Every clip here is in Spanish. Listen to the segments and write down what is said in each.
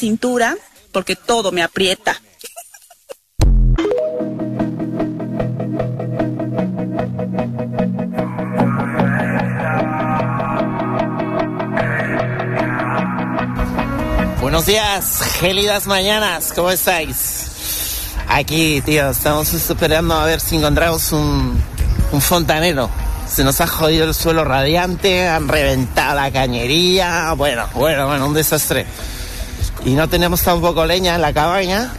cintura, porque todo me aprieta. Buenos días, gélidas mañanas, ¿cómo estáis? Aquí, tío, estamos esperando a ver si encontramos un, un fontanero. Se nos ha jodido el suelo radiante, han reventado la cañería, bueno, bueno, bueno, un desastre. Y no tenemos tampoco leña en la cabaña.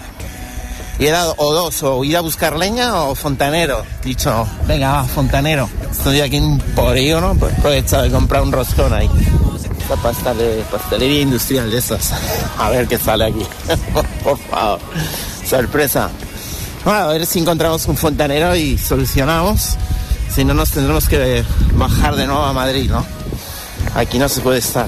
Y dado o dos, o ir a buscar leña o fontanero. Dicho, venga, va, fontanero. Estoy aquí en Polígono, pues he aprovechado de comprar un roscón ahí. Esta pasta de pastelería industrial de esas. A ver qué sale aquí. Por favor. Sorpresa. Bueno, a ver si encontramos un fontanero y solucionamos. Si no, nos tendremos que bajar de nuevo a Madrid, ¿no? Aquí no se puede estar.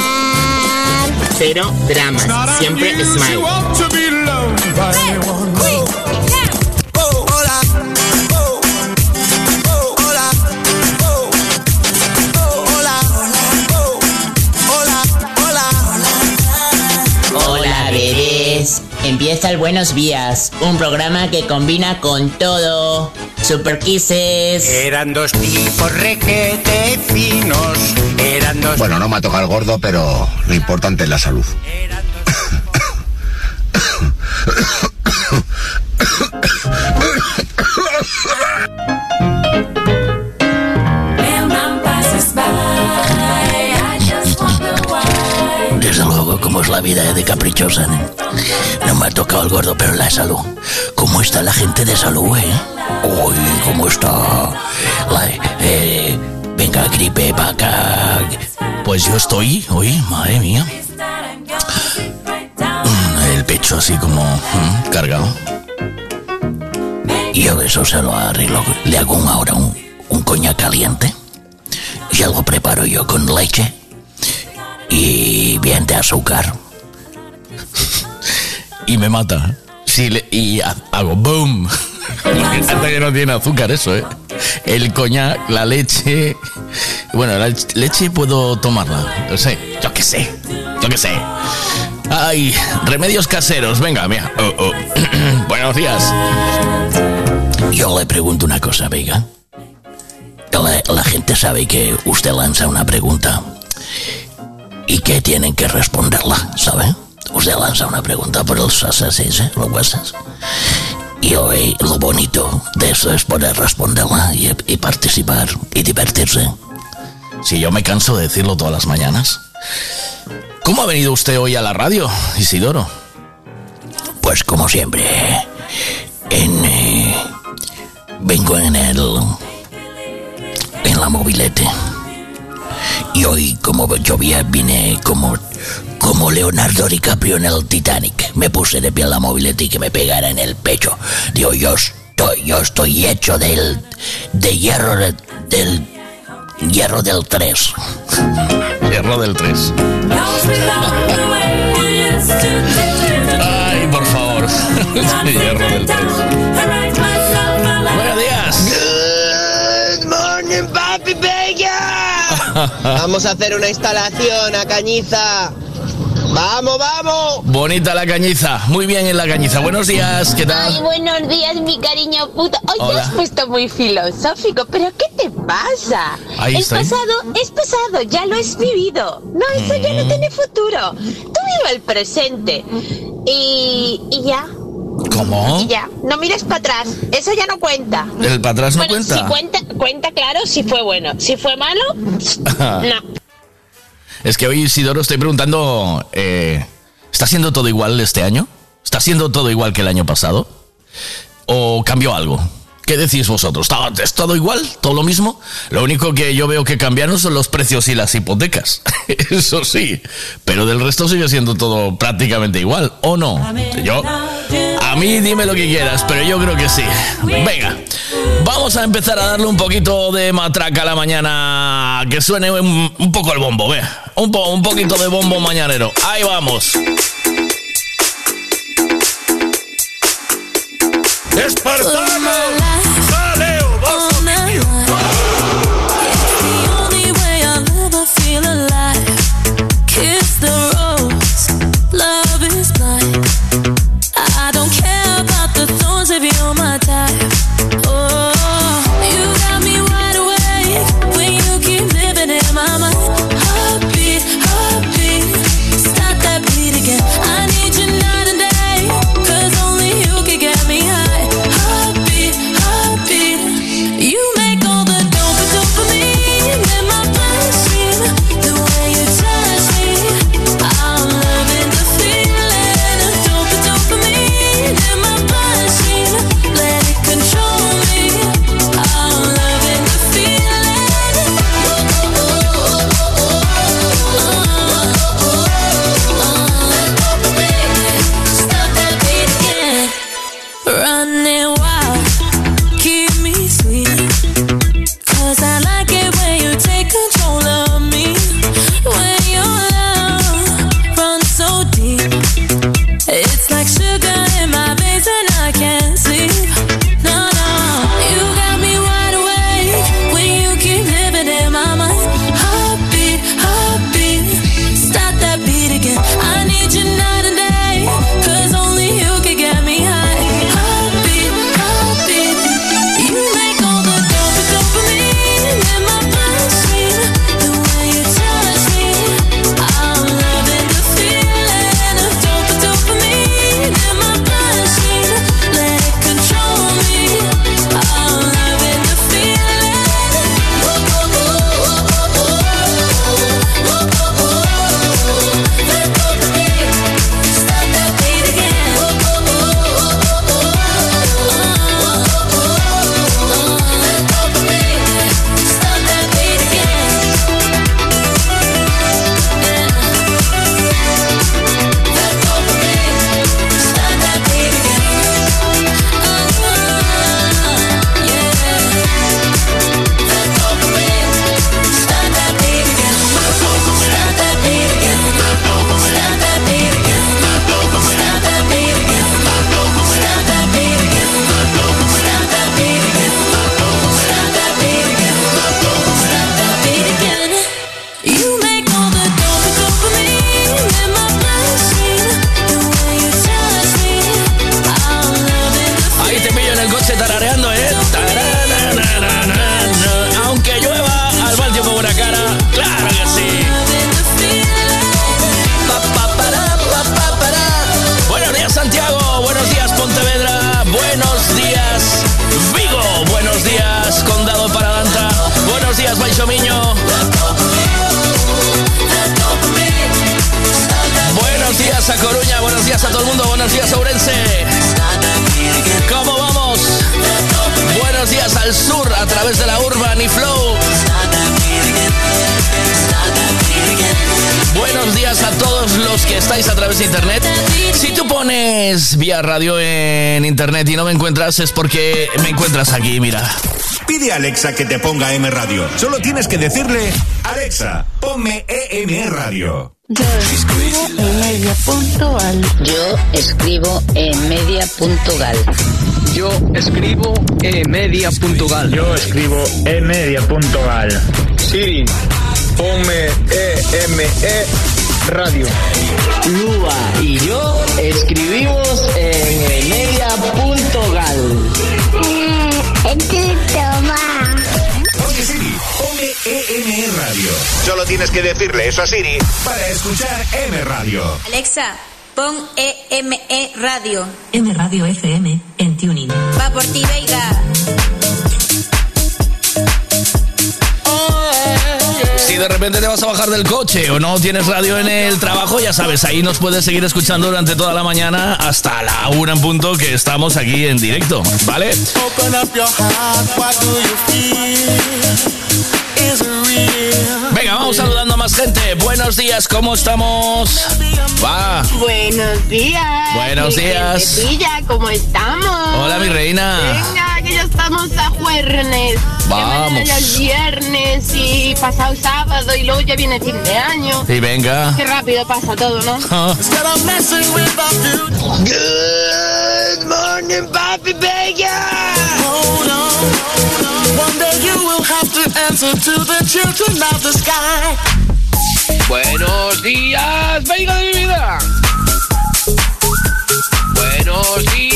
Cero dramas, siempre smile. Hola, bebés. Empieza el Buenos Días, un programa que combina con todo. Super Kisses. Eran dos tipos requete finos. Eran dos. Bueno, no me ha tocado el gordo, pero lo importante es la salud. Desde luego, como es la vida de caprichosa, ¿eh? No me ha tocado el gordo, pero la salud. ¿Cómo está la gente de salud, eh? Uy, ¿cómo está? Eh, venga, gripe, vaca. Pues yo estoy, uy, madre mía. Mm, El pecho así como mm, cargado. Y yo eso se lo arreglo. Le hago ahora un, un coñac caliente. Ya lo preparo yo con leche y bien de azúcar. Y me mata. Sí, le- y ha- hago boom. Hasta que no tiene azúcar eso, ¿eh? El coñac, la leche. Bueno, la lech- leche puedo tomarla. No sé, yo qué sé. Yo qué sé. Ay, remedios caseros. Venga, mira. Oh, oh. Buenos días. Yo le pregunto una cosa, Vega. La, la gente sabe que usted lanza una pregunta y que tienen que responderla, ¿sabe? Usted lanza una pregunta por los assassins, ¿eh? los. Y hoy lo bonito de eso es poder responderla y, y participar y divertirse. Si yo me canso de decirlo todas las mañanas. ¿Cómo ha venido usted hoy a la radio, Isidoro? Pues como siempre, en, eh, vengo en el en la mobilete. Y hoy, como llovía, vine como, como Leonardo DiCaprio en el Titanic. Me puse de pie en la mobilete y que me pegara en el pecho. Digo, yo estoy, yo estoy hecho del, de hierro de- del hierro del 3. Hierro del 3. Ay, por favor. Hierro del 3. Vamos a hacer una instalación a Cañiza. Vamos, vamos. Bonita la cañiza. Muy bien en la cañiza. Buenos días. ¿Qué Ay, tal? buenos días, mi cariño puto. Hoy te has puesto muy filosófico, pero ¿qué te pasa? Ahí el estoy. pasado es pasado, ya lo has vivido. No, eso ya no Mm. tiene futuro. Tú vive el presente. Y, y ya, ¿Cómo? ya. No mires para atrás. Eso ya no cuenta. ¿El para atrás no bueno, cuenta? si cuenta, cuenta claro si fue bueno. Si fue malo, no. Es que hoy, Isidoro, estoy preguntando, eh, ¿está siendo todo igual este año? ¿Está siendo todo igual que el año pasado? ¿O cambió algo? ¿Qué decís vosotros? ¿Está- ¿Es todo igual? ¿Todo lo mismo? Lo único que yo veo que cambiaron son los precios y las hipotecas. Eso sí. Pero del resto sigue siendo todo prácticamente igual, ¿o no? Yo, a mí dime lo que quieras, pero yo creo que sí. Venga, vamos a empezar a darle un poquito de matraca a la mañana. Que suene un, poco el bombo, ve. Un, po- un poquito de bombo mañanero. Ahí vamos. ¡Espartano! Es porque me encuentras aquí, mira. Pide a Alexa que te ponga M Radio. Solo tienes que decirle, Alexa, ponme EM Radio. Yo escribo en media.gal. Yo escribo en media.gal. Yo escribo emedia.gal. Yo escribo emedia.gal. Siri, ponme EME Radio. Lua y yo escribimos en media.gal. Oye Siri, ponme EM Radio. Solo tienes que decirle eso a Siri para escuchar M Radio. Alexa, pon EME Radio. M Radio FM en Tuning. Va por ti, Veiga. De repente te vas a bajar del coche o no tienes radio en el trabajo, ya sabes, ahí nos puedes seguir escuchando durante toda la mañana hasta la una en punto que estamos aquí en directo, ¿vale? Venga, vamos saludando a más gente. Buenos días, ¿cómo estamos? Va. Buenos días. Buenos días. gentecilla, ¿cómo estamos? Hola, mi reina. Venga, que ya estamos a jueves. Vamos. Ya es viernes y pasado sábado y luego ya viene fin de año. Y venga. Qué rápido pasa todo, ¿no? Future. Good morning, Papi Bella. Hold on, hold on. One day you will have to answer to the children of the sky. Buenos días, Veiga de mi vida. Buenos días,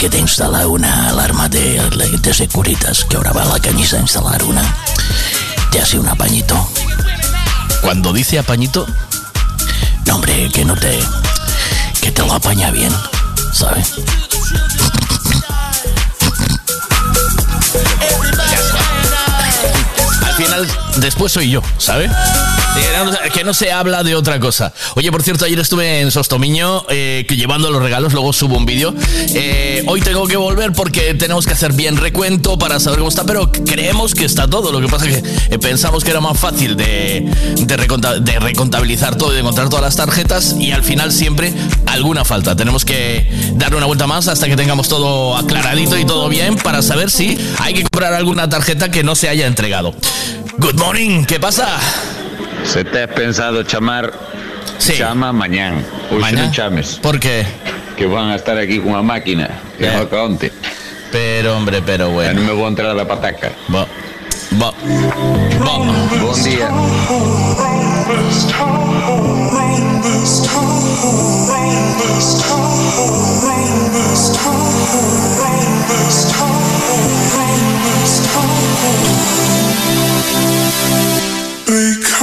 que te instala una alarma de, de Securitas, que ahora va a la cañiza a instalar una, te hace un apañito. Cuando dice apañito, No, hombre, que no te. que te lo apaña bien, ¿sabes? Después soy yo, ¿sabe? Eh, Que no se habla de otra cosa. Oye, por cierto, ayer estuve en Sostomiño eh, llevando los regalos, luego subo un vídeo. Eh, hoy tengo que volver porque tenemos que hacer bien recuento para saber cómo está, pero creemos que está todo. Lo que pasa es que eh, pensamos que era más fácil de recontabilizar todo y de encontrar todas las tarjetas y al final siempre alguna falta. Tenemos que darle una vuelta más hasta que tengamos todo aclaradito y todo bien para saber si hay que comprar alguna tarjeta que no se haya entregado. Good morning, ¿qué pasa? Se te has pensado chamar chama mañana. Hoy Mañá? no chames. ¿Por qué? Que van a estar aquí con una máquina. Que Eh. no conte. Pero hombre, pero bueno. No me voy a entrar a la pataca. Va. Va. Buen día.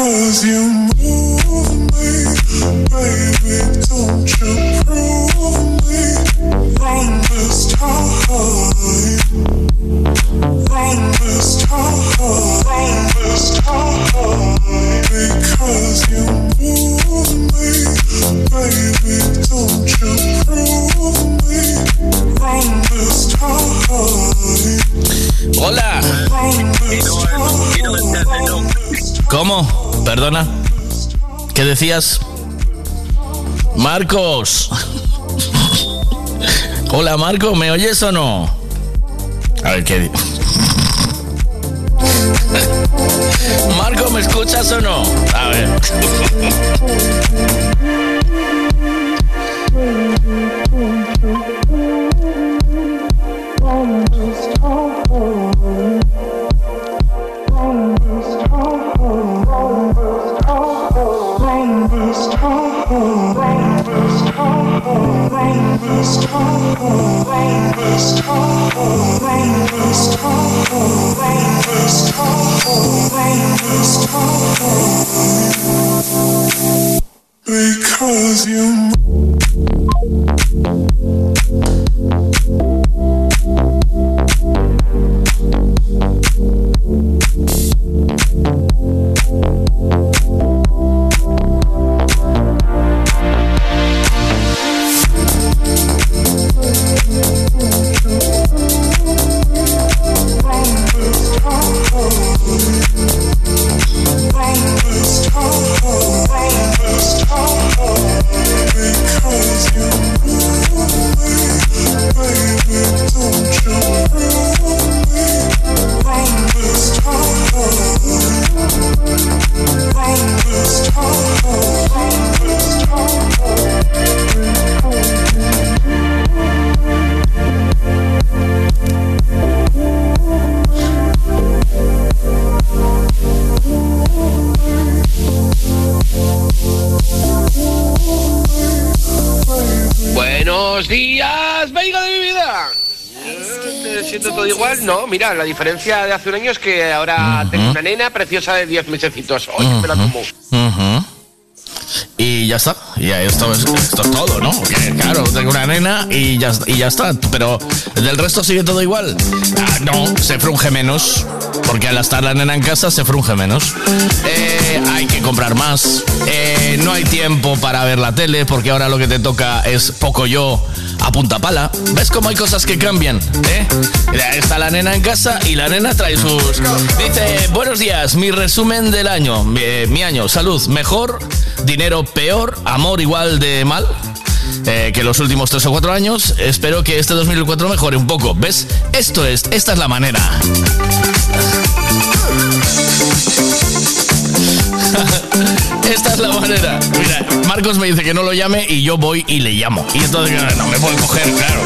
Cause you move me, you prove me you move me, you prove me Hola, Perdona. ¿Qué decías? Marcos. Hola Marco, ¿me oyes o no? A ver qué. Marco, ¿me escuchas o no? A ver. home. Mira, la diferencia de hace un año es que ahora tengo una nena preciosa de 10 mesecitos. Hoy me la tomo. Ujú. Y ya está. Ya esto es, esto es todo, ¿no? Que, claro, tengo una nena y ya, y ya está. Pero del resto sigue todo igual. Ah, no, se frunge menos. Porque al estar la nena en casa se frunge menos. Eh, hay que comprar más. Eh, no hay tiempo para ver la tele porque ahora lo que te toca es poco yo a punta pala. ¿Ves cómo hay cosas que cambian? ¿Eh? Está la nena en casa y la nena trae sus... Dice, buenos días, mi resumen del año. Mi, mi año, salud, mejor, dinero peor, amor igual de mal. eh, que los últimos tres o cuatro años. Espero que este 2004 mejore un poco. ¿Ves? Esto es, esta es la manera. Esta es la manera. Mira, Marcos me dice que no lo llame y yo voy y le llamo. Y entonces no me puede coger, claro.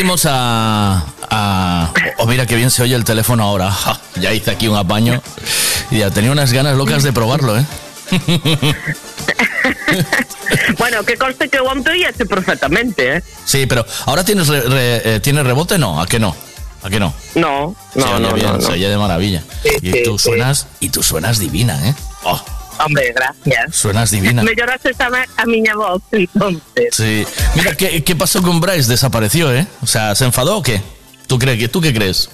Hicimos a... a... Oh, mira qué bien se oye el teléfono ahora. Ja, ya hice aquí un apaño. Y ya tenía unas ganas locas de probarlo, ¿eh? Bueno, que conste que te oye perfectamente, ¿eh? Sí, pero ahora tienes, re- re- eh, ¿tienes rebote, ¿no? ¿A qué no? ¿A qué no? No, se no, oye no, bien, no, no. se oye de maravilla. y sí, tú sí. suenas, y tú suenas divina, ¿eh? Hombre, gracias. Suenas divina. Melloraste tamén a miña voz, entonces. Sí. Mira, ¿qué, qué pasó con Bryce? Desapareció, ¿eh? O sea, ¿se enfadó o qué? ¿Tú, crees, que, ¿tú qué crees?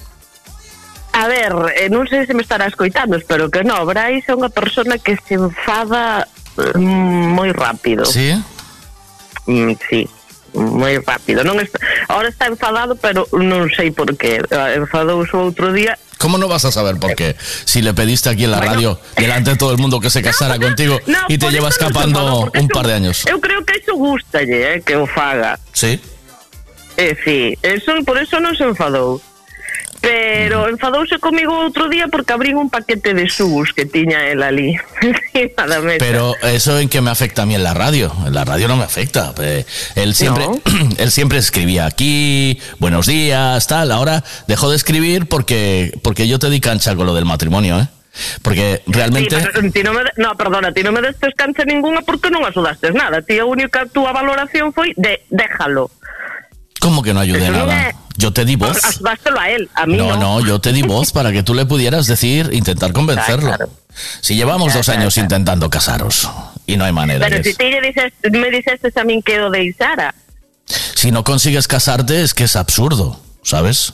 A ver, eh, non sei se me estará escoitando, espero que no. Brais é unha persona que se enfada mm, moi rápido. Sí? Mm, sí, moi rápido. Non está, ahora está enfadado, pero non sei por qué. Eh, Enfadouse outro día ¿Cómo no vas a saber por qué? Si le pediste aquí en la radio, delante de todo el mundo, que se casara contigo no, y te lleva eso escapando un eso- par de años. Eu creo que iso gustalle, eh, que o faga. ¿Sí? Eh, sí, eso, por eso non se enfadou. Pero enfadouse comigo outro día porque abrín un paquete de subus que tiña el ali encima da mesa. Pero eso en qué me afecta a mí en la radio. En la radio no me afecta. Eh, Él siempre, él siempre escribía aquí, buenos días, tal. Ahora dejó de escribir porque, porque yo te di cancha con lo del matrimonio, ¿eh? Porque realmente... Sí, pero ti non me, de- no, perdona, ti non me destes cancha ninguna porque non axudastes nada. Ti a única túa valoración foi de déjalo. ¿Cómo que no Eso no nada? Yo te di voz. Axudástelo a él, a mí No, no. no, yo te di voz para que tú le pudieras decir, intentar convencerlo. Si llevamos dos años intentando casaros y no hay manera. Pero de- si lle dices, me dicestes a min que o deixara. Si no consigues casarte es que es absurdo, ¿sabes?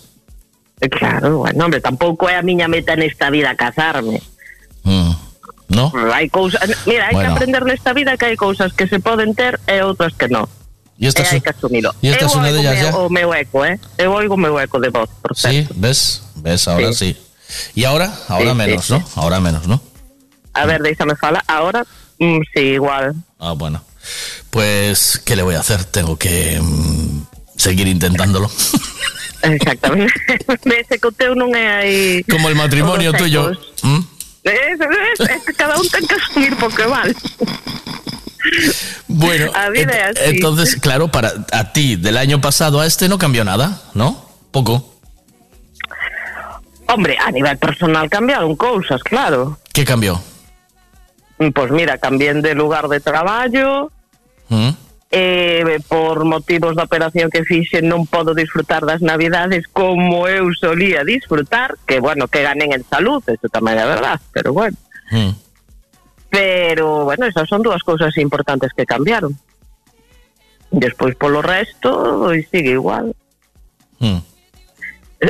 Eh, Claro, bueno, hombre, tampouco é a miña meta nesta vida casarme. Mm, ¿No? Hai cousas, mira, hai Bueno. que aprender nesta vida que hai cousas que se poden ter e outras que non. Y esta es y esta es una de ellas meu- ya. O meu eco, eh? Eu oigo o meu eco de voz, por Sí, ¿ves? ¿Ves? Ahora sí. Y ahora, ahora Sí, menos, sí, ¿no? Ahora menos, ¿no? A ver, déjame fala. Ahora, mm, sí, igual. Ah, bueno. Pues, ¿qué le voy a hacer? Tengo que mm, seguir intentándolo. Exactamente. Ese que o teu non é aí... Como el matrimonio tuyo. ¿Mm? Es, es, es que cada un ten que asumir porque vale. Bueno, ent- entonces, claro, para a ti del año pasado a este no cambió nada, ¿no? Poco. Hombre, a nivel personal cambiaron cousas, claro. ¿Qué cambió? Pois mira, cambié de lugar de traballo, ¿Mm? eh, por motivos da operación que fixe non podo disfrutar das navidades como eu solía disfrutar, que bueno, que ganen en salud, eso tamén é verdad, pero bueno. Mm. Pero, bueno, esas son dúas cousas importantes que cambiaron. Despois, polo resto, pois sigue igual. Mm.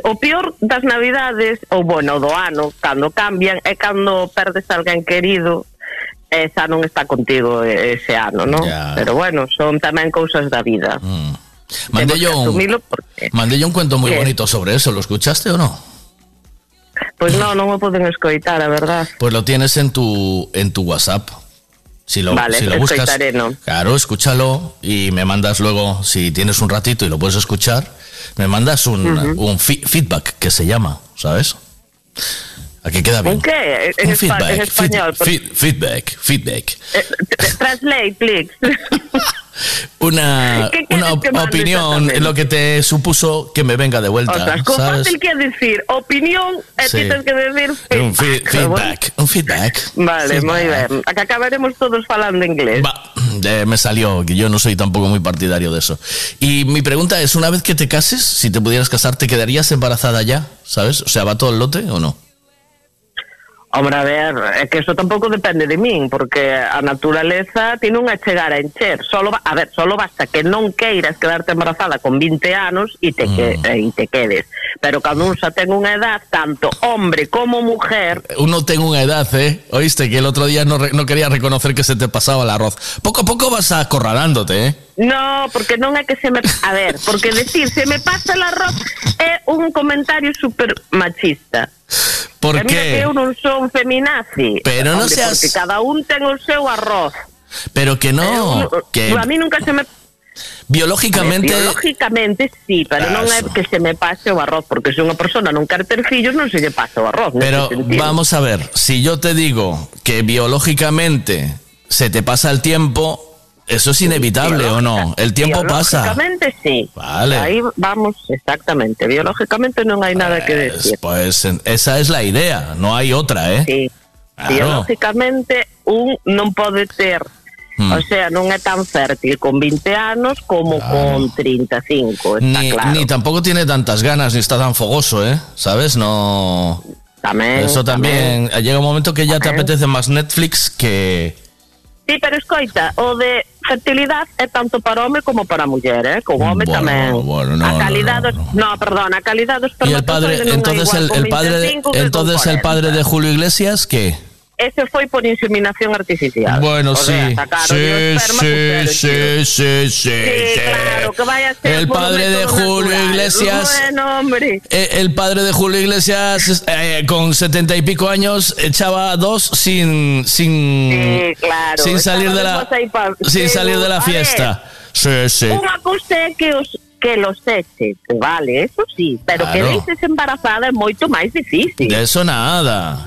O peor das navidades, ou bueno, do ano, cando cambian, é cando perdes a alguén querido e xa non está contigo e- ese ano, ¿no? Ya. Pero bueno, son tamén cousas da vida. Que yo, un, porque... un cuento muy ¿Qué? bonito sobre eso. ¿Lo escuchaste o no? Pois non, non o poden escoitar, a verdad. Pues lo tienes en tu, en tu WhatsApp. Si lo, Vale, si lo buscas, ¿no? claro, escúchalo y me mandas luego, si tienes un ratito y lo puedes escuchar, me mandas un, un feedback que se llama, ¿sabes? A que queda bien. En, Un en feedback, español. feed- feed- feedback, feedback. Eh, translate, please. Una, ¿Qué quieres una op- opinión, lo que te supuso que me venga de vuelta. Fácil que decir opinión Sí. ti tens que decir Un fe- feedback. feedback, un feedback. Vale, Feedback. moi ben. A que acabaremos todos falando inglés. Eh, me salió, que yo no soy tampoco muy partidario de eso. Y mi pregunta es, una vez que te cases, si te pudieras casar, ¿te quedarías embarazada ya? ¿Sabes? O sea, ¿va todo el lote o no? Hombre, a ver, é que eso tampouco depende de min, porque a naturaleza ti non é chegar a encher. Solo va, a ver, solo basta que non queiras quedarte embarazada con 20 anos e te, que, Mm. e te quedes. Pero cando un xa ten unha edad, tanto hombre como mujer, Uno tengo una edad, ¿eh? Oíste que el otro día no, re- no quería reconocer que se te pasaba el arroz. Poco a poco vas acorralándote, ¿eh? No, porque non é que se me... A ver, porque decir se me pasa el arroz é un comentario super machista. ¿Por E qué? que eu non son feminazi. Pero no Hombre, seas- Porque cada un ten o seu arroz. Pero que no, que A mí nunca se me... biológicamente... Biológicamente sí, pero non é Eso. que se me pase o arroz, porque se unha persona non quer ter fillos non se lle pasa o arroz. Pero vamos a ver, si yo te digo que biológicamente se te pasa el tiempo, eso es inevitable o no. El tiempo pasa. Biológicamente sí. Vale. Ahí vamos, exactamente. Biológicamente non hai nada que decir. Pues esa es la idea, no hay otra, ¿eh? Sí. Claro. Biológicamente un non pode ter Mm. O sea, non é tan fértil con 20 anos como con 35, está Ni, claro. ni tampoco tiene tantas ganas, ni está tan fogoso, ¿eh? ¿Sabes? No. Tamén, Eso también. Llega un momento que ya te apetece más Netflix que. Sí, pero escoita, o de fertilidad é tanto para home como para muller, eh? Con home Bueno, tamén. bueno, no, a no, calidad dos, no, perdón, a calidad dos Y el padre, entonces el, el padre, 25 que con entonces el 40. padre de Julio Iglesias, ¿qué? Ese foi por inseminación artificial. Bueno, O sí, sea, sí, sí, sí, sí, sí, Sí, sí. claro, que vaya a ser El padre de Julio natural. Iglesias. Bueno, hombre. Eh, El padre de Julio Iglesias, eh, con setenta y pico años, echaba dos sin, sin, Sí, claro. sin salir de la, pa- sin salir de la fiesta. Sí, sí. Unha cousa que os que los eches, vale, eso sí, pero que Claro. deixes embarazada é moito máis difícil. De eso nada.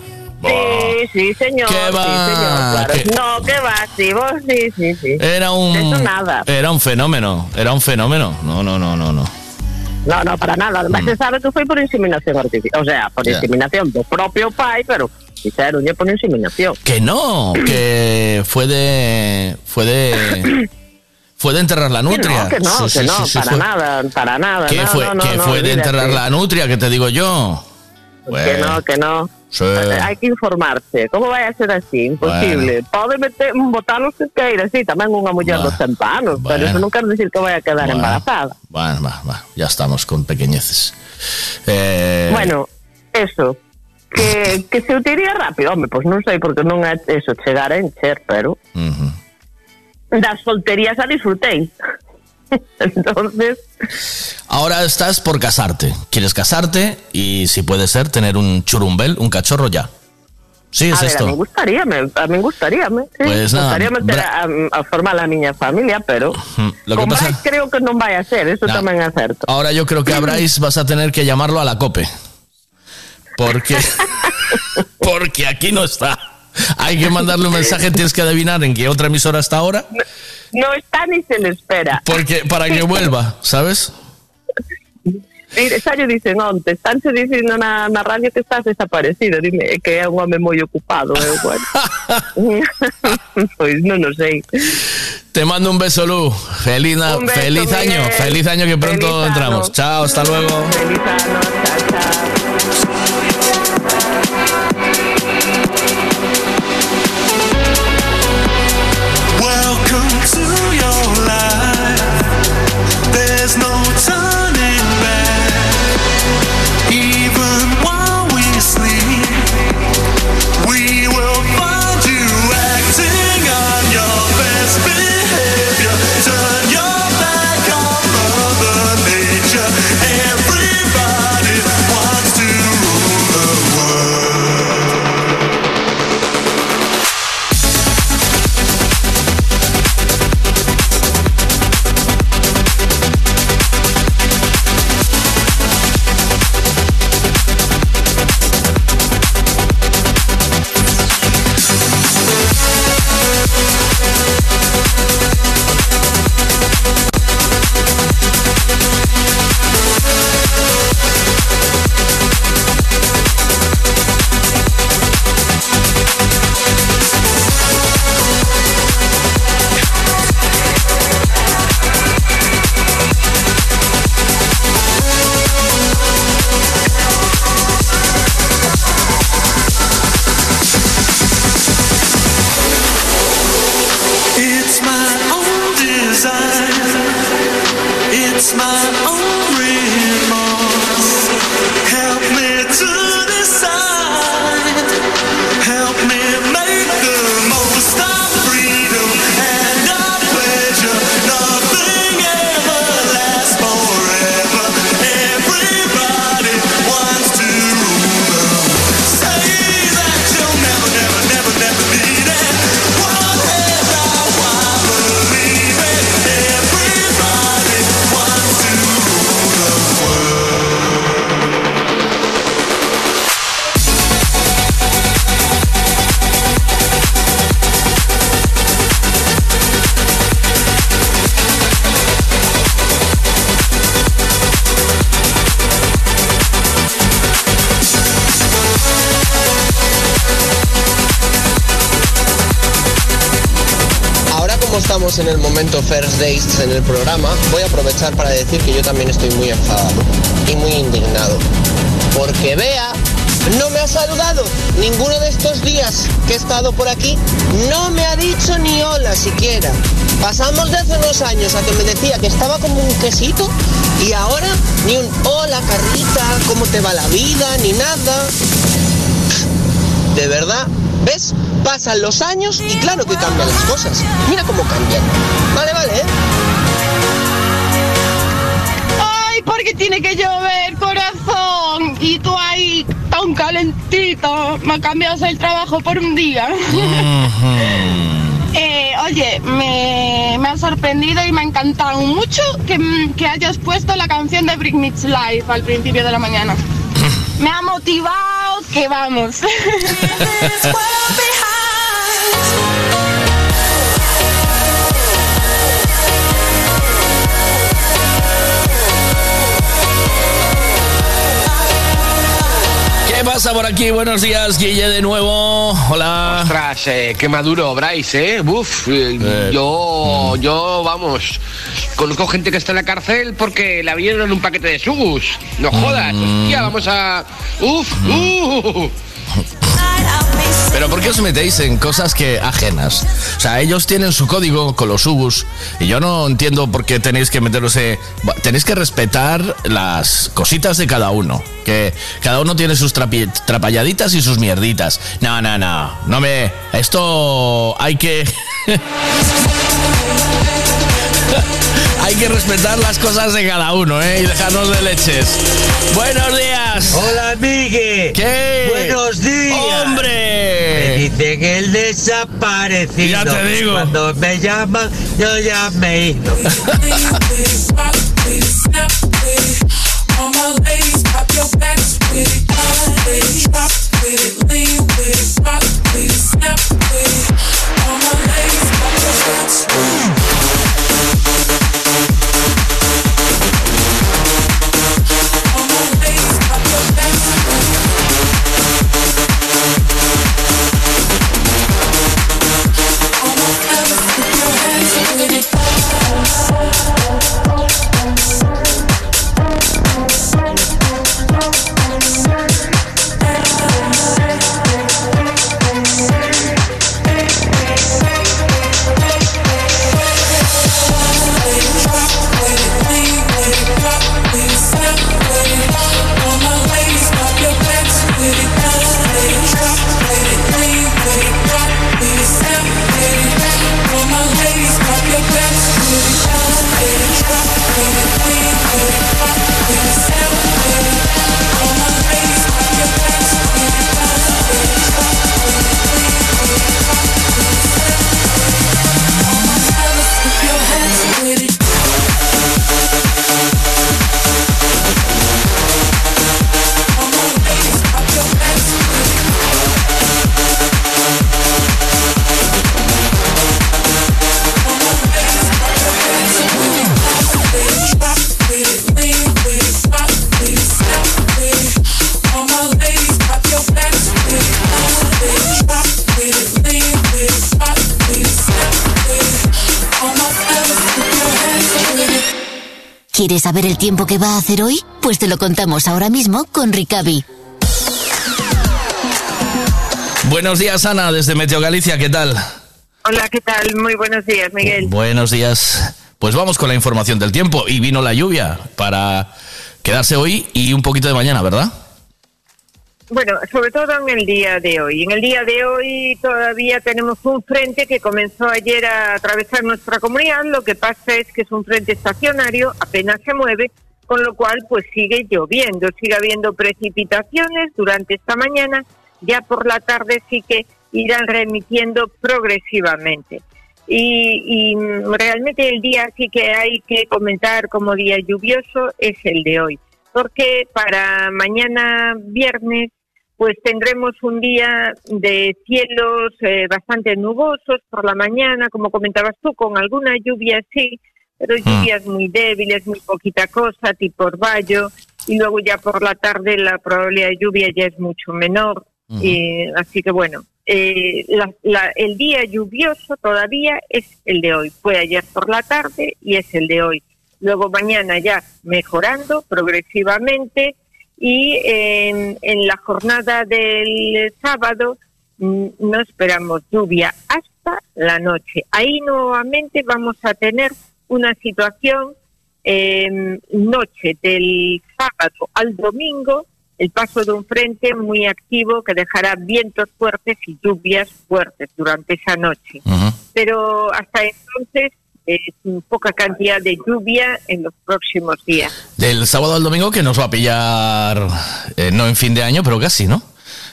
Sí, sí, señor. ¿Qué va? Sí, señor, claro. ¿Qué? No, que va, sí, vos sí, sí, sí. Era un, De eso nada. era un fenómeno, era un fenómeno. No, no, no, no, no. No, no, para nada. Además, se sabe que foi por inseminación artificial. O sea, por Mm. Ya. inseminación do propio pai, pero fixeron por inseminación. Que no, que fue de, fue de, fue de enterrar la nutria. Que no, que no, Sí, que sí, no, sí, para fue- nada, para nada. ¿Qué no, fue, no, que fue de enterrar la nutria? Que te digo yo. Que no, que no. Sí. Hai que informarse. Como vai a ser así? Imposible. Bueno. Pode meter, botar os que queira, sí, tamén unha muller bueno. dos 100 anos, bueno. pero eso non quero dicir que vai a quedar bueno. embarazada. Bueno, va, va, ya estamos con pequeñeces. Eh... Bueno, eso. Que, que se utiría rápido, home, pois pues non sei, porque non é eso, chegar a encher, pero... Uh -huh. Das solterías a disfrutei. Entonces, Ahora estás por casarte. Quieres casarte y, si puede ser, tener un churumbel, un cachorro ya. Sí, es a ver, a esto. mí gustaríame, a mí gustaríame, sí. Pues nada, gustaríame ter a, a formar a miña familia, pero Lo que con pasa, Brais creo que non vai a ser, eso No. tamén é certo. ahora yo creo que a Bryce vas a tener que llamarlo a la cope. Porque, porque aquí no está. Hay que mandarle un mensaje, tienes que adivinar en qué otra emisora está ahora, No está ni se le espera. porque para que vuelva, ¿sabes? Xa lle dicen onte, estánse dicindo na, na radio que estás desaparecido, dime que é un home moi ocupado, eu, bueno. pois non o sei. Te mando un beso, Lu. Feliz, na- Un beso, feliz año, Miguel. feliz año que pronto Feliz ano. entramos. Chao, hasta luego. Feliz ano, chao, chao. First Dates en el programa, voy a aprovechar para decir que yo también estoy muy enfadado y muy indignado. Porque Bea no me ha saludado ninguno de estos días que he estado por aquí, no me ha dicho ni hola siquiera. Pasamos de hace unos años a que me decía que estaba como un quesito y ahora ni un hola Carlita, ¿cómo te va la vida? Ni nada. De verdad, ¿ves? Pasan los años y claro que cambian las cosas. Mira cómo cambian. Vale, vale, ¿eh? Ay, porque tiene que llover, corazón. Y tú ahí tan calentito. Me cambias el trabajo por un día. Eh, oye, me, me ha sorprendido y me ha encantado mucho que, que hayas puesto la canción de Bring Me to Life al principio de la mañana. Me ha motivado que vamos. pasa por aquí? Buenos días, Guille, de nuevo. Hola. Ostras, eh, qué maduro, Bryce, ¿eh? Uf, eh, yo, yo, vamos, conozco gente que está en la cárcel porque la vieron en un paquete de sugus. No jodas, hostia, vamos a... Uf, uh. Pero ¿por qué os metéis en cosas que ajenas? O sea, ellos tienen su código con los ubus y yo no entiendo por qué tenéis que meteros Tenéis que respetar las cositas de cada uno. Que cada uno tiene sus trapi- trapalladitas y sus mierditas. No, no, no. No me... Esto hay que... hay que respetar las cosas de cada uno, ¿eh? Y dejarnos de leches. Buenos días. Hola, Migue. ¿Qué? Buenos días. ¡Hombre! Me dicen el desaparecido. Ya te digo. Cuando me llaman, yo ya me he ido. saber el tiempo que va a hacer hoy? Pues te lo contamos ahora mismo con Ricavi. Buenos días, Ana, desde Meteo Galicia, ¿qué tal? Hola, ¿qué tal? Muy buenos días, Miguel. Buenos días. Pues vamos con la información del tiempo. Y vino la lluvia para quedarse hoy y un poquito de mañana, ¿verdad? Bueno, sobre todo en el día de hoy. En el día de hoy todavía tenemos un frente que comenzó ayer a atravesar nuestra comunidad. Lo que pasa es que es un frente estacionario, apenas se mueve, con lo cual pues sigue lloviendo, sigue habiendo precipitaciones durante esta mañana. Ya por la tarde sí que irán remitiendo progresivamente. Y, y realmente el día sí que hay que comentar como día lluvioso es el de hoy, porque para mañana viernes pues tendremos un día de cielos eh, bastante nubosos por la mañana, como comentabas tú, con alguna lluvia sí, pero lluvias muy débiles, muy poquita cosa, tipo orvallo, y luego ya por la tarde la probabilidad de lluvia ya es mucho menor. y, así que bueno, eh, la- la- el día lluvioso todavía es el de hoy. Fue ayer por la tarde y es el de hoy. Luego mañana ya mejorando progresivamente y en, en la jornada del sábado mm, no esperamos lluvia hasta la noche. Ahí nuevamente vamos a tener una situación eh, noche del sábado al domingo, el paso de un frente muy activo que dejará vientos fuertes y lluvias fuertes durante esa noche. Pero hasta entonces es poca cantidad de lluvia en los próximos días. Del sábado al domingo que nos va a pillar, eh, no en fin de año, pero casi, ¿no?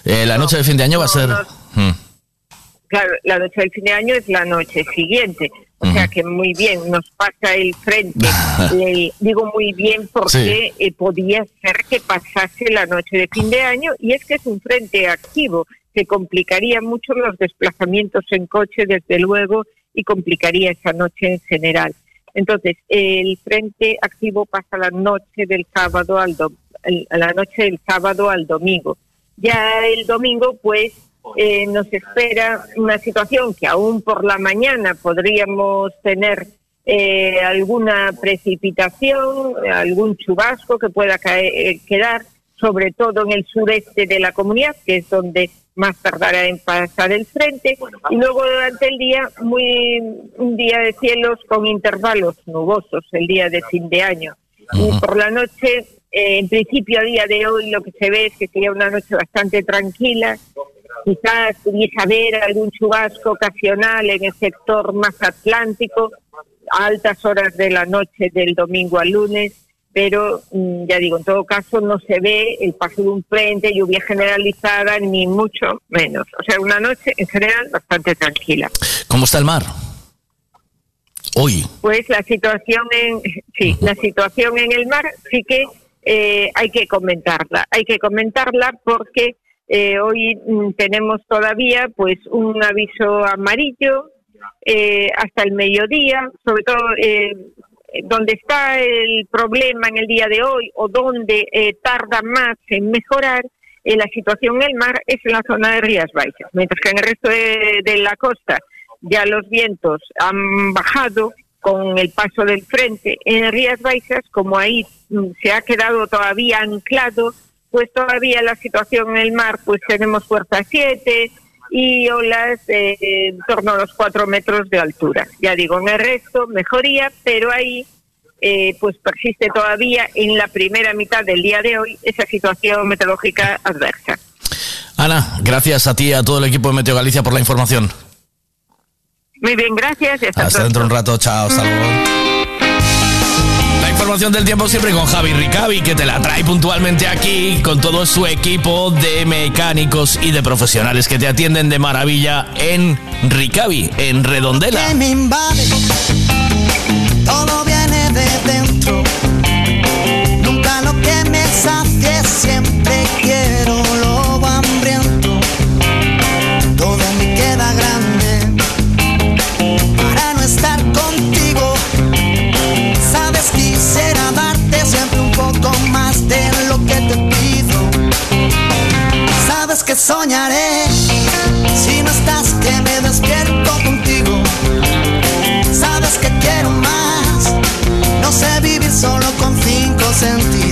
Eh, la noche de fin de año va a ser... Mm. Claro, la noche del fin de año es la noche siguiente. O sea que muy bien, nos pasa el frente. Le digo muy bien porque eh, podía ser que pasase la noche de fin de año y es que es un frente activo que complicaría mucho los desplazamientos en coche, desde luego, y complicaría esa noche en general. Entonces, el frente activo pasa la noche del sábado al do- el- la noche del sábado al domingo. Ya el domingo, pues, eh, nos espera una situación que aún por la mañana podríamos tener eh, alguna precipitación, algún chubasco que pueda caer- eh, quedar, sobre todo en el sureste de la comunidad, que es donde más tardará en pasar el frente, y luego durante el día, muy un día de cielos con intervalos nubosos, el día de fin de año. Y por la noche, eh, en principio a día de hoy, lo que se ve es que sería una noche bastante tranquila, quizás pudiese haber algún chubasco ocasional en el sector más atlántico, a altas horas de la noche del domingo al lunes, pero mm, ya digo, en todo caso no se ve el paso de un frente, lluvia generalizada, ni mucho menos. O sea, una noche en general bastante tranquila. ¿Cómo está el mar? Hoy. Pues la situación en sí, la situación en el mar sí que eh, hay que comentarla, hay que comentarla porque eh, hoy mm, tenemos todavía pues un aviso amarillo eh, hasta el mediodía, sobre todo eh, donde está el problema en el día de hoy o donde eh, tarda más en mejorar eh, la situación en el mar es en la zona de Rías Baixas, mientras que en el resto de, la costa ya los vientos han bajado con el paso del frente. En Rías Baixas, como ahí mm, se ha quedado todavía anclado, pues todavía la situación en el mar, pues tenemos fuerza 7 y olas eh, en torno a los 4 metros de altura. Ya digo, en el resto mejoría, pero ahí eh, pues persiste todavía en la primera mitad del día de hoy esa situación meteorológica adversa. Ana, gracias a ti y a todo el equipo de Meteo Galicia por la información. Muy bien, gracias. hasta dentro de un rato, chao, hasta luego. La información del tiempo siempre con Javi Ricavi, que te la trae puntualmente aquí con todo su equipo de mecánicos y de profesionales que te atienden de maravilla en Ricavi, en Redondela. Todo viene de dentro. Nunca lo que me quiero soñaré si no estás que me despierto contigo. Sabes que quiero más. No sé vivir solo con cinco sentidos.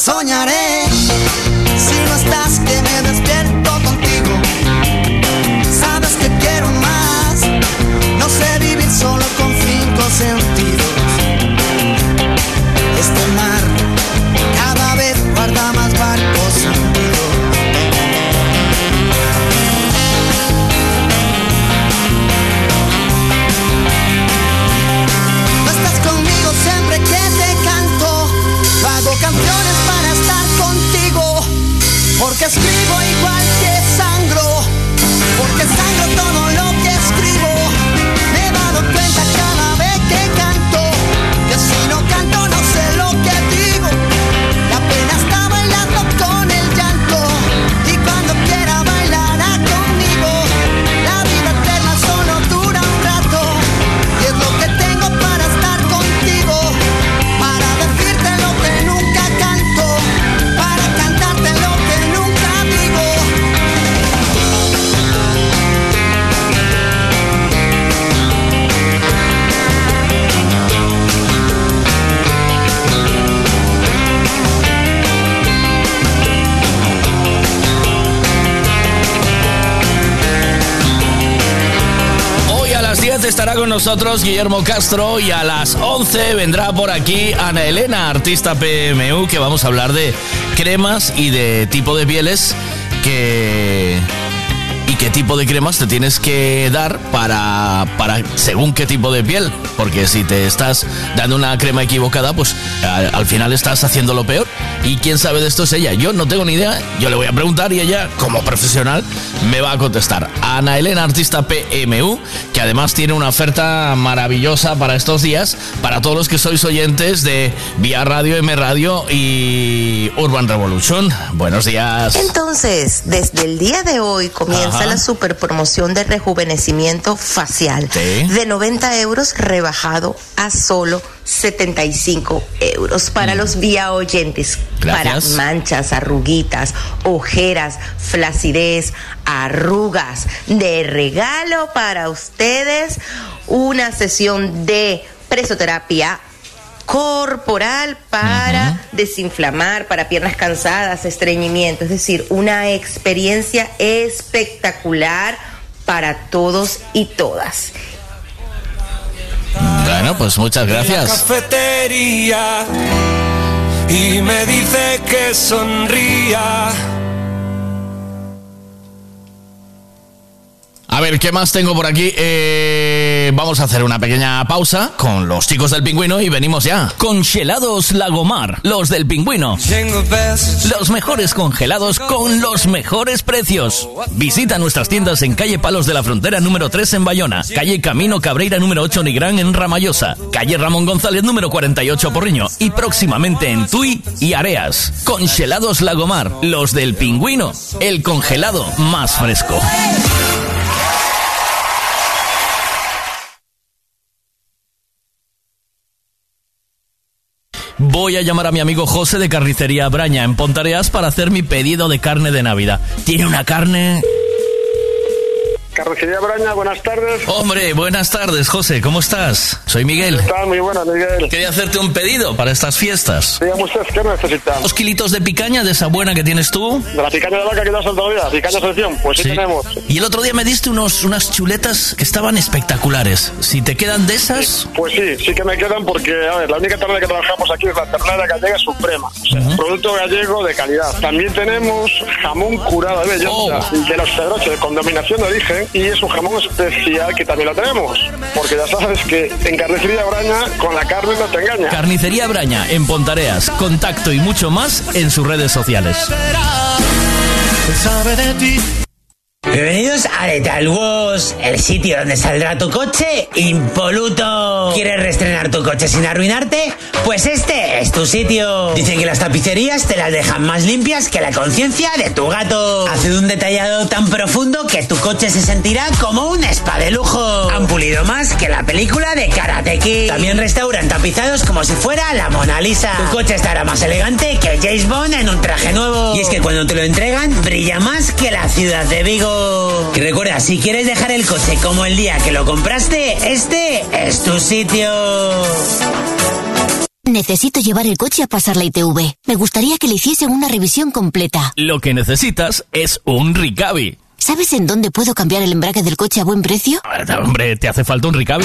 Soñaré. Nosotros Guillermo Castro y a las 11 vendrá por aquí Ana Elena, artista PMU, que vamos a hablar de cremas y de tipo de pieles que y qué tipo de cremas te tienes que dar para, para según qué tipo de piel. Porque si te estás dando una crema equivocada, pues al, al final estás haciendo lo peor. Y quién sabe de esto es ella. Yo no tengo ni idea. Yo le voy a preguntar y ella, como profesional, me va a contestar. Ana Elena, artista PMU, que además tiene una oferta maravillosa para estos días, para todos los que sois oyentes de Vía Radio, M Radio y Urban Revolution. Buenos días. Entonces, desde el día de hoy comienza Ajá. la super promoción de rejuvenecimiento facial Sí. de 90 euros rebajado a solo 75 euros para los vía oyentes. Gracias. Para manchas, arruguitas, ojeras, flacidez, arrugas. De regalo para ustedes una sesión de presoterapia corporal para desinflamar, para piernas cansadas, estreñimiento, es decir, una experiencia espectacular para todos y todas. Bueno, pues muchas la gracias. cafetería y me dice que sonría. A ver, ¿qué más tengo por aquí? Eh, vamos a hacer una pequeña pausa con los chicos del pingüino y venimos ya. Congelados Lagomar, los del pingüino. Los mejores congelados con los mejores precios. Visita nuestras tiendas en calle Palos de la Frontera número 3 en Bayona, calle Camino Cabreira número 8 Nigrán en Ramallosa, calle Ramón González número 48 Porriño y próximamente en Tui y Areas. Congelados Lagomar, los del pingüino, el congelado más fresco. Voy a llamar a mi amigo José de Carnicería Braña en Pontareas para hacer mi pedido de carne de Navidad. Tiene una carne... Carrocería Braña, buenas tardes. Hombre, buenas tardes, José, ¿cómo estás? Soy Miguel. Está muy buena, Miguel. Quería hacerte un pedido para estas fiestas. Dígame usted, ¿qué necesitamos? Dos kilitos de picaña de esa buena que tienes tú. ¿De la picaña de vaca que te has soltado ya? ¿Picaña selección? Pues sí, Sí. tenemos. Y el otro día me diste unos, unas chuletas que estaban espectaculares. Si te quedan de esas... Pues sí, sí que me quedan porque, a ver, la única ternera que trabajamos aquí es la ternera gallega suprema. O sea, producto gallego de calidad. También tenemos jamón curado de bellota de los Pedroches con dominación de origen y es un jamón especial que también lo tenemos. Porque ya sabes que en carnicería Braña con la carne no te engaña. Carnicería Braña en Pontareas. Contacto y mucho más en sus redes sociales. Bienvenidos a Lethal Wash, el sitio donde saldrá tu coche impoluto. ¿Quieres reestrenar tu coche sin arruinarte? Pues este es tu sitio. Dicen que las tapicerías te las dejan más limpias que la conciencia de tu gato. Hacen un detallado tan profundo que tu coche se sentirá como un spa de lujo. Han pulido más que la película de Karate Kid. También restauran tapizados como si fuera la Mona Lisa. Tu coche estará más elegante que James Bond en un traje nuevo. Y es que cuando te lo entregan, brilla más que la ciudad de Vigo. Y recuerda, si quieres dejar el coche como el día que lo compraste, este es tu sitio. Necesito llevar el coche a pasar la ITV. Me gustaría que le hiciesen una revisión completa. Lo que necesitas es un Ricavi. ¿Sabes en dónde puedo cambiar el embrague del coche a buen precio? Hombre, ¿te hace falta un Ricavi?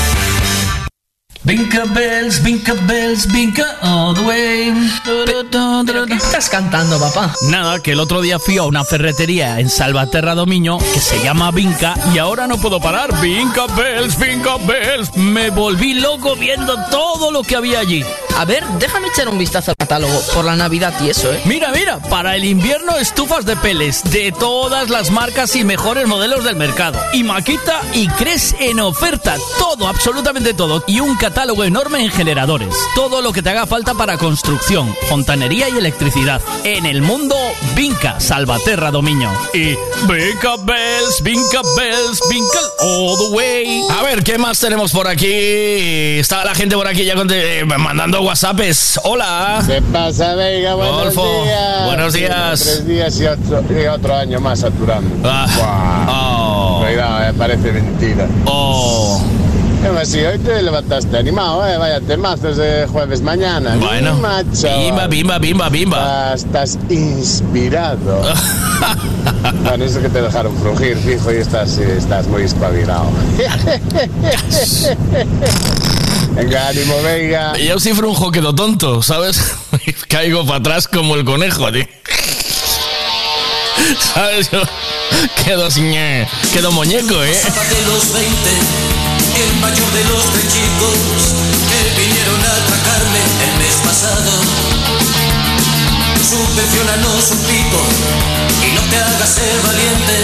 Vinca bells, vinca bells, vinca all the way. ¿Qué estás cantando, papá? Nada, que el otro día fui a una ferretería en Salvaterra Domiño que se llama Vinca y ahora no puedo parar. Vinca bells, vinca bells. Me volví loco viendo todo lo que había allí. A ver, déjame echar un vistazo al catálogo por la Navidad y eso, ¿eh? Mira, mira, para el invierno estufas de peles de todas las marcas y mejores modelos del mercado. Y Maquita y Cres en oferta. Todo, absolutamente todo. Y un catálogo enorme en generadores. Todo lo que te haga falta para construcción, fontanería y electricidad. En el mundo, Vinca, Salvaterra Domiño. Y Vinca Bells, Vinca Bells, Vinca all the way. A ver, ¿qué más tenemos por aquí? Está la gente por aquí ya conte- mandando WhatsApps. Hola. ¿Qué pasa, Vega? Buenos Rodolfo, días. buenos días. Tres días y otro, y otro año más saturando. Ah. Cuidado, eh, parece mentira. Oh. Eh, sí, hoy te levantaste animado, ¿eh? Vaya temazos de jueves mañana. Bueno. Bimba, bimba, bimba, bimba. Estás, estás inspirado. bueno, eso que te dejaron frugir, fijo, y estás, eh, estás muy espabilado. Venga, ánimo, venga. Yo sí frunjo quedo tonto, ¿sabes? Caigo para atrás como el conejo, tío. ¿Sabes? Yo quedo sin... eh, Quedo muñeco, ¿eh? De los 20, el mayor de los tres chicos que vinieron a atracarme el mes pasado. Subvencionanos un pico y no te hagas ser valiente,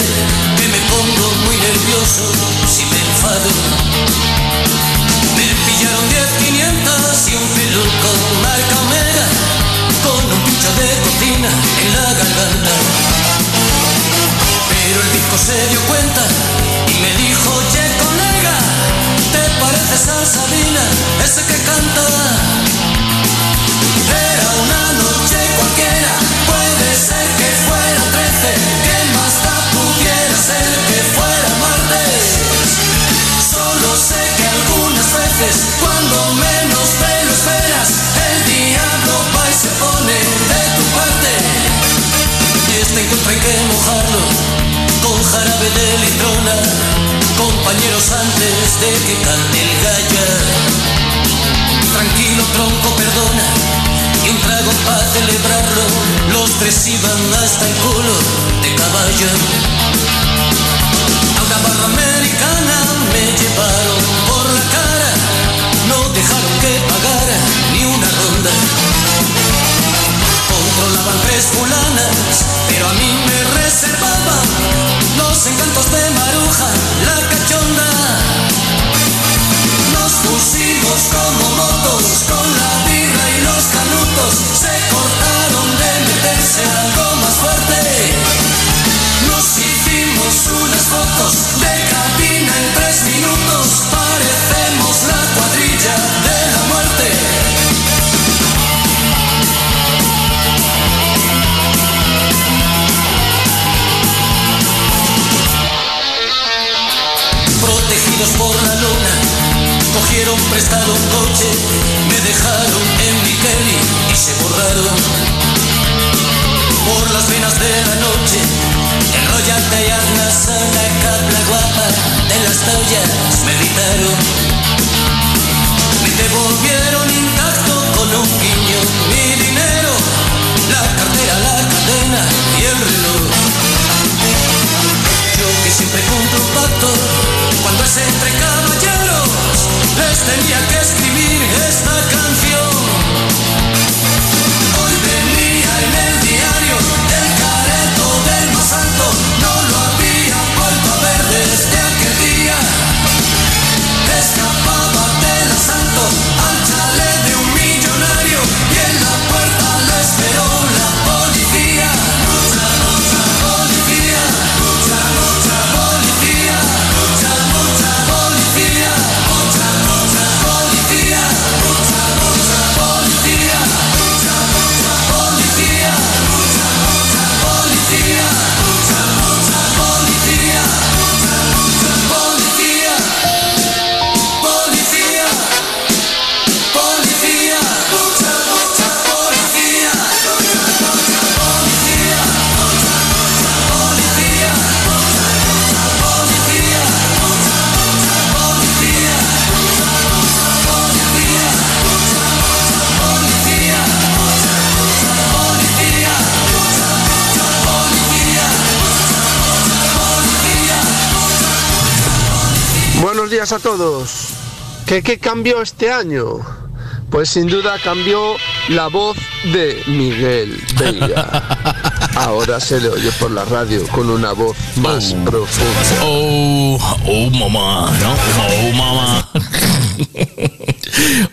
que me pongo muy nervioso si me enfado. Me pillaron 10 500 y un peluco marca Omega con un pincho de cocina en la garganta. Pero el disco se dio cuenta y me dijo, che colega, ¿te pareces a Sabina, ese que canta? Era una noche cualquiera, puede ser que fuera 13, que más da pudiera ser que fuera martes. Solo sé que algunas veces, cuando menos te lo esperas, el diablo va y se pone de tu parte. Y este encuentro hay que mojarlo con jarabe de litrona, compañeros antes de que cante el gallo. Tranquilo tronco, perdona, y un trago para celebrarlo. Los tres iban hasta el culo de caballo. A una barra americana me llevaron por la cara, no dejaron que pagara ni una ronda. Controlaban tres fulanas, pero a mí me reservaban los encantos de Maruja, la de las tallas me gritaron. Me devolvieron intacto con un guiño mi dinero, la cartera, la cadena y el reloj. Yo que siempre cumplo un pacto cuando es entre caballeros, les tenía que escribir esta canción. Días a todos. ¿Qué, ¿Qué cambió este año? Pues sin duda cambió la voz de Miguel Veiga. Ahora se le oye por la radio con una voz más profunda. Oh, oh, mamá, ¿no? Oh, mamá.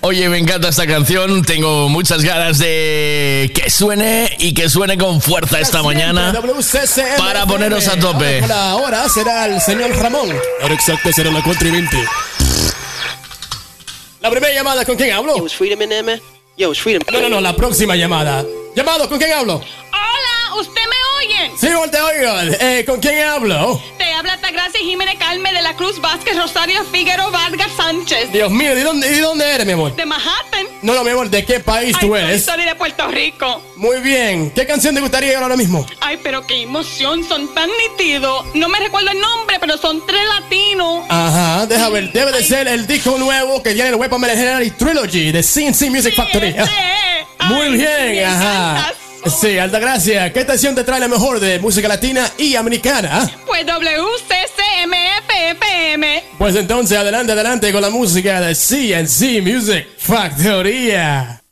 Oye, me encanta esta canción. Tengo muchas ganas de que suene y que suene con fuerza esta mañana para poneros a tope. Ahora, ahora será el señor Ramón. Ahora exacto será la 4 y 20. La primera llamada, ¿con quién hablo? No, no, no, la próxima llamada. Llamado, ¿con quién hablo? Hola, ¿usted me oye? Sí, te oigo. Eh, ¿Con quién hablo? Te habla Tagracia Jiménez Calme de la Cruz Vázquez Rosario Figueroa Vargas Sánchez. Dios mío, ¿de dónde, ¿de dónde eres, mi amor? De Manhattan. No, no, mi amor, ¿de qué país Ay, tú eres? soy de Puerto Rico. Muy bien. ¿Qué canción te gustaría ahora mismo? Ay, pero qué emoción, son tan nítidos. No me recuerdo el nombre, pero son tres latinos. Ajá, deja ver. Debe de ser el disco nuevo que tiene el Weapon Legendary Trilogy de CNC Music Factory. Muy bien, ajá. Sí, Altagracia, ¿qué estación te trae la mejor de música latina y americana? Pues WCCMFFM. Pues entonces, adelante, adelante con la música de CNC Music Factoría.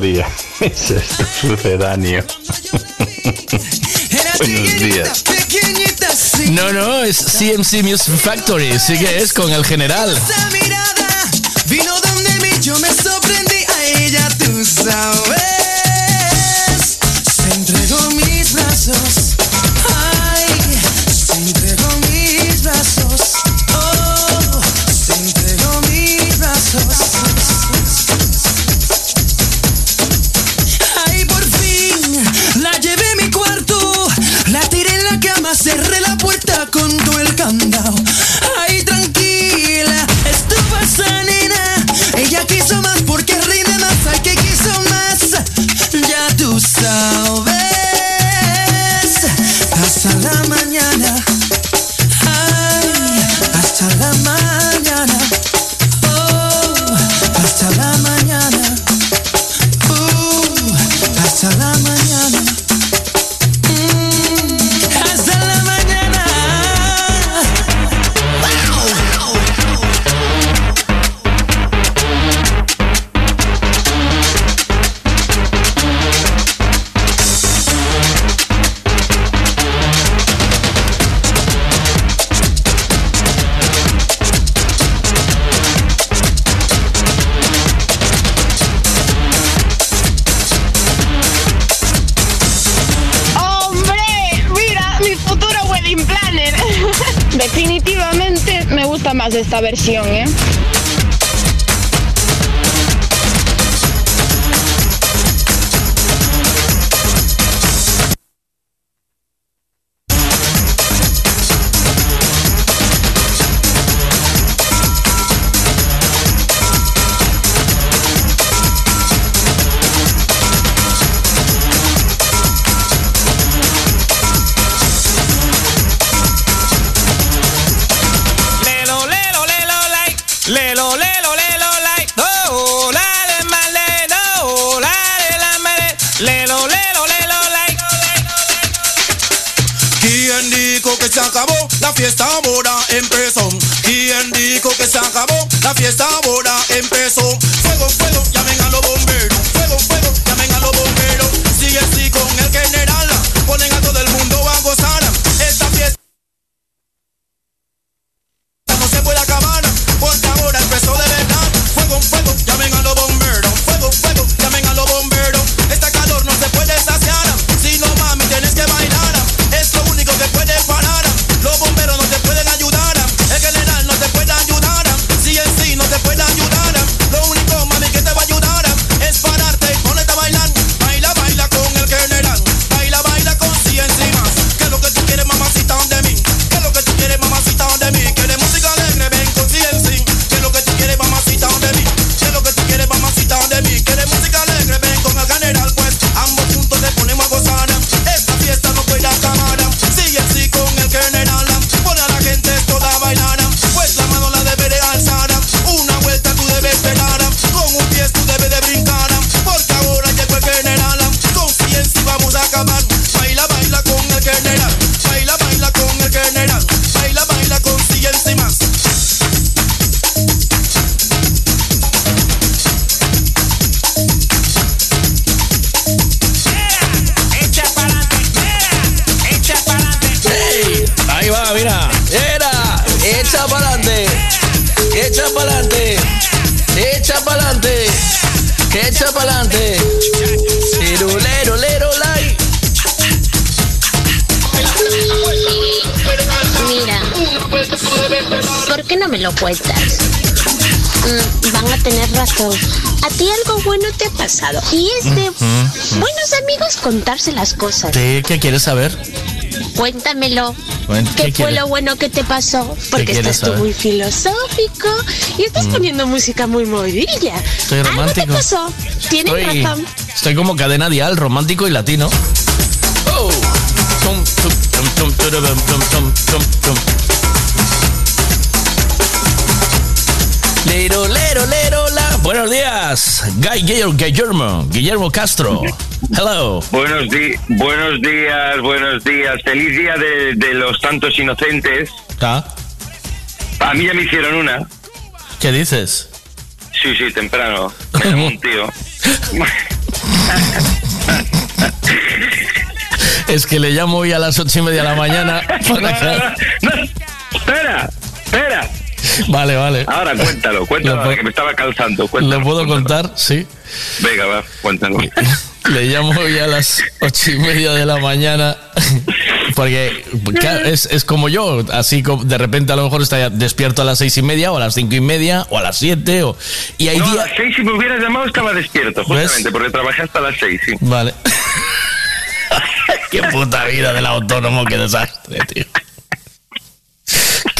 Factoría. Es esto sucedáneo. Buenos días. No, no, es CMC Music Factory, sí que es con el general. Esa mirada vino donde mí, yo me sorprendí a ella, tú sabes. Más acabó? La fiesta ahora empezó. ¿Quién dijo que se acabó? La fiesta ahora empezó. Contarse las cosas. Sí, ¿Qué quieres saber? Cuéntamelo. Bueno, ¿Qué, ¿qué fue lo bueno que te pasó? Porque estás tú saber? muy filosófico y estás Mm. poniendo música muy movilla. Estoy ¿Algo te romántico. pasó? Tienes Estoy, razón. estoy como cadena dial, romántico y latino. Oh. Lero, lero, lero, la. Buenos días, Guy Guillermo, Guillermo, Guillermo Castro. Hello. Buenos, di- buenos días, buenos días. Feliz día de, de los santos inocentes. ¿Ah? A mí ya me hicieron una. ¿Qué dices? Sí, sí, temprano. Me llamó un tío. Es que le llamo hoy a las ocho y media de la mañana. para que- espera, espera. Vale, vale. Ahora cuéntalo, cuéntalo, que me estaba calzando. Cuéntalo, ¿Lo puedo cuéntalo. contar? Sí. Venga, va, cuéntalo. Le llamo hoy a las ocho y media de la mañana. Porque es, es como yo, así como de repente a lo mejor está despierto a las seis y media o a las cinco y media o a las siete o, y hay no, a días... las seis si me hubieras llamado estaba despierto, justamente, porque trabajé hasta las seis, sí. Vale. Qué puta vida del autónomo, qué desastre, tío.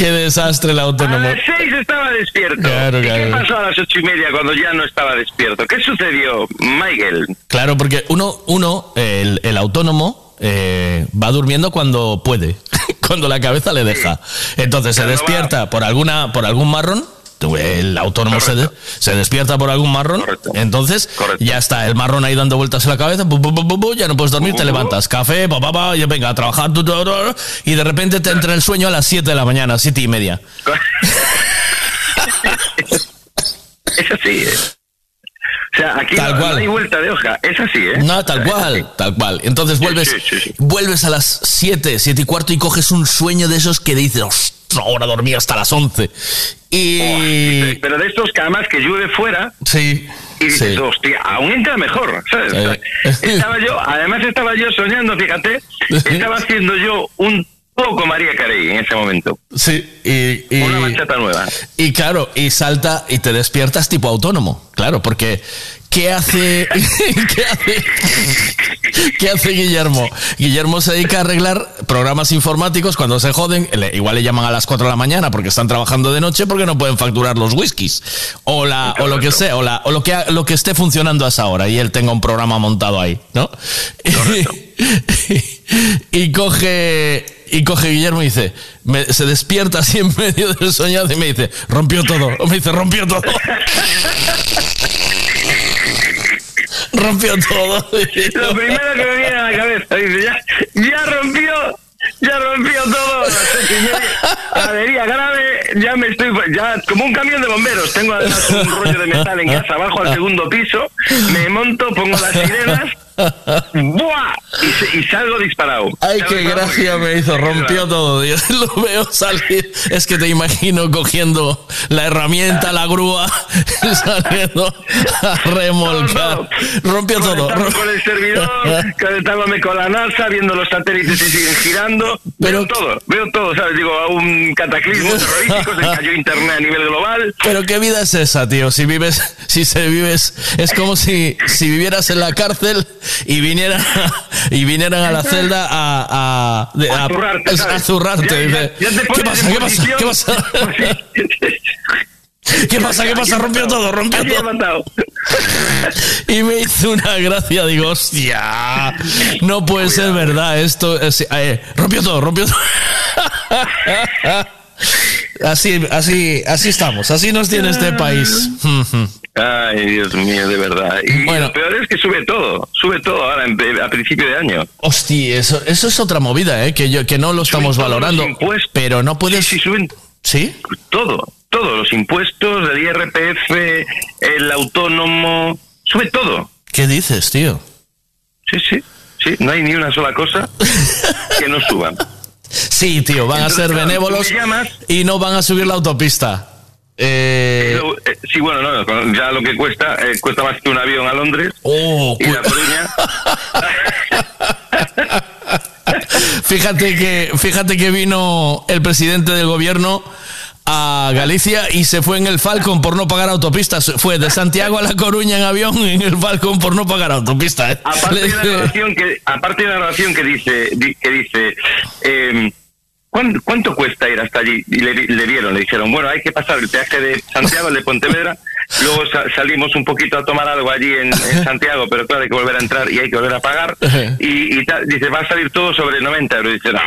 Qué desastre el A autónomo. las seis estaba despierto. Claro, ¿Y qué claro. pasó a las ocho y media cuando ya no estaba despierto? ¿Qué sucedió, Michael? Claro, porque uno, uno el, el autónomo, eh, va durmiendo cuando puede, cuando la cabeza le deja. Entonces se despierta por alguna, por algún marrón. El autónomo se, de- se despierta por algún marrón, entonces ya está el marrón ahí dando vueltas en la cabeza, bu, bu, bu, bu, bu, ya no puedes dormir, te levantas, café, pa, pa, pa, y venga a trabajar, tu, tu, tu, tu, y de repente te entra el sueño a las 7 de la mañana, siete y media. Es así, ¿eh? O sea, aquí Tal no, no hay vuelta de hoja. Es así, ¿eh? No, tal cual, tal cual. Entonces vuelves, vuelves a las 7, 7 y cuarto y coges un sueño de esos que dices, ostras, ahora dormí hasta las 11. Y... Pero de estos que además que llueve fuera Sí. y dices, hostia, aún entra mejor. ¿sabes? Estaba yo, además estaba yo soñando, fíjate, estaba haciendo yo un poco María Carey en ese momento. Sí, y, y- Una bachata nueva. Y claro, y salta y te despiertas tipo autónomo. Claro, porque ¿qué hace qué hace qué hace Guillermo? Guillermo se dedica a arreglar programas informáticos cuando se joden, le- igual le llaman a las 4 de la mañana porque están trabajando de noche porque no pueden facturar los whiskies o la o lo que sea, o la o lo que lo que esté funcionando a esa hora y él tenga un programa montado ahí, ¿no? y coge y coge Guillermo y dice, me- se despierta así en medio del soñado y me dice, rompió todo, o me dice, rompió todo. rompió todo. Lo primero que me viene a la cabeza, dice, ya, ya rompió, ya rompió todo. Avería grave, ya me estoy, ya como un camión de bomberos. Tengo además un rollo de metal en casa, abajo al segundo piso, me monto, pongo las sirenas, ¡buah! Y, y salgo disparado. Ay, qué gracia me hizo, rompió todo, Dios. Lo veo salir. Es que te imagino cogiendo la herramienta, la grúa, saliendo a remolcar. Rompió todo. Con el servidor, conectándome con la NASA, viendo los satélites que siguen girando. veo todo, veo todo, ¿sabes? Digo, a un cataclismo terrorífico, se cayó internet a nivel global. Pero qué vida es esa, tío. Si vives, si se vives, es como si, si vivieras en la cárcel y vinieran, y vinieran a la celda a, a, a- A zurrarte, a ¿sabes? zurrarte. Ya- Dice, ya- ya te ¿Qué pasa? ¿Qué pasa? ¿Qué pasa? ¿Qué pasa? ¿Qué pasa? Rompió todo, rompió todo. Y me hizo una gracia, digo, hostia, no puede ser verdad esto. es- eh, rompió todo, rompió todo. Así, así, así estamos, así nos tiene este país. Ay, Dios mío, de verdad. Y lo peor es que sube todo, sube todo ahora en- a principio de año. Hostia, eso, eso es otra movida, ¿eh? que, yo, que no lo estamos los valorando. impuestos. Pero no puedes. Sí, suben ¿Sí? todo, todos los impuestos, el IRPF, el autónomo, sube todo. ¿Qué dices, tío? Sí, sí, sí, no hay ni una sola cosa que no suba. Sí, tío, van a ser benévolos llamas- y no van a subir la autopista. Eh, eh, sí, bueno, no, ya lo que cuesta, eh, cuesta más que un avión a Londres Oh, y la Coruña. Fíjate que, fíjate que vino el presidente del gobierno a Galicia y se fue en el Falcon por no pagar autopistas. Fue de Santiago a La Coruña en avión en el Falcon por no pagar autopistas. ¿eh? Aparte de una narración que, aparte de narración que dice, di- que dice, eh, ¿cuán- ¿cuánto cuesta ir hasta allí? Y le, le dieron, le dijeron, bueno, hay que pasar el peaje de Santiago, el de Pontevedra, luego sa- salimos un poquito a tomar algo allí en, en Santiago, pero claro, hay que volver a entrar y hay que volver a pagar. Y, y tal, dice, va a salir todo sobre 90 euros. Dice, no,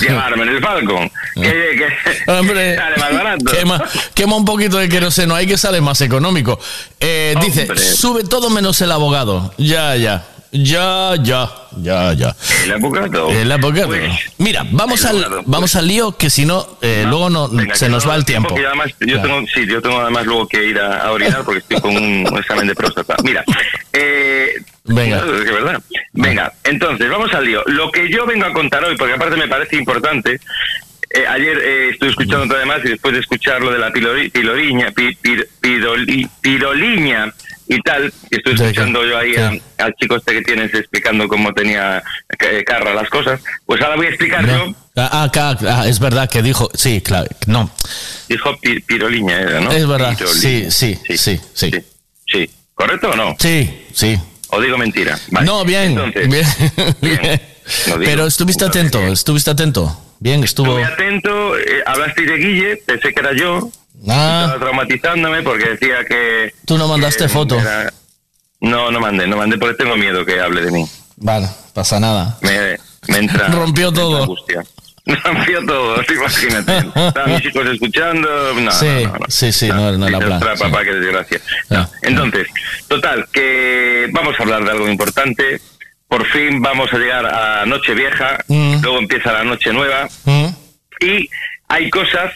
llevarme en el Falcon, que, que Hombre, sale más barato. quema, quema un poquito de queroseno ahí que sale más económico. Eh, dice, sube todo menos el abogado. Ya, ya. Ya, ya, ya, ya. El abogado. El abogado. Mira, vamos al, abogado, vamos al lío que si no, eh, luego no, Venga, se nos no va el tiempo. además, yo Claro. tengo, sí, yo tengo además luego que ir a, a orinar porque estoy con un, un examen de próstata. Mira, eh, Venga. no, es que verdad. Venga, entonces, vamos al lío. Lo que yo vengo a contar hoy, porque aparte me parece importante, eh, ayer eh, estuve escuchando además y después de escuchar lo de la pilori- piloriña, pi- pir- piroli- piroliña y tal, que estoy escuchando yo ahí a- al chico este que tienes explicando cómo tenía eh, Carra las cosas, pues ahora voy a explicar yo. Ah, ah, ah, es verdad que dijo, sí, claro, no. Dijo pi- piroliña, era, ¿no? Es verdad, sí, sí, sí, sí. Sí. ¿Correcto o no? Sí, sí. ¿O digo mentira? Vale. No, bien, Entonces, bien, bien. No Pero estuviste atento, estuviste atento. Bien, estuvo. Estuve atento, eh, hablaste de Guille, pensé que era yo. Ah. Estaba traumatizándome porque decía que... Tú no mandaste que foto. era- No, no mandé, no mandé porque tengo miedo que hable de mí. Vale, pasa nada. Me, me entra... Rompió todo. angustia. Rompió todo, imagínate. Estaban mis hijos escuchando. No, sí, no, no, no. sí, sí, no, no Dice, plan. "Ostras, papá, qué desgracia. No, Entonces, total, que vamos a hablar de algo importante. Por fin vamos a llegar a Nochevieja, Mm. luego empieza la Noche Nueva ¿Mm? y hay cosas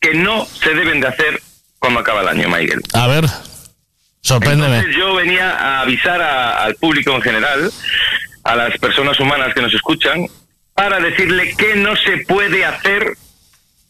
que no se deben de hacer cuando acaba el año, Michael. A ver, sorpréndeme. Entonces yo venía a avisar a- al público en general, a las personas humanas que nos escuchan, para decirle que no se puede hacer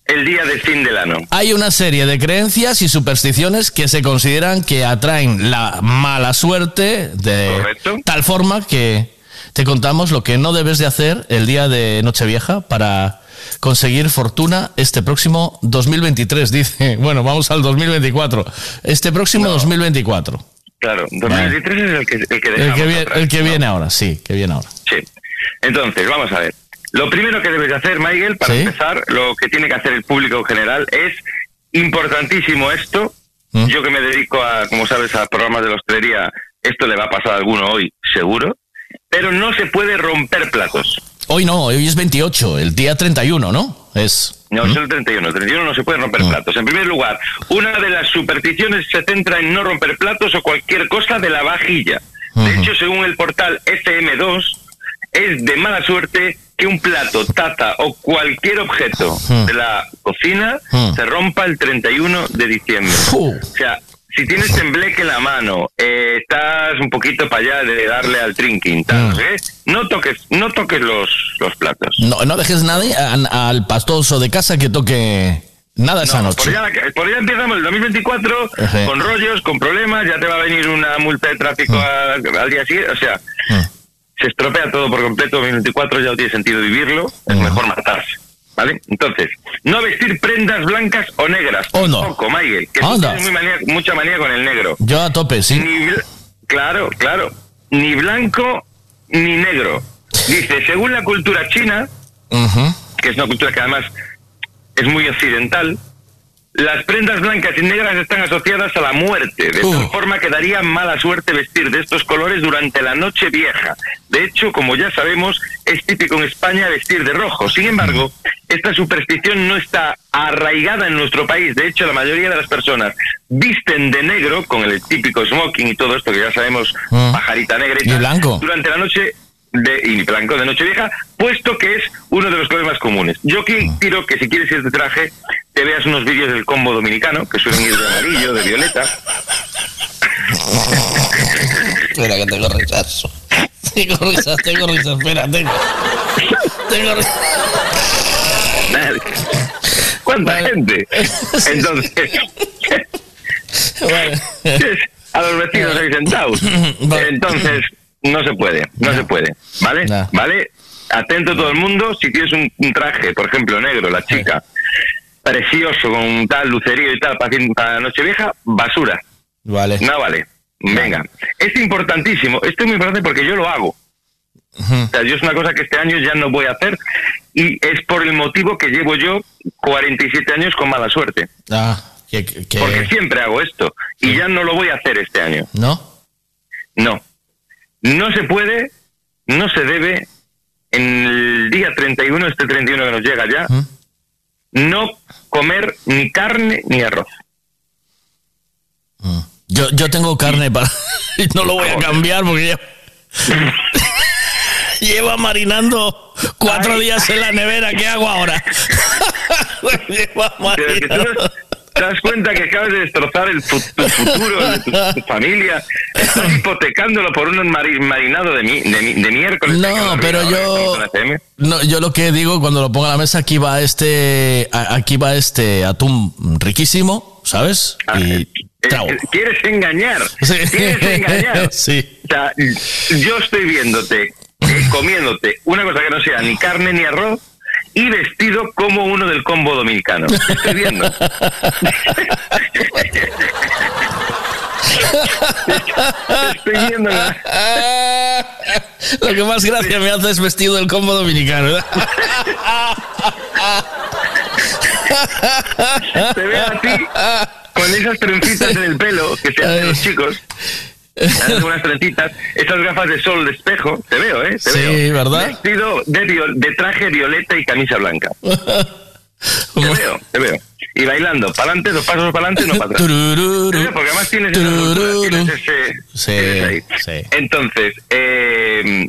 el día del fin del año. Hay una serie de creencias y supersticiones que se consideran que atraen la mala suerte de tal forma que te contamos lo que no debes de hacer el día de Nochevieja para conseguir fortuna este próximo 2023. Dice, bueno, vamos al 2024. Este próximo 2024. Claro, 2023 es el que, el que El que, viene, atrás, el que ¿no? viene ahora, sí, que viene ahora. Sí. Entonces, vamos a ver. Lo primero que debes de hacer, Miguel, para Sí. empezar, lo que tiene que hacer el público en general es importantísimo esto. ¿Mm? Yo que me dedico a, como sabes, a programas de la hostelería, esto le va a pasar a alguno hoy, seguro. Pero no se puede romper platos. Hoy no, hoy es 28, el día 31, ¿no? Es. No, es el 31. El 31 no se puede romper platos. En primer lugar, una de las supersticiones se centra en no romper platos o cualquier cosa de la vajilla. De hecho, según el portal FM2, es de mala suerte que un plato, taza o cualquier objeto de la cocina se rompa el 31 de diciembre. O sea, si tienes tembleque en la mano, eh, estás un poquito para allá de darle al trinking, sé qué, no toques, no toques los, los platos. No, no dejes nadie a- al pastoso de casa que toque nada esa No, noche. Por allá, por allá empezamos el 2024 Ejé. con rollos, con problemas, ya te va a venir una multa de tráfico Mm. al, al día siguiente, o sea, se estropea todo por completo, 2024 ya no tiene sentido vivirlo, es Mm. mejor matarse, ¿vale? Entonces, no vestir prendas blancas o negras, Oh, no. Miguel, que tienes muy manía- mucha manía con el negro. Yo a tope, sí. Ni claro, claro, ni blanco ni negro. Dice, según la cultura china, que es una cultura que además es muy occidental, las prendas blancas y negras están asociadas a la muerte, de tal forma que daría mala suerte vestir de estos colores durante la noche vieja. De hecho, como ya sabemos, es típico en España vestir de rojo. Sin embargo, esta superstición no está arraigada en nuestro país. De hecho, la mayoría de las personas visten de negro, con el típico smoking y todo esto que ya sabemos, Mm. pajarita negra y, Y tal, blanco. durante la noche de, y blanco de Nochevieja, puesto que es uno de los colores más comunes. Yo qui- quiero que si quieres ir de traje, te veas unos vídeos del combo dominicano, que suelen ir de amarillo, de violeta. Espera, que tengo rechazo. Tengo risas, tengo risas, espera, tengo. Tengo risas. ¿Cuánta gente? Entonces, a los vecinos ahí sentados. Entonces, no se puede, no se puede, ¿vale? ¿Vale? Atento todo el mundo, si tienes un, un traje, por ejemplo, negro, la chica, precioso, con tal lucerío y tal, para, para Nochevieja, basura. Vale. No vale. Venga. Es importantísimo. Esto es muy importante porque yo lo hago. O sea, yo es una cosa que este año ya no voy a hacer y es por el motivo que llevo yo 47 años con mala suerte. Ah, que, que- Porque siempre hago esto y ya no lo voy a hacer este año. ¿No? No. No se puede, no se debe, en el día 31, este 31 que nos llega ya, no comer ni carne ni arroz. Yo, yo tengo carne para. y no lo voy a cambiar porque ya. Lleva marinando cuatro días en la nevera. ¿Qué hago ahora? Lleva no- te das cuenta que acabas de destrozar el fu- tu futuro de tu, tu familia. Estás hipotecándolo por un mari- marinado de, mi- de, mi- de miércoles. No, pero yo. No, yo lo que digo cuando lo pongo a la mesa, aquí va este. Aquí va este atún riquísimo, ¿sabes? Y. trago. Eh, ¿Quieres engañar? Sí. ¿Quieres engañar? Sí. O sea, yo estoy viéndote, eh, comiéndote una cosa que no sea ni carne ni arroz y vestido como uno del combo dominicano. Estoy viendo. Estoy viendo. Lo que más gracia me hace es vestido del combo dominicano. Te veo a ti con esas trencitas en el pelo que se hacen los chicos. Hacen unas trencitas, esas gafas de sol de espejo, te veo, ¿eh? Te Sí, veo. ¿verdad? Vestido de, viol- de traje violeta y camisa blanca. Te veo, te veo. Y bailando, para adelante, dos pasos para adelante, no para atrás. Porque además tienes, cultura, tienes ese, tienes ahí. Sí. Entonces, eh,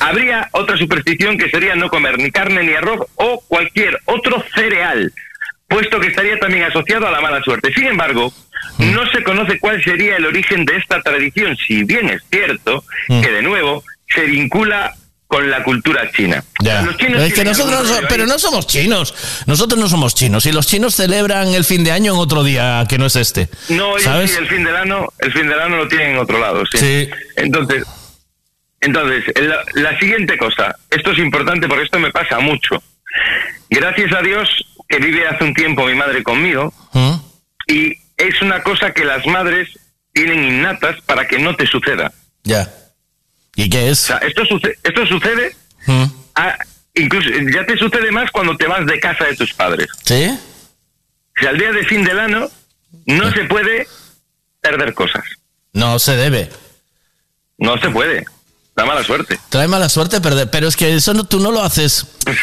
habría otra superstición que sería no comer ni carne ni arroz o cualquier otro cereal, puesto que estaría también asociado a la mala suerte. Sin embargo. No se conoce cuál sería el origen de esta tradición, si bien es cierto Mm. que de nuevo se vincula con la cultura china. Ya. Los chinos Es que nosotros, no pero no somos chinos. Nosotros no somos chinos. Y los chinos celebran el fin de año en otro día que no es este. No, ¿Sabes? sí, el fin del año, el fin del año lo tienen en otro lado, sí. Sí. Entonces, Entonces, la, la siguiente cosa, esto es importante porque esto me pasa mucho. Gracias a Dios que vive hace un tiempo mi madre conmigo ¿Mm? y es una cosa que las madres tienen innatas para que no te suceda. Ya. ¿Y qué es? O sea, esto, suce- esto sucede, ¿Mm? a- incluso ya te sucede más cuando te vas de casa de tus padres. ¿Sí? O sea, el día de fin del año no se puede perder cosas. No se debe. No se puede. Da mala suerte. Trae mala suerte perder, pero es que eso no, tú no lo haces.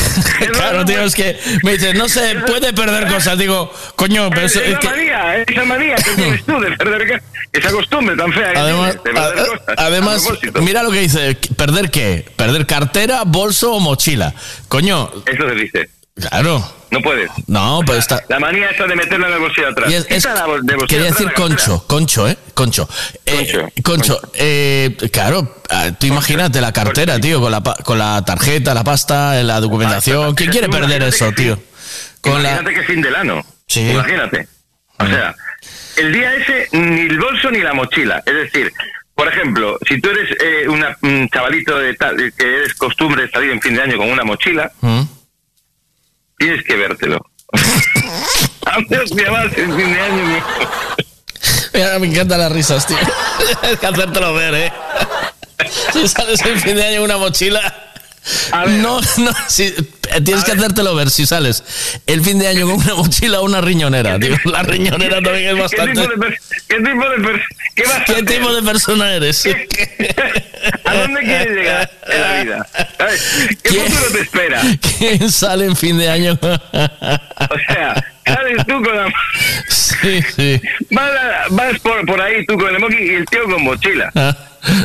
claro, tío, es que me dices, no se puede perder cosas. Digo, coño, pero eso- es esa que- manía, esa manía que tienes tú de perder esa costumbre tan fea que Además, tienes de perder a- cosas. además mira lo que dice, ¿perder qué? Perder cartera, bolso o mochila. Coño, Eso se dice. Claro. No puedes. No, pero está... La manía esa de meterla en el bolsillo atrás. Es- es- la de quería decir la cartera. concho, concho, ¿eh? Concho. Eh, concho, eh, claro, ah, tú imagínate la cartera, tío, con la, con la tarjeta, la pasta, la documentación. ¿Quién quiere perder eso, tío? Con la... Imagínate que fin del ano. Sí. Imagínate. O sea, el día ese ni el bolso ni la mochila. Es decir, por ejemplo, si tú eres eh, una- un chavalito de tal, que eres costumbre de salir en fin de año con una mochila, ¿Mm? Tienes que vértelo. A menos que vas en fin de año. mi- Mira, me encantan las risas, tío. Tienes que hacértelo ver, ¿eh? Si sales en fin de año en una mochila... No, no, si, tienes que hacértelo ver si sales el fin de año con una mochila o una riñonera, tío. La riñonera también es ¿Qué bastante... tipo de, per- qué tipo de, per- qué a ¿Qué tipo de persona eres? ¿A dónde quieres llegar en la vida? ¿Sabes? ¿Qué futuro te espera? ¿Quién sale en fin de año? O sea, sales tú con la... Sí, sí. Vas, a- vas por, por ahí tú con el emoji y el tío con mochila.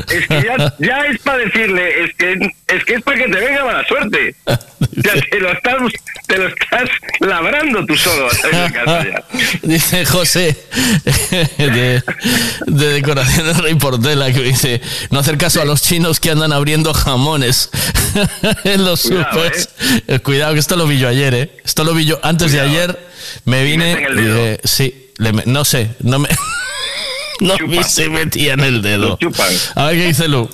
Es que ya, ya es para decirle, es que, es que es para que te venga mala suerte. Sea, te lo estás, te lo estás labrando tú solo ya. Dice José de, de Decoraciones Rey Portela que dice no hacer caso a los chinos que andan abriendo jamones en los Cuidado, supers. Eh, Cuidado que esto lo vi yo ayer, ¿eh? Esto lo vi yo antes de ayer. Me vine. dedo. dije, sí, le no sé, no me. No vi si metía en el dedo. A ver qué dice Lu.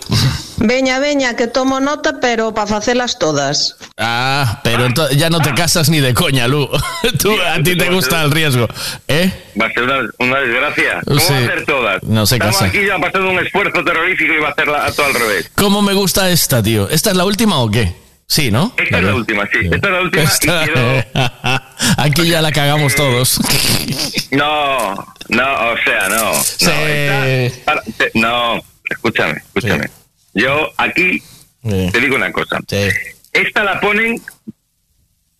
Veña, veña, que tomo nota, pero para hacerlas todas. Ah, pero ento- ya no te casas ni de coña, Lu. Tú, a ti te gusta el riesgo. ¿Eh? Va a ser una, una desgracia. ¿Cómo Sí. va a hacer todas? No se Estamos casa. aquí ya pasando un esfuerzo terrorífico y va a hacerla a todo al revés. ¿Cómo me gusta esta, tío? ¿Esta es la última o qué? Sí, ¿no? Esta es la última, sí. Esta es la última Esta- y quiero... Aquí ya la cagamos todos. No, no, o sea, no. No, esta- no, escúchame, escúchame. Yo aquí te digo una cosa. Esta la ponen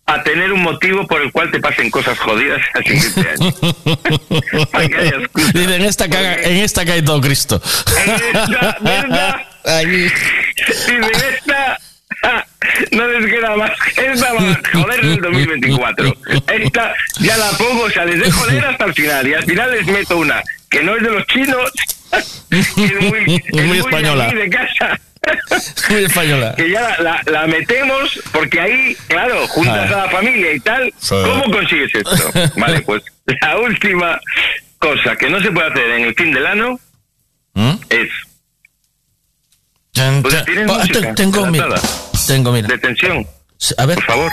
a tener un motivo por el cual te pasen cosas jodidas a siguiente año. Dicen, en esta, caga, en esta cae todo Cristo. Esta, ¿verdad? Dicen, esta... No les queda más. Esta va a joder el 2024. Esta ya la pongo, o sea, les dejo leer hasta el final. Y al final les meto una que no es de los chinos, que es muy, es Muy española. de de casa. Muy española. Que ya la, la- la metemos porque ahí, claro, juntas Ah. a la familia y tal. Sí. ¿Cómo consigues esto? Vale, pues la última cosa que no se puede hacer en el fin del año ¿Mm? es. Pues tienes música te- tengo, mira, tengo, mira. De tensión. A ver. Por favor.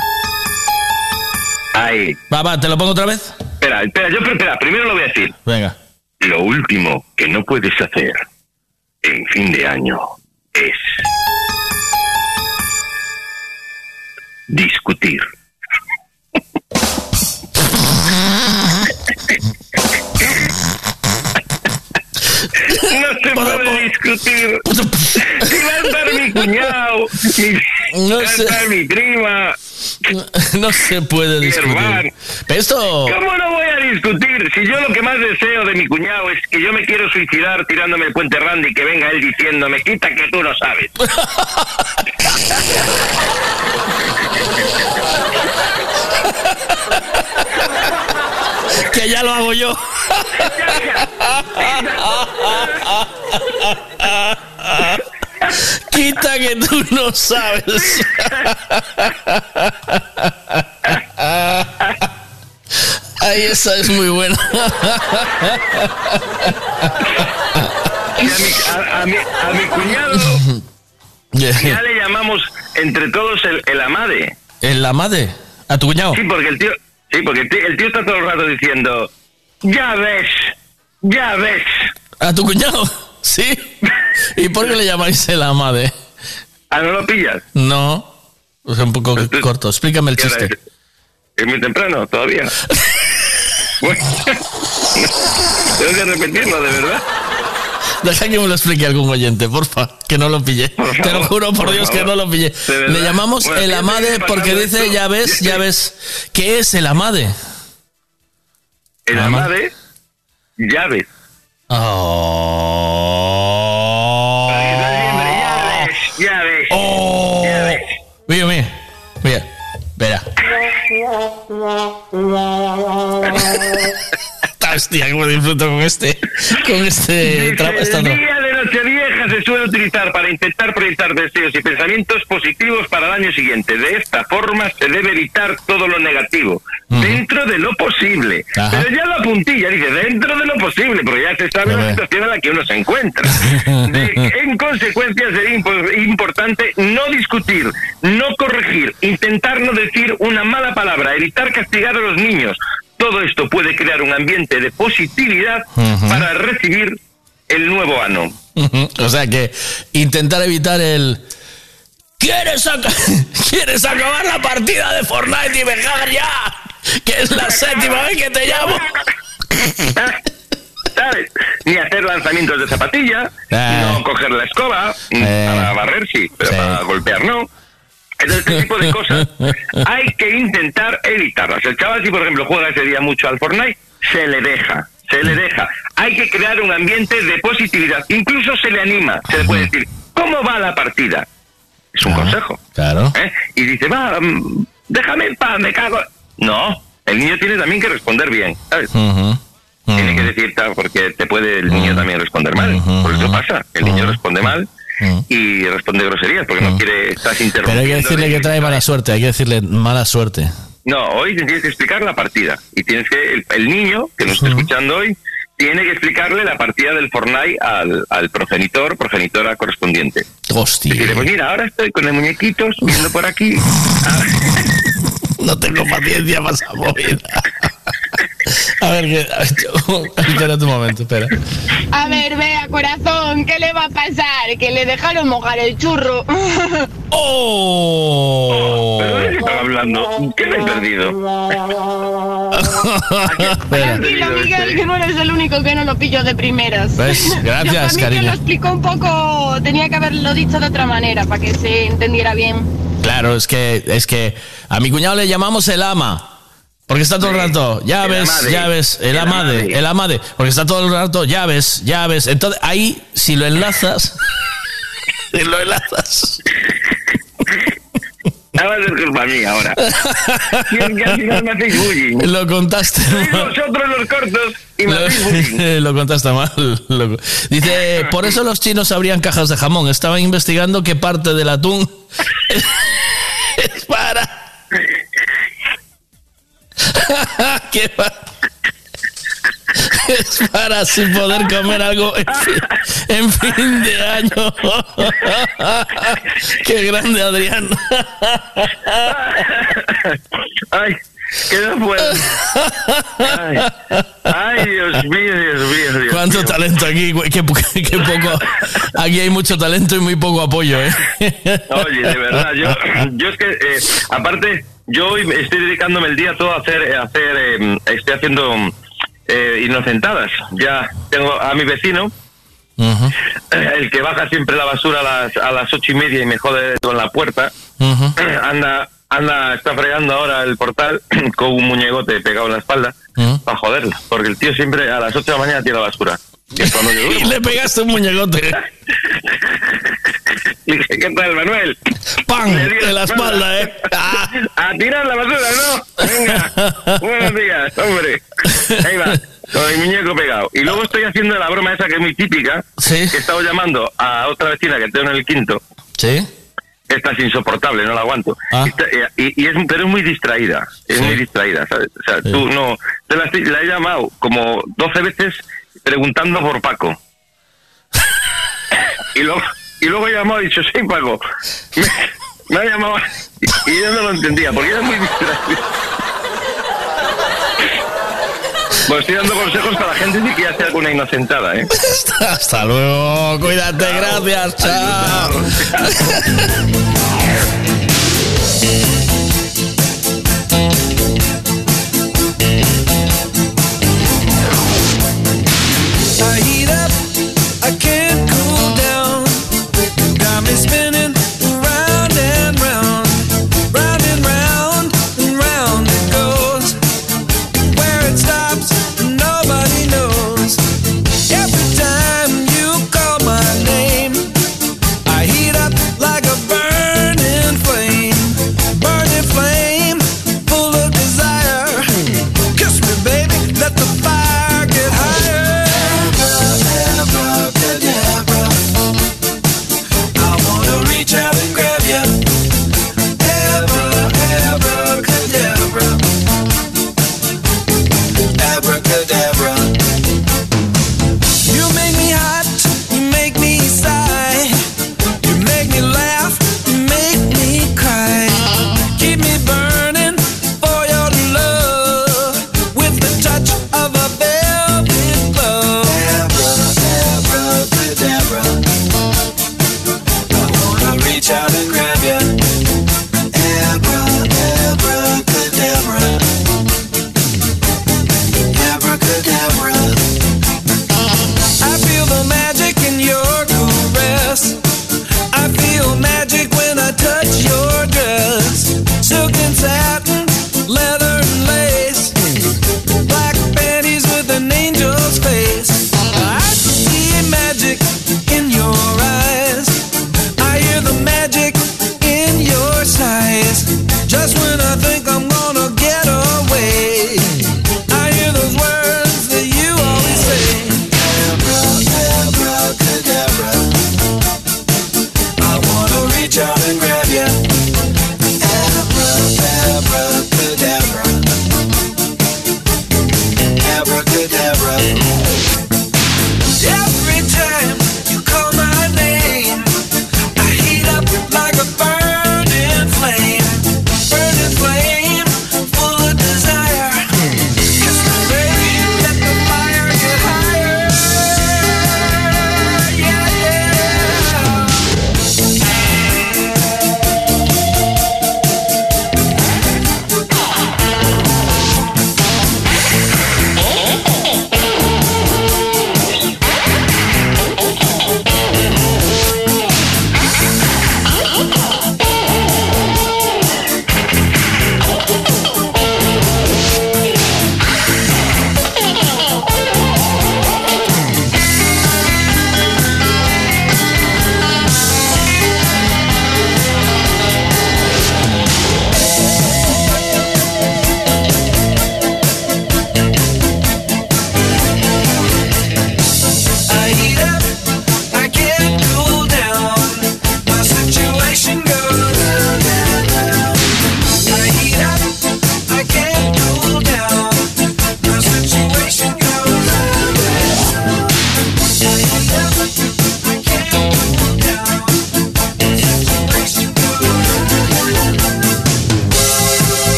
Ahí. Va, va, ¿te lo pongo otra vez? Espera, espera, yo espera, primero lo voy a decir. Venga. Lo último que no puedes hacer en fin de año es discutir. No se puede discutir. Si va a estar mi cuñado, mi, No va a estar mi prima, No se puede discutir. esto. ¿Cómo no voy a discutir? Si yo lo que más deseo de mi cuñado es que yo me quiero suicidar tirándome el puente Randy y que venga él diciéndome, quita que tú no sabes. Que ya lo hago yo. Quita que tú no sabes. Ay, esa es muy buena. Y a mi, a, a mi, a mi cuñado Ya le llamamos entre todos el, el amade. ¿El amade? ¿A tu cuñado? Sí, porque el tío, sí, porque el tío, el tío está todo el rato diciendo, ya ves, ya ves. ¿A tu cuñado? Sí. ¿Y por qué le llamáis el amade? ¿Ah, no lo pillas? No. Sea, un poco corto. Explícame el ¿Qué hora chiste. es? Es muy temprano, todavía. Bueno, tengo que repetirlo, de verdad. Deja que me lo explique algún oyente, porfa, que no lo pillé. Te lo juro por, por Dios que no lo pillé. Le llamamos Bueno, el amade que porque dice, esto- ya ves, ya ves. ¿Qué es el amade? El Ama- amade, llaves. Oh. Ya ves. Oh. Mira, mira. Mira. Verá. Hostia, cómo disfruto con este. Con este. tra- Dice, esta el día de Nochevieja se suele utilizar para intentar proyectar deseos y pensamientos positivos para el año siguiente. De esta forma se debe evitar todo lo negativo, dentro de lo posible. Ajá. Pero ya la puntilla dice dentro de lo posible, porque ya se sabe la situación en la que uno se encuentra. De- en consecuencia sería impo- importante no discutir, no corregir, intentar no decir una mala palabra, evitar castigar a los niños. Todo esto puede crear un ambiente de positividad para recibir el nuevo ano. O sea que intentar evitar el. ¿Quieres, aca- ¿Quieres acabar la partida de Fortnite y dejar ya? Que es la séptima vez que te llamo. ¿Sabes? Ni hacer lanzamientos de zapatilla, Eh. no coger la escoba, Eh. para barrer sí, pero Sí. para golpear no. Entonces, este tipo de cosas hay que intentar evitarlas. El chaval, si por ejemplo juega ese día mucho al Fortnite, se le deja, se le deja. Hay que crear un ambiente de positividad. Incluso se le anima, se le puede decir, ¿cómo va la partida? Es un consejo. Claro. ¿eh? Y dice, va, mm, déjame en paz, me cago. No, el niño tiene también que responder bien, ¿sabes? Tiene que decir tal, porque te puede el niño también responder mal. Por eso pasa, el niño responde mal y responde groserías porque no quiere, estás Pero hay interrumpiendo. que decirle que trae mala suerte, hay que decirle mala suerte. No, hoy tienes que explicar la partida y tienes que, el, el niño que nos está escuchando hoy, tiene que explicarle la partida del Fortnite al, al progenitor, progenitora correspondiente. Hostia. Decirle, pues mira, ahora estoy con el muñequitos viendo por aquí. No tengo paciencia para esa movida. A ver, que, espera un momento, espera. A ver, vea, corazón, ¿qué le va a pasar? Que le dejaron mojar el churro. ¡Oh! ¿Pero de qué están hablando? ¿Qué me he perdido? Tranquilo, Miguel, que no eres el único que no lo pillo de primeras. ¿Ves? Gracias, Yo cariño. lo explico un poco, tenía que haberlo dicho de otra manera para que se entendiera bien. Claro, es que, es que a mi cuñado le llamamos el ama. Porque está todo el rato, ya El ves, amade. ya ves, el El amade, amade. el amade, porque está todo el rato, ya ves, ya ves. Entonces ahí, si lo enlazas, si lo enlazas. Ahora es culpa mía ahora. Si es que al final me hacéis bullying. Lo contaste Sois mal. vosotros los cortos y me hacéis bullying. Lo, lo contaste mal. Lo- Dice, por eso los chinos abrían cajas de jamón. Estaban investigando qué parte del atún ¿Qué va- Es para así poder comer algo en fin, en fin de año. Qué grande, Adrián. Ay, que no puedo. Ay, ay, Dios mío, Dios mío, Dios Cuánto mío. talento aquí, güey, qué, qué poco. Aquí hay mucho talento y muy poco apoyo, ¿eh? Oye, de verdad, yo, yo es que, eh, aparte, yo hoy estoy dedicándome el día todo a hacer, a hacer eh, estoy haciendo eh, inocentadas. Ya tengo a mi vecino, eh, el que baja siempre la basura a las, a las ocho y media y me jode con la puerta, anda, anda, está fregando ahora el portal con un muñecote pegado en la espalda para joderlo, porque el tío siempre a las ocho de la mañana tira la basura. Y le pegaste un muñecote. Le dije, ¿qué tal, Manuel? ¡Pam! En la espalda, ¿eh? A tirar la basura, ¿no? Venga. Buenos días, hombre. Ahí va. Con el muñeco pegado. Y luego estoy haciendo la broma esa que es muy típica. Sí. Que he estado llamando a otra vecina que tengo en el quinto. Sí. Esta es insoportable, no la aguanto. Ah. Y, está- y- y es, pero es muy distraída. Es Sí. muy distraída, ¿sabes? O sea, tú no. Te la he llamado como 12 veces preguntando por Paco. y, luego, y luego llamó y dicho, sí, Paco. Me, ha llamado y, yo no lo entendía, porque era muy distraído. Pues estoy dando consejos para la gente que hace alguna inocentada, ¿eh? Hasta luego, cuídate, gracias, chao.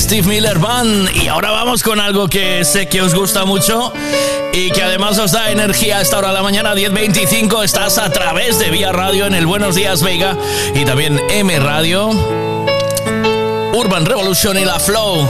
Steve Miller Band. Y ahora vamos con algo que sé que os gusta mucho y que además os da energía a esta hora de la mañana, 10.25. Estás a través de Vía Radio en el Buenos Días Vega y también M Radio, Urban Revolution y La Flow.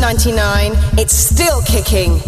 1999, it's still kicking.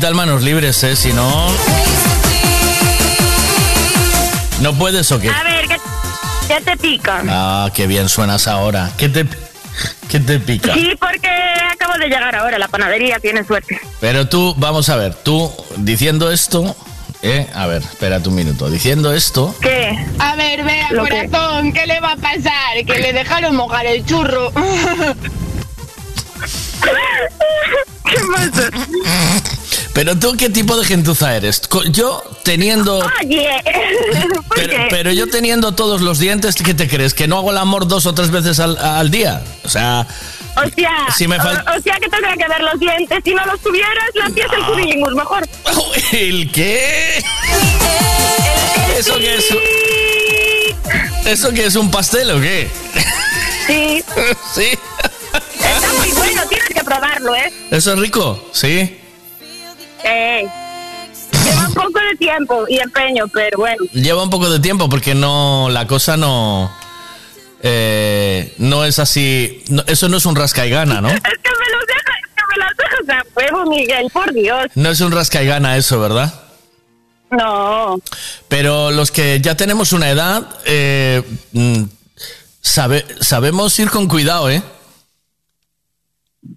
¿Qué tal? Quita el manos libres, ¿eh? Si no... ¿No puedes o qué? A ver, ¿qué, qué te pica? Ah, qué bien suenas ahora. ¿Qué te, qué te pica? Sí, porque acabo de llegar ahora, la panadería tiene suerte. Pero tú, vamos a ver, tú diciendo esto... ¿eh? A ver, espérate un minuto. Diciendo esto... ¿Qué? A ver, vea, Lo que- corazón, ¿qué le va a pasar? Que le dejaron mojar el churro. ¿Qué pasa? Pero tú, ¿qué tipo de gentuza eres? Yo teniendo... Oye, ¿por Pero, qué? pero yo teniendo todos los dientes, ¿qué te crees? ¿Que no hago el amor dos o tres veces al, al día? O sea... O sea, Si me fal- o, o sea que tendría que ver los dientes. Si no los tuvieras, le hacías el cunilingus mejor. ¿El qué? ¿Eso qué es? ¿Eso qué es un pastel o qué? Sí. Sí. Está muy bueno, tienes que probarlo, ¿eh? ¿Eso es rico? Sí. Eh, Lleva un poco de tiempo y empeño, pero bueno. Lleva un poco de tiempo porque no... La cosa no... eh, no es así... no- eso no es un rasca y gana, ¿no? Es que me los dejas, es que me las dejas a huevo, Miguel, por Dios. No es un rasca y gana eso, ¿verdad? No. Pero los que ya tenemos una edad, eh, mm, sabe- sabemos ir con cuidado, ¿eh?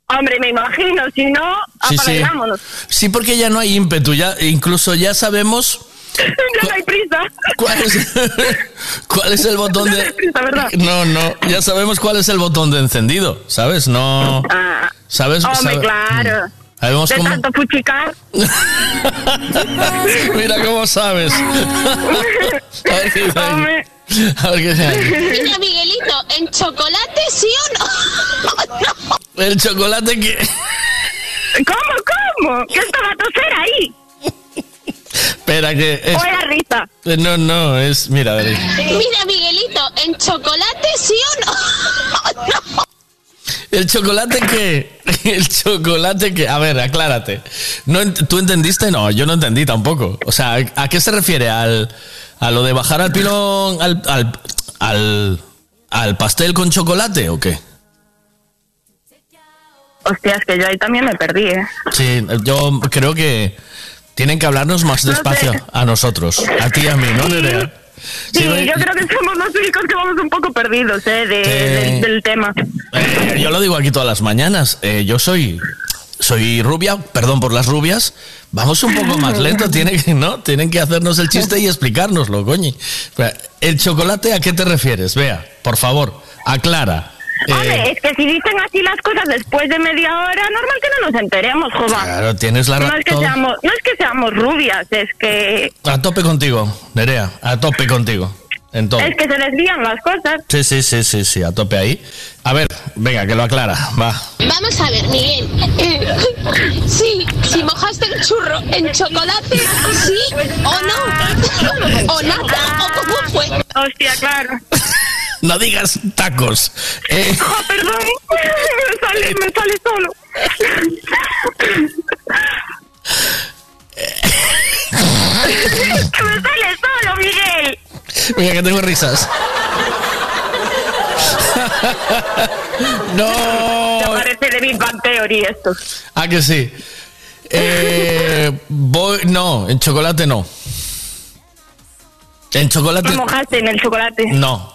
Hombre, me imagino, si no, Sí, sí. apagámonos. Sí, porque ya no hay ímpetu, ya incluso ya sabemos ya no hay prisa. cuál es, cuál es el botón No hay de... prisa, ¿verdad? No, no, ya sabemos cuál es el botón de encendido, ¿sabes? No... Ah, ¿Sabes? hombre, claro. Sabemos De cómo... tanto fuchicar. Mira cómo sabes. A qué. A ver qué ahí. Mira, Miguelito, ¿en chocolate sí o no? El chocolate que... ¿Cómo, cómo? ¿Qué esto va a toser ahí? Espera que... es- O era risa. Eh, No, no, es... Mira, a ver. Mira, Miguelito, ¿en chocolate sí o no? no. ¿El chocolate qué? El chocolate que... A ver, aclárate. ¿No, ent- ¿Tú entendiste? No, yo no entendí tampoco. O sea, ¿a qué se refiere? ¿Al, ¿A lo de bajar al pilón, al, al, al, al pastel con chocolate o qué? Hostia, es que yo ahí también me perdí, ¿eh? Sí, yo creo que tienen que hablarnos más despacio a nosotros, a ti y a mí, ¿no, Nerea? Sí, yo creo que somos los únicos que vamos un poco perdidos, ¿eh? De- del, del tema. Eh, yo lo digo aquí todas las mañanas. eh, yo soy soy rubia, perdón por las rubias. Vamos un poco más lento, tiene que, ¿no? Tienen que hacernos el chiste y explicárnoslo, coño. ¿El chocolate a qué te refieres? Vea, por favor, aclara. Eh, Hombre, es que si dicen así las cosas después de media hora, normal que no nos enteremos, jova. claro, tienes la no es que razón. seamos, no es que seamos rubias, es que A tope contigo, Nerea, a tope contigo. Es que se desvían las cosas. Sí, sí, sí, sí, sí, a tope ahí. A ver, venga, que lo aclara, va. Vamos a ver, Miguel. Eh, sí, si mojaste el churro en chocolate, sí o no. O nada, o cómo fue. Hostia, claro. No digas tacos. Eh, Oh, perdón, me sale, me sale solo. que me sale solo, Miguel. Venga, que tengo risas. no. Te parece de Big Bang Theory esto. Ah, que sí. Eh, voy, no, en chocolate no. En chocolate Me mojaste en el chocolate. no.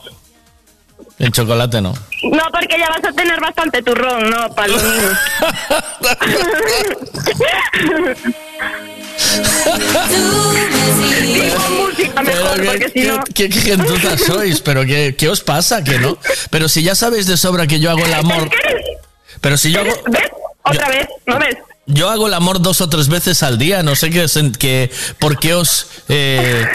En chocolate no. No, porque ya vas a tener bastante turrón, ¿no? Para los niños. Música mejor, Pero porque qué, si no... qué, qué gentuza sois, pero qué, ¿qué os pasa? que no? Pero si ya sabéis de sobra que yo hago el amor. Pero si yo hago. ¿Ves? Otra vez, ¿no ves? Yo hago el amor dos o tres veces al día, no sé qué, que, por qué os... eh,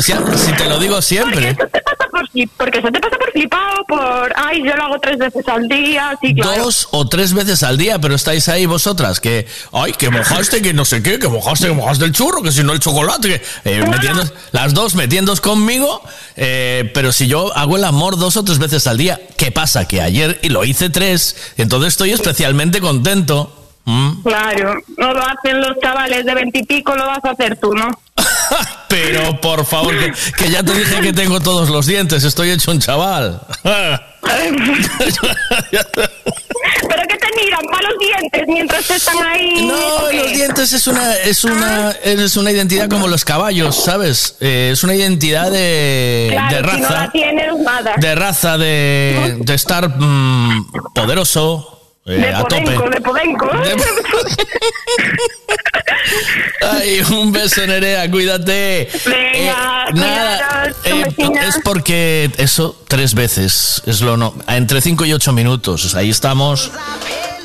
si, si te lo digo siempre. Eso te pasa por porque eso te pasa por flipado, por... Ay, yo lo hago tres veces al día, sí, claro. Dos o tres veces al día, pero estáis ahí vosotras que, ay, que mojaste, que no sé qué, que mojaste, que mojaste el churro, que si no el chocolate, que eh, metiendo- las dos metiéndos conmigo, eh, pero si yo hago el amor dos o tres veces al día, ¿qué pasa? Que ayer y lo hice tres, entonces estoy especialmente contento. Mm. Claro, no lo hacen los chavales de veintipico, lo vas a hacer tú, ¿no? Pero por favor, que, que ya te dije que tengo todos los dientes, estoy hecho un chaval. Pero que te miran para los dientes mientras están ahí. No, los dientes es una, es una, es una identidad como los caballos, ¿sabes? Eh, es una identidad de, Claro, de si no raza. la tienes, nada. de raza, de, de estar mm, poderoso, eh, de a tope. podenco, de podenco. Ay, un beso, Nerea, cuídate. Venga, Eh, nada, eh, es porque eso tres veces es lo no, entre cinco y ocho minutos, ahí estamos.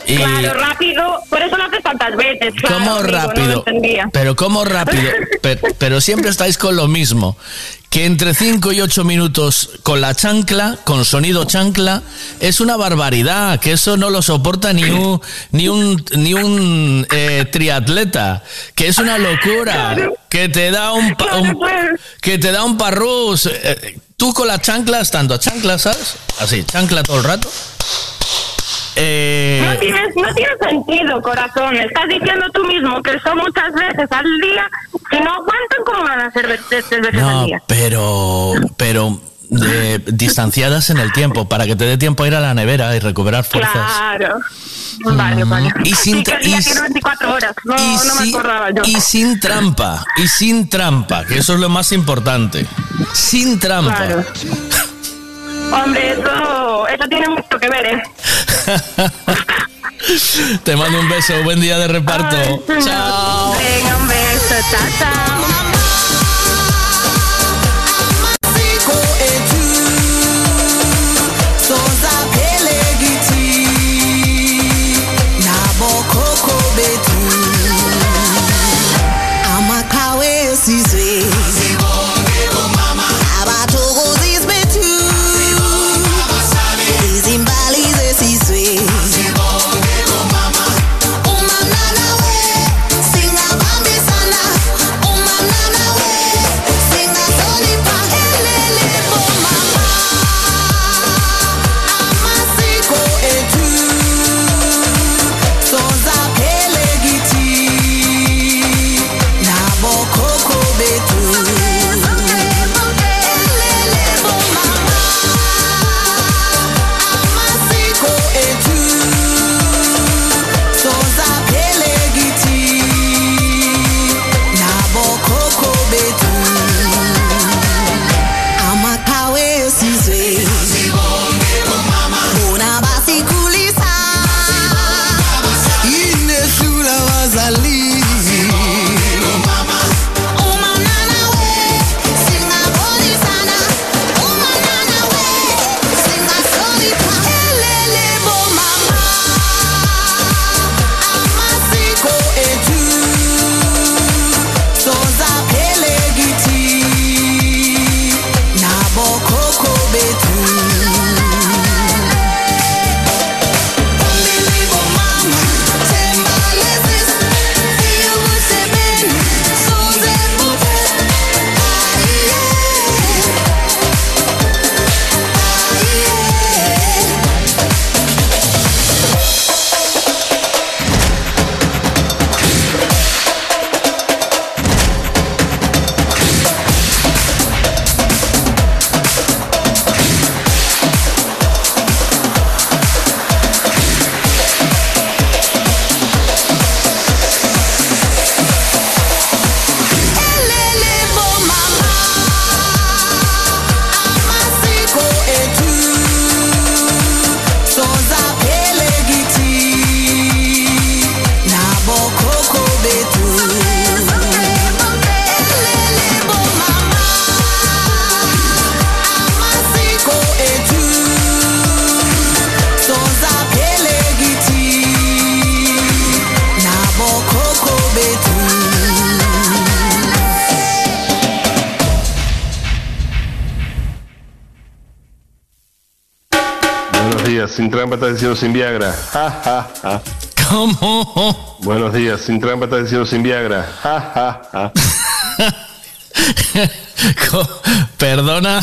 Claro, rápido, por eso lo haces tantas veces. Claro, ¿Cómo amigo, rápido? pero cómo rápido. pero, pero siempre estáis con lo mismo. Que entre 5 y 8 minutos con la chancla, con sonido chancla, es una barbaridad. Que eso no lo soporta ni un, ni un, ni un eh, triatleta. Que es una locura. Que te da un, un- que te da un parrús. Eh, Tú con la chancla, estando a chancla, ¿sabes? Así, chancla todo el rato. Eh, No tiene, no tiene sentido, corazón. Estás diciendo tú mismo que son muchas veces al día. Si no aguantan, ¿cómo van a ser veces al No, día? pero, pero eh, distanciadas en el tiempo, para que te dé tiempo a ir a la nevera y recuperar fuerzas. Claro. Vale, vale. Y sin Sí, que el tra- día y tiene s- 24 horas. No, y no me sin- acordaba yo. Y sin trampa, y sin trampa, que eso es lo más importante. Sin trampa. Claro. Hombre, eso, eso tiene mucho que ver, ¿eh? Te mando un beso, buen día de reparto. Chao. Venga, un beso. Chao, chao. Diciendo sin Viagra. Ja, ja, ja. ¿Cómo? Buenos días, sin trampa está diciendo sin Viagra. Ja, ja, ja. Perdona.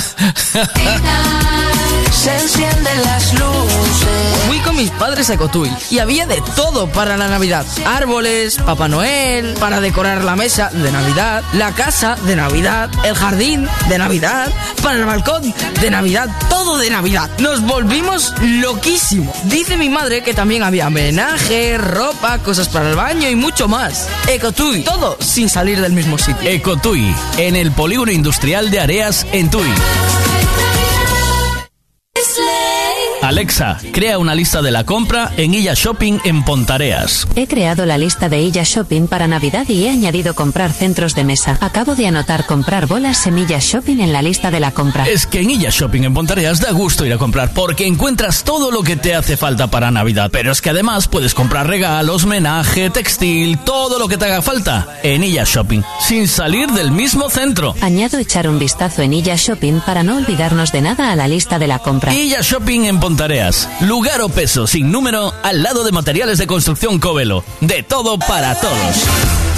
Se encienden las luces. Fui con mis padres a Cotuí y había de todo para la Navidad. Árboles, Papá Noel, para decorar la mesa de Navidad, la casa de Navidad, el jardín de Navidad, para el balcón de Navidad, todo de Navidad. Nos volvimos loquísimos. Dice mi madre que también había homenaje, ropa, cosas para el baño y mucho más. Ecotui, todo sin salir del mismo sitio. Ecotui, en el polígono industrial de Areas, en Tui. Alexa, crea una lista de la compra en Illa Shopping en Pontareas. He creado la lista de Illa Shopping para Navidad y he añadido comprar centros de mesa. Acabo de anotar comprar bolas semillas shopping en la lista de la compra. Es que en Illa Shopping en Pontareas da gusto ir a comprar porque encuentras todo lo que te hace falta para Navidad. Pero es que además puedes comprar regalos, menaje, textil, todo lo que te haga falta en Illa Shopping, sin salir del mismo centro. Añado echar un vistazo en Illa Shopping para no olvidarnos de nada a la lista de la compra. Illa Shopping en Pontareas. Lugar o peso sin número al lado de materiales de construcción Covelo. De todo para todos.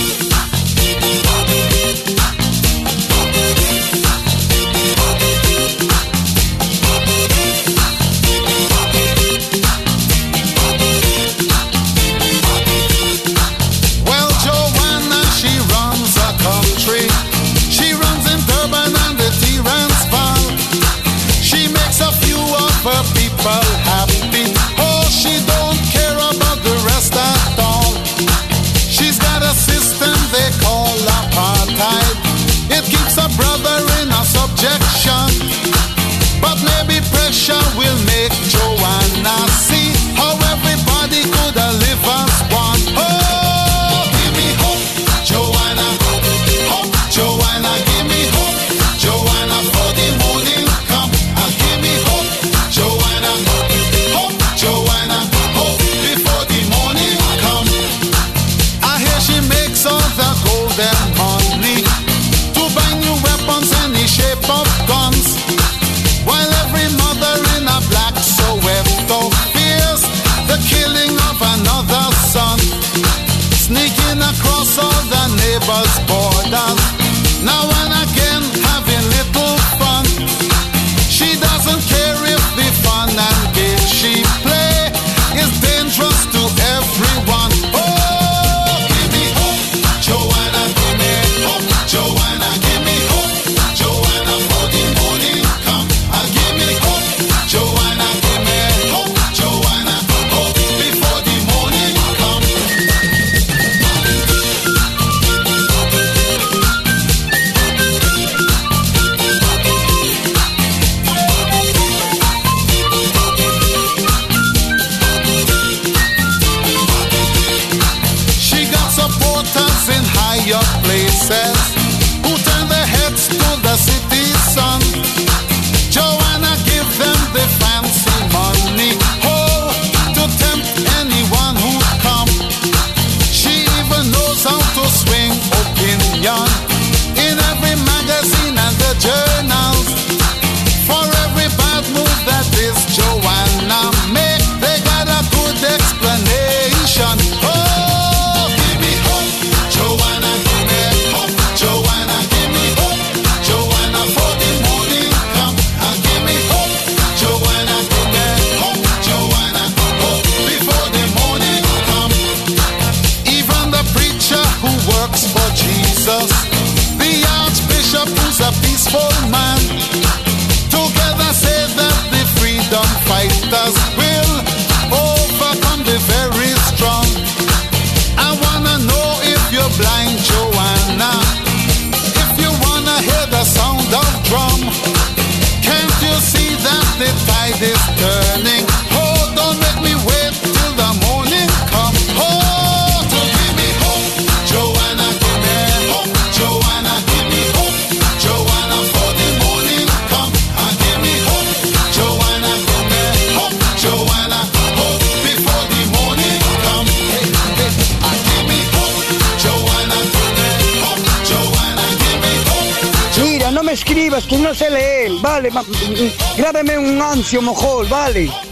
The neighbors' Grábeme un ancio mojol, vale.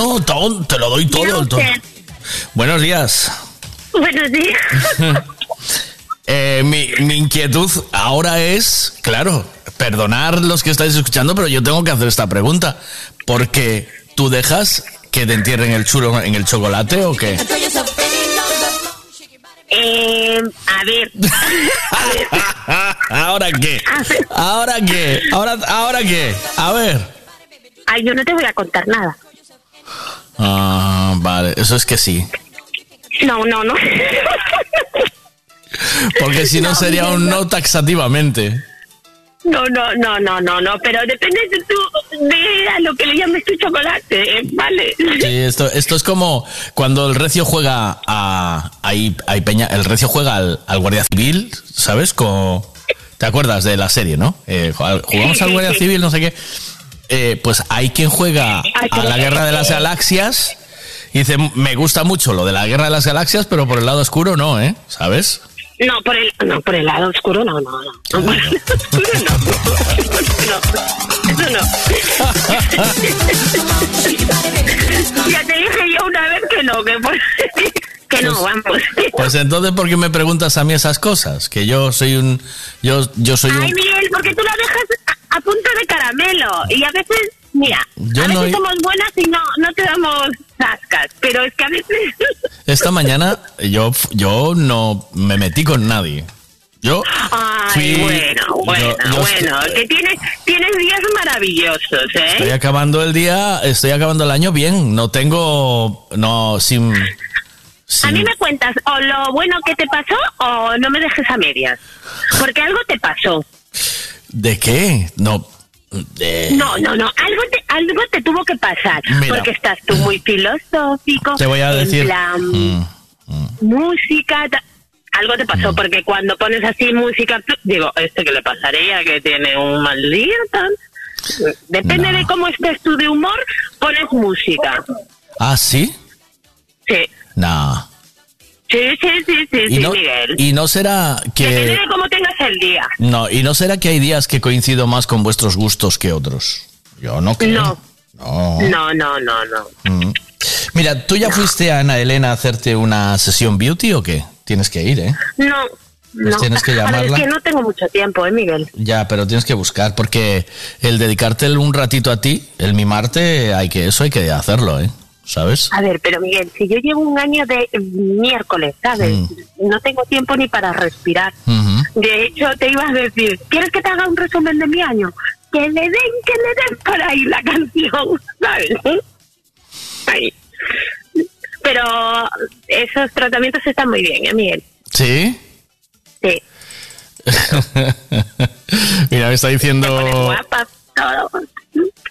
Tono? Ton- Te lo doy todo. Buenos días. Buenos días. Eh, mi, mi inquietud ahora es, claro, perdonar los que estáis escuchando, pero yo tengo que hacer esta pregunta. Porque tú dejas que te entierren el chulo en el chocolate o qué? Eh, a ver. ¿Ahora qué? ¿Ahora qué? ¿Ahora, ¿Ahora qué? A ver. Ay, yo no te voy a contar nada. Ah, vale, eso es que sí. No, no, no. Porque si no No, sería un no. taxativamente. No, no, no, no, no, no, pero depende de tú, de a lo que le llames tu chocolate, ¿eh? ¿vale? Sí, esto, esto es como cuando el recio juega a. Ahí, ahí Peña, el recio juega al, al Guardia Civil, ¿sabes? Con, ¿Te acuerdas de la serie, no? Eh, jugamos Sí, al Guardia sí. Civil, no sé qué. Eh, pues hay quien juega a la Guerra de las Galaxias y dice: Me gusta mucho lo de la Guerra de las Galaxias, pero por el lado oscuro no, ¿eh? ¿Sabes? No, por el, no, por el lado oscuro no, no, no. No, por el lado oscuro no. No, eso no. ya te dije yo una vez que no, que, por- que no, vamos. Pues entonces, ¿por qué me preguntas a mí esas cosas? Que yo soy un. Yo, yo soy un. Ay, Miguel, porque tú la dejas a, punto de caramelo. Y a veces, mira, Yo a veces somos buenas y no, no te damos zascas. Pero es que a veces... Esta mañana yo, yo no me metí con nadie. Yo Ay, fui- bueno, bueno, yo- yo bueno. Que tienes, tienes días maravillosos, ¿eh? Estoy acabando el día, estoy acabando el año bien. No tengo, no, sin, A mí me cuentas o lo bueno que te pasó o no me dejes a medias. Porque algo te pasó. ¿De qué? No, de, No, no, no. Algo te, algo te tuvo que pasar. Mira. Porque estás tú muy filosófico. Te voy a decir. plan, Mm, música. ta- Algo te pasó. Porque cuando pones así música, digo, ¿este que le pasaría? Que tiene un mal día. tal. Depende de cómo estés tú de humor, pones música. ¿Ah, sí? Sí. No. Sí, sí, sí, sí, Y sí, no, Miguel. y no será Depende que, de cómo tengas el día. no, y no será que hay días que coincido más con vuestros gustos que otros. Yo no creo. No. No. No, no, no, no. Mm. Mira, ¿tú ya fuiste a Ana Elena a hacerte una sesión beauty o qué? Tienes que ir, ¿eh? No. Pues no. tienes que A ver, llamarla. es que no tengo mucho tiempo, ¿eh, Miguel? Ya, pero tienes que buscar, porque el dedicarte un ratito a ti, el mimarte, hay que, eso hay que hacerlo, ¿eh? ¿Sabes? A ver, pero Miguel, si yo llevo un año de miércoles, ¿sabes? No tengo tiempo ni para respirar. De hecho, te iba a decir, ¿quieres que te haga un resumen de mi año? Que le den, que le den por ahí la canción, ¿sabes? Ahí. Pero esos tratamientos están muy bien, ¿eh, Miguel? ¿Sí? Sí. Mira, me está diciendo... Guapa, todo.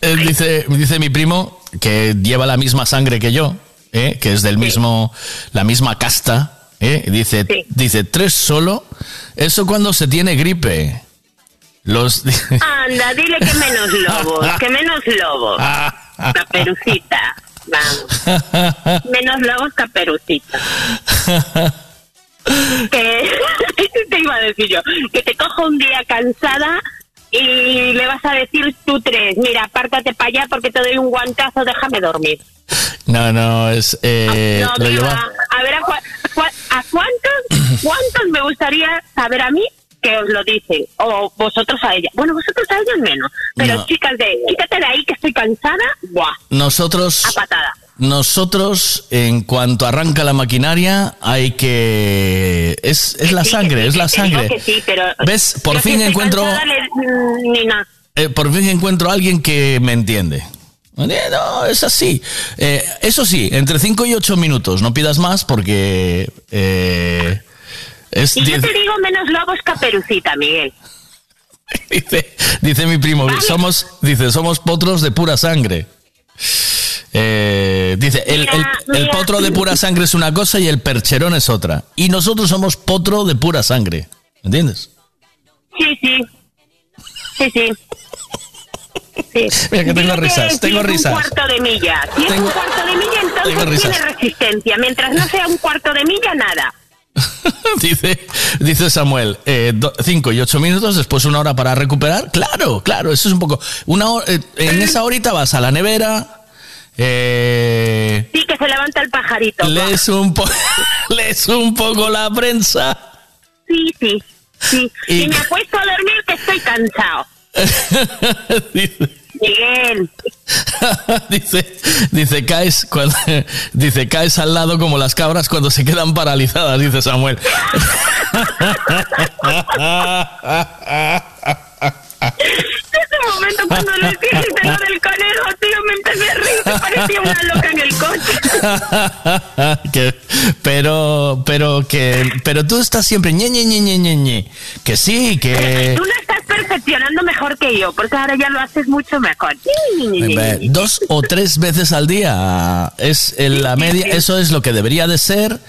Eh, dice, dice mi primo que lleva la misma sangre que yo, ¿eh? que es del mismo, la misma casta. ¿eh? Dice, dice, tres solo, eso cuando se tiene gripe. Los Anda, dile que menos lobos, que menos lobos. Caperucita, vamos. Menos lobos, caperucita. Que te iba a decir yo, que te cojo un día cansada y le vas a decir tú tres, mira, apártate para allá porque te doy un guantazo, déjame dormir. No, no, es... eh, no, lo lleva-. A ver, ¿a, a cua- a cuántos, cuántos me gustaría saber a mí que os lo dicen? O vosotros a ella. Bueno, vosotros a ellos menos. Pero No. chicas de, quítate de ahí que estoy cansada, ¡buah! Nosotros... A patada. Nosotros, en cuanto arranca la maquinaria, hay que... Es, es la sangre, es la sangre. que sí, pero ¿Ves? Por fin encuentro- mm, ni nada. Eh, por fin encuentro a alguien que me entiende. Eh, No, es así. Eh, eso sí, entre 5 y 8 minutos. No pidas más porque... eh, es Y yo te digo menos lobos caperucita, Miguel. dice, dice mi primo, somos, dice, somos potros de pura sangre. Eh, dice, el, el- el potro de pura sangre es una cosa y el percherón es otra. Y nosotros somos potro de pura sangre. ¿Entiendes? Sí, sí. Sí, sí. Sí. Mira que tengo Dile risas, si tengo es risas. un cuarto de milla. Si es Tengo- un cuarto de milla, entonces tiene resistencia. Mientras no sea un cuarto de milla, nada. Dice, dice Samuel, 5 y 8 minutos, después una hora para recuperar. Claro, claro, eso es un poco. Una hora- eh, en esa horita vas a la nevera, eh, Sí, que se levanta el pajarito. lees, un po- lees un poco la prensa. Sí, sí. Sí. Y- Y me apuesto a dormir que estoy cansado. Miguel. dice, dice, caes cuando, dice, caes al lado como las cabras cuando se quedan paralizadas, dice Samuel. Ese momento cuando le dijiste lo del conejo, tío, me empecé a reír. Parecía una loca en el coche. Que- pero, pero que, pero tú estás siempre ñe, ñe, ñe, ñe, ñe. Que sí, que Tú lo estás perfeccionando mejor que yo, porque ahora ya lo haces mucho mejor. Dos o tres veces al día es en la media. Eso es lo que debería de ser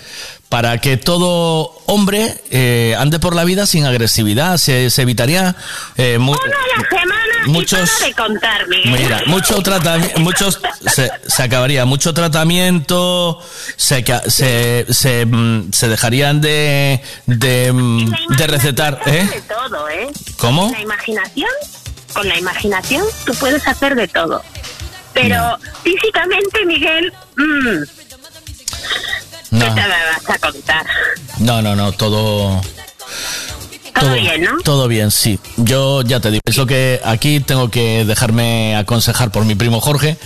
para que todo hombre eh, ande por la vida sin agresividad. Se, se evitaría eh, mu- a la semana Muchos- y para de contar. Mira, mucho tratamiento, muchos se, se acabaría, mucho tratamiento, se, se, se, mm, se dejarían de, de, mm, de recetar, de ¿eh? todo, ¿eh? ¿Cómo? Con la imaginación, con la imaginación tú puedes hacer de todo. Pero físicamente, Miguel, mm, No, ¿qué te vas a contar? no, no, no, todo... Todo bien, ¿no? Todo bien, sí. Yo ya te digo, es lo que aquí tengo que dejarme aconsejar por mi primo Jorge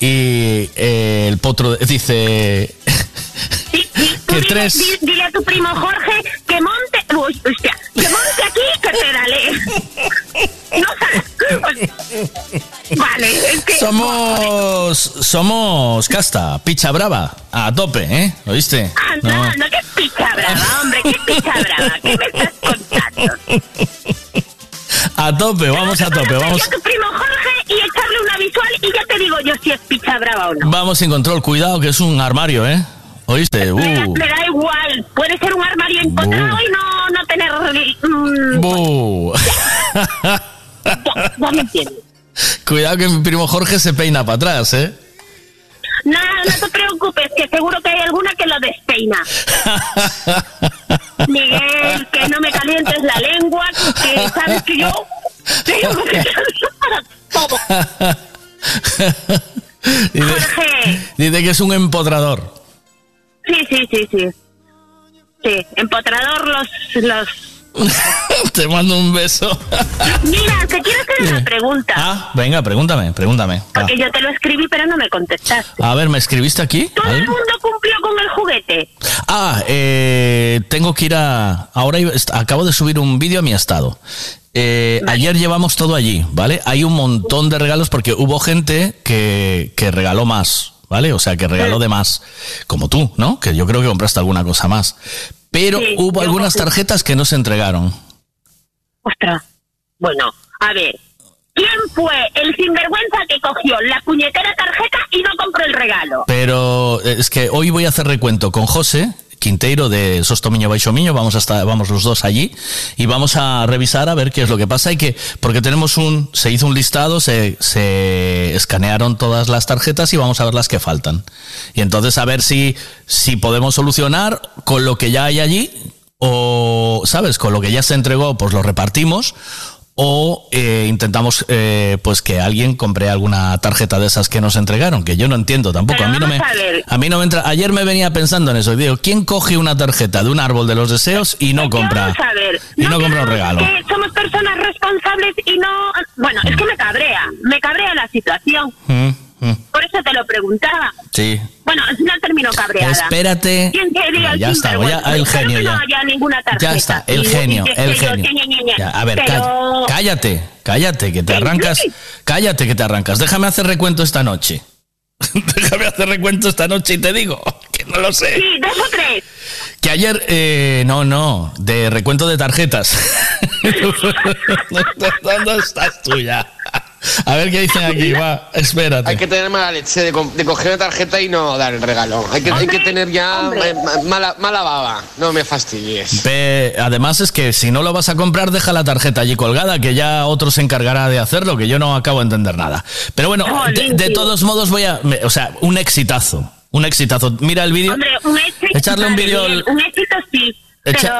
y eh, el potro dice que tres... Di- Dile a tu primo Jorge que monte, uy, hostia, que monte aquí que pedale. No sabes. Vale, es que Somos, somos casta, picha brava, a tope, ¿eh? ¿Oíste? Anda, No. no, qué picha brava, hombre, qué picha brava, ¿qué me estás contando? A tope, vamos a tope, vamos, a tu primo Jorge y echarle una visual y ya te digo yo si es picha brava o no. vamos sin control. Cuidado que es un armario, ¿eh? ¿Oíste? Me da, Uh, me da igual, puede ser un armario empotrado Bu. y no, no tener... bu. ya, ya me entiendes. Cuidado que mi primo Jorge se peina para atrás, ¿eh? No, no te preocupes, que seguro que hay alguna que lo despeina. Miguel, que no me calientes la lengua, que sabes que yo tengo que para todo. dice, Jorge. dice que es un empodrador. Sí, sí, sí, sí. Sí, empotrador los... los... Te mando un beso. Mira, te quiero hacer una pregunta. Ah, venga, pregúntame, pregúntame. Porque yo te lo escribí, pero no me contestaste. A ver, ¿me escribiste aquí? Todo el mundo cumplió con el juguete. Ah, eh, tengo que ir a... Ahora acabo de subir un vídeo a mi estado. Eh, Ayer llevamos todo allí, ¿vale? Hay un montón de regalos porque hubo gente que, que regaló más, ¿vale? O sea, que regaló de más, como tú, ¿no? Que yo creo que compraste alguna cosa más. Pero Sí, hubo algunas tarjetas que no se entregaron. Ostras. Bueno, a ver. ¿Quién fue el sinvergüenza que cogió la puñetera tarjeta y no compró el regalo? Pero eh, es que hoy voy a hacer recuento con José Quinteiro de Sostomiño Baixomiño, vamos a estar, vamos los dos allí y vamos a revisar a ver qué es lo que pasa y que porque tenemos un se hizo un listado, se, se escanearon todas las tarjetas y vamos a ver las que faltan. Y entonces a ver si si podemos solucionar con lo que ya hay allí o sabes, con lo que ya se entregó, pues lo repartimos o eh, intentamos eh, pues que alguien compre alguna tarjeta de esas que nos entregaron, que yo no entiendo tampoco. Pero a mí no me a a mí no me entra. Ayer me venía pensando en eso. y Digo, ¿quién coge una tarjeta de un árbol de los deseos y no compra? Vamos a ver. Y no compra un regalo. Que somos personas responsables y no... Bueno, es que me cabrea. Me cabrea la situación. Mm. Mm. Por eso te lo preguntaba. Sí. Bueno, al final terminó cabreada. Espérate. ¿Quién quería el Ya está, ya, el genio ya. No haya ninguna tarjeta. Ya está, el Y- y genio, el genio. Ya, a ver, Pero- cá- cállate, cállate, que te arrancas. Cállate, que te arrancas. Déjame hacer recuento esta noche. Déjame hacer recuento esta noche y te digo que no lo sé. Sí, dos o tres. Que ayer, eh, no, no, de recuento de tarjetas. ¿Dónde estás tú ya? A ver qué dicen aquí, va, espérate. Hay que tener mala leche de, co- de coger una tarjeta y no dar el regalo. Hay que, hay que tener ya eh, ma- mala, mala baba. No me fastidies. Además es que si no lo vas a comprar, deja la tarjeta allí colgada, que ya otro se encargará de hacerlo, que yo no acabo de entender nada. Pero bueno, de, de todos modos voy a... me- o sea, un exitazo, un exitazo. Mira el vídeo. Hombre, un éxito. Echarle un vídeo Un éxito sí. Pero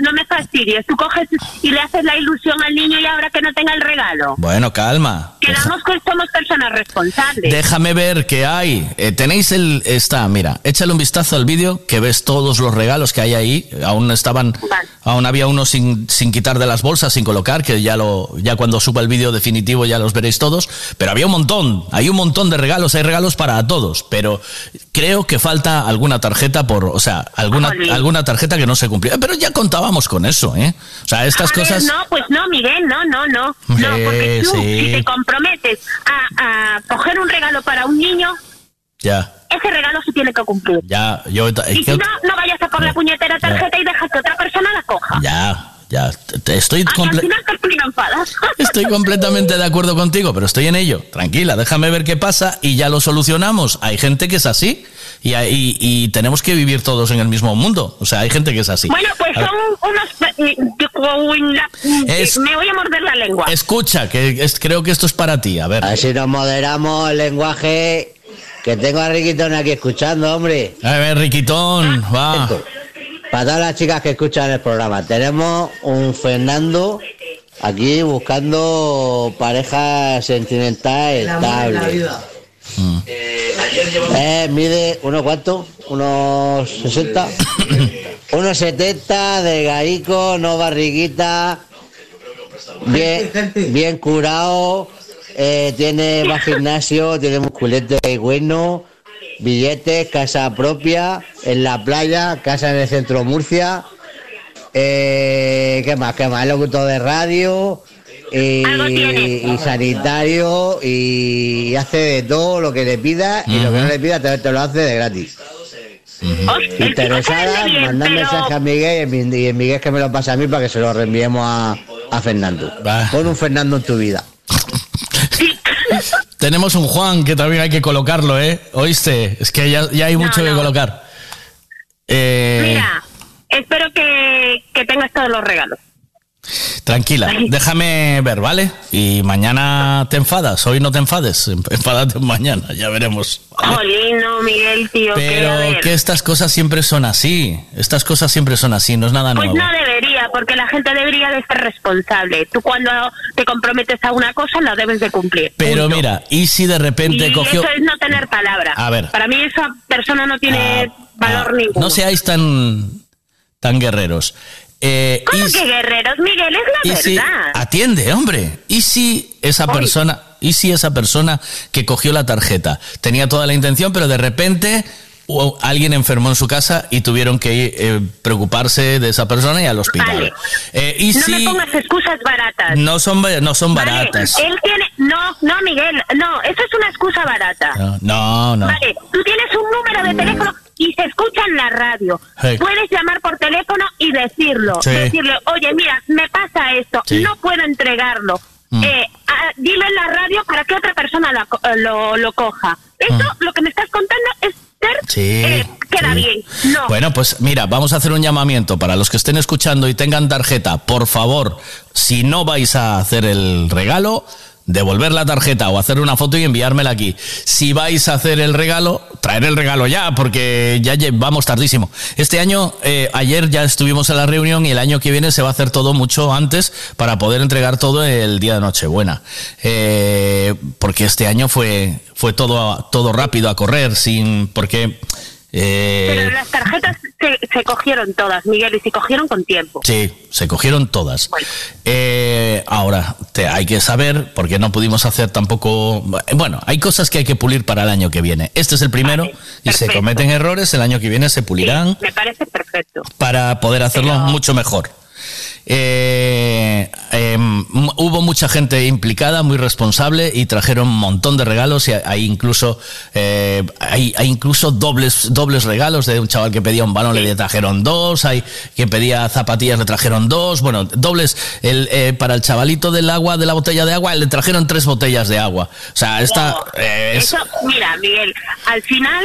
no me fastidies. Tú coges y le haces la ilusión al niño y ahora que no tenga el regalo. Bueno, calma. Quedamos que somos personas responsables. Déjame ver qué hay. Eh, tenéis el. Está, mira, échale un vistazo al vídeo que ves todos los regalos que hay ahí. Aún estaban. Aún había unos sin, sin quitar de las bolsas, sin colocar, que ya lo ya cuando suba el vídeo definitivo ya los veréis todos. Pero había un montón. Hay un montón de regalos. Hay regalos para todos. Pero creo que falta alguna tarjeta por. O sea, alguna, alguna tarjeta que no se cumplió. Pero ya contábamos con eso, ¿eh? O sea, estas A ver, cosas. no, pues no, Miguel, no, no, no. No, porque tú, sí. si te comprometes a, a coger un regalo para un niño, Ya, ese regalo se tiene que cumplir. ya. Yo. Y si no, no vayas a por la puñetera tarjeta y dejas que otra persona la coja. Ya, ya. Estoy Ah, comple-. Estoy completamente de acuerdo contigo, pero estoy en ello. Tranquila, déjame ver qué pasa y ya lo solucionamos. Hay gente que es así y, hay- y tenemos que vivir todos en el mismo mundo. O sea, hay gente que es así. Bueno, pues A son unos... Es- Me voy a morder la lengua. Escucha, que es- creo que esto es para ti. A ver. A ver si nos moderamos el lenguaje. Que tengo a Riquitón aquí escuchando, hombre. A ver, Riquitón, va. Para todas las chicas que escuchan el programa, tenemos un Fernando aquí buscando pareja sentimental estable. Eh, mide, ¿uno cuánto? ¿Unos 60? unos 70, delgadico, no barriguita, bien, bien curado, eh, tiene más gimnasio, tiene musculete y bueno, billetes, casa propia, en la playa, casa en el centro de Murcia, eh, ¿qué más? ¿Qué más? Locutor de radio y, y sanitario y hace de todo lo que le pida y lo que no le pida te, te lo hace de gratis. Interesada, pero- mensaje a Miguel y y Miguel que me lo pase a mí para que se lo reenviemos a, a Fernando. Pon un Fernando en tu vida. Tenemos un Juan que también hay que colocarlo, ¿eh? ¿Oíste? Es que ya, ya hay mucho que colocar. Eh, Mira, espero que, que tengas todos los regalos. Tranquila, déjame ver, ¿vale? Y mañana te enfadas, hoy no te enfades, enfádate mañana, ya veremos. Jolín, no, Miguel, tío. Pero que estas cosas siempre son así, estas cosas siempre son así, no es nada Pues nuevo. no debería, porque la gente debería de ser responsable. Tú cuando te comprometes a una cosa, la debes de cumplir. Pero mira, ¿y si de repente y cogió... eso es no tener palabra. A ver. Para mí esa persona no tiene valor ninguno. No seáis tan, tan guerreros. Eh, ¿Cómo y- que guerreros, Miguel? Es y la si, verdad. atiende, hombre. ¿Y si esa persona, y si esa persona que cogió la tarjeta tenía toda la intención, pero de repente o alguien enfermó en su casa y tuvieron que ir, eh, preocuparse de esa persona y al hospital? Vale. Eh, y no si me pongas excusas baratas. no son no son Vale, baratas. Él tiene... No, no, Miguel, no, eso es una excusa barata. No, no, no. Vale, tú tienes un número de teléfono y se escucha en la radio. Hey. Puedes llamar por teléfono y decirlo. Sí. Decirle, oye, mira, me pasa esto, Sí. no puedo entregarlo. Mm. Eh, ah, dilo en la radio para que otra persona la eh, lo, lo coja. Eso, lo que me estás contando es ser... Mm. Sí, eh, queda sí. bien. No. Bueno, pues mira, vamos a hacer un llamamiento para los que estén escuchando y tengan tarjeta. Por favor, si no vais a hacer el regalo, devolver la tarjeta o hacer una foto y enviármela aquí. Si vais a hacer el regalo, traer el regalo ya, porque ya vamos tardísimo. Este año, eh, ayer ya estuvimos en la reunión y el año que viene se va a hacer todo mucho antes para poder entregar todo el día de Nochebuena. Eh, porque este año fue, fue todo, todo rápido a correr, sin, porque Eh, Pero las tarjetas se, se cogieron todas, Miguel, y se cogieron con tiempo. Sí, se cogieron todas. Eh, ahora, te, hay que saber, porque no pudimos hacer tampoco... Bueno, hay cosas que hay que pulir para el año que viene. Este es el primero y se cometen errores, el año que viene se pulirán Me parece perfecto. para poder hacerlo mucho mejor. Eh, em, hubo mucha gente implicada, muy responsable y trajeron un montón de regalos y hay incluso eh, hay, hay incluso dobles dobles regalos de un chaval que pedía un balón le trajeron dos, hay quien pedía zapatillas le trajeron dos, bueno dobles. El, eh, para el chavalito del agua de la botella de agua le trajeron tres botellas de agua, o sea esta eh, es- Eso, mira, Miguel, al final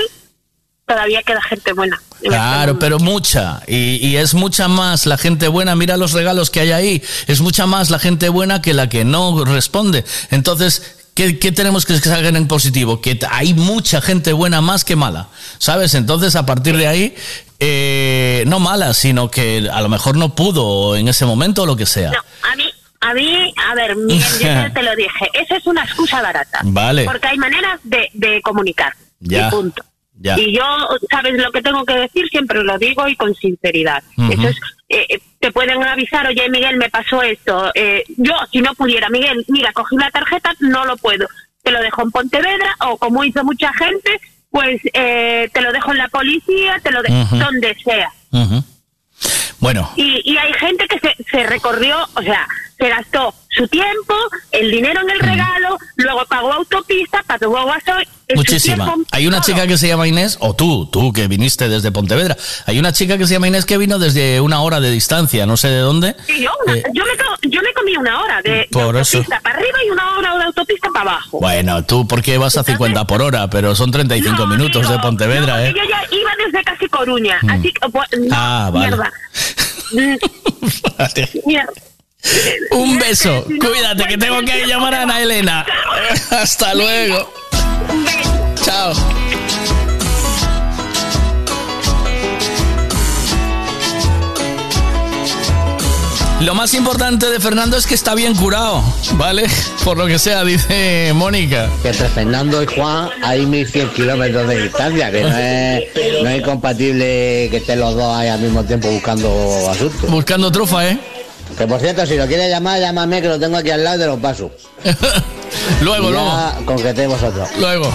todavía queda gente buena. Claro, pero mucha. Y, y es mucha más la gente buena. Mira los regalos que hay ahí. Es mucha más la gente buena que la que no responde. Entonces, ¿qué, qué tenemos que salga en positivo? Que hay mucha gente buena más que mala. ¿Sabes? Entonces, a partir de ahí, eh, no mala, sino que a lo mejor no pudo en ese momento o lo que sea. No, a mí, a mí, a ver, Miguel, yo ya te lo dije, eso es una excusa barata. Vale. Porque hay maneras de, de comunicar. Ya. Y punto. Ya. Y yo, ¿sabes lo que tengo que decir? Siempre lo digo y con sinceridad. Ujú. Eso es, eh, eh, te pueden avisar, oye, Miguel, me pasó esto. Eh, yo, si no pudiera, Miguel, mira, cogí la tarjeta, no lo puedo. Te lo dejo en Pontevedra o como hizo mucha gente, pues eh, te lo dejo en la policía, te lo dejo donde sea. Bueno, Y, y hay gente que se, se recorrió, o sea, se gastó su tiempo, el dinero en el regalo, luego pagó autopista, pagó gasoil. Muchísima. Hay una chica que se llama Inés, o tú, tú que viniste desde Pontevedra. Hay una chica que se llama Inés que vino desde una hora de distancia, no sé de dónde. Sí, yo, una- Eh, yo, me, co- yo me comí una hora de, de Por eso. autopista para arriba y una hora de autopista para abajo. Bueno, tú porque vas a 50 por hora, pero son 35 minutos de Pontevedra, No, ¿eh? Yo ya iba desde casi Coruña, Mm. así que, pues, no, Ah, vale. mierda. Mm, mierda. Un beso, cuídate que tengo que llamar a Ana Elena. Hasta luego. Chao. Lo más importante de Fernando es que está bien curado, ¿vale? Por lo que sea, dice Mónica. Que entre Fernando y Juan hay 1100 kilómetros de distancia, que no es, no es incompatible que estén los dos ahí al mismo tiempo buscando asuntos. Buscando trufa, ¿eh? Que por cierto, si lo quieres llamar, llámame que lo tengo aquí al lado y te lo paso. Luego, Y luego. ya concreté vosotros. Luego.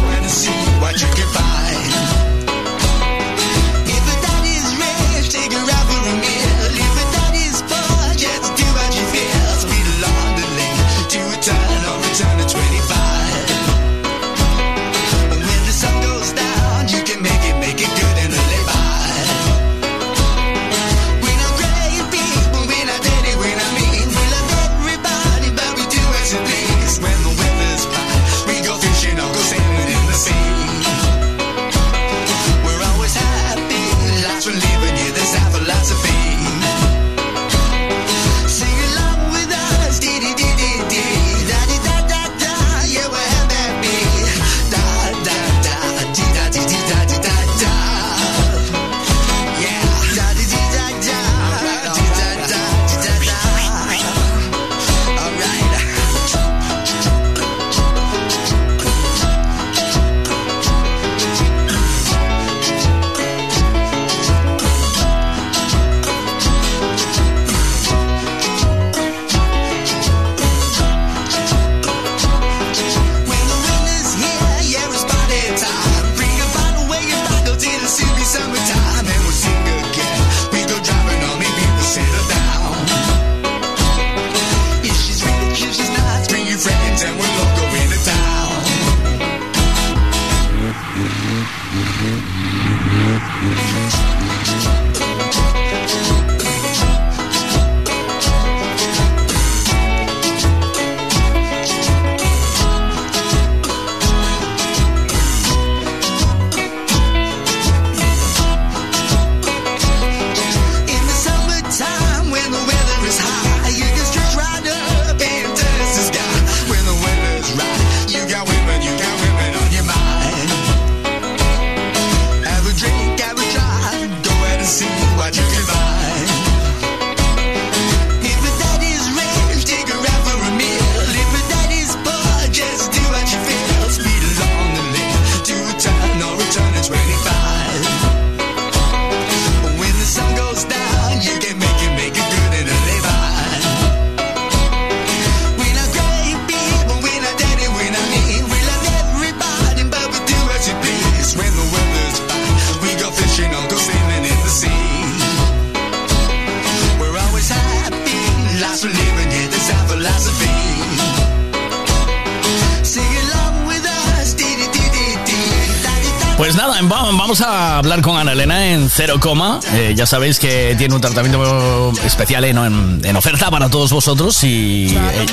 Cero coma. Eh, ya sabéis que tiene un tratamiento especial en oferta para todos vosotros y eh,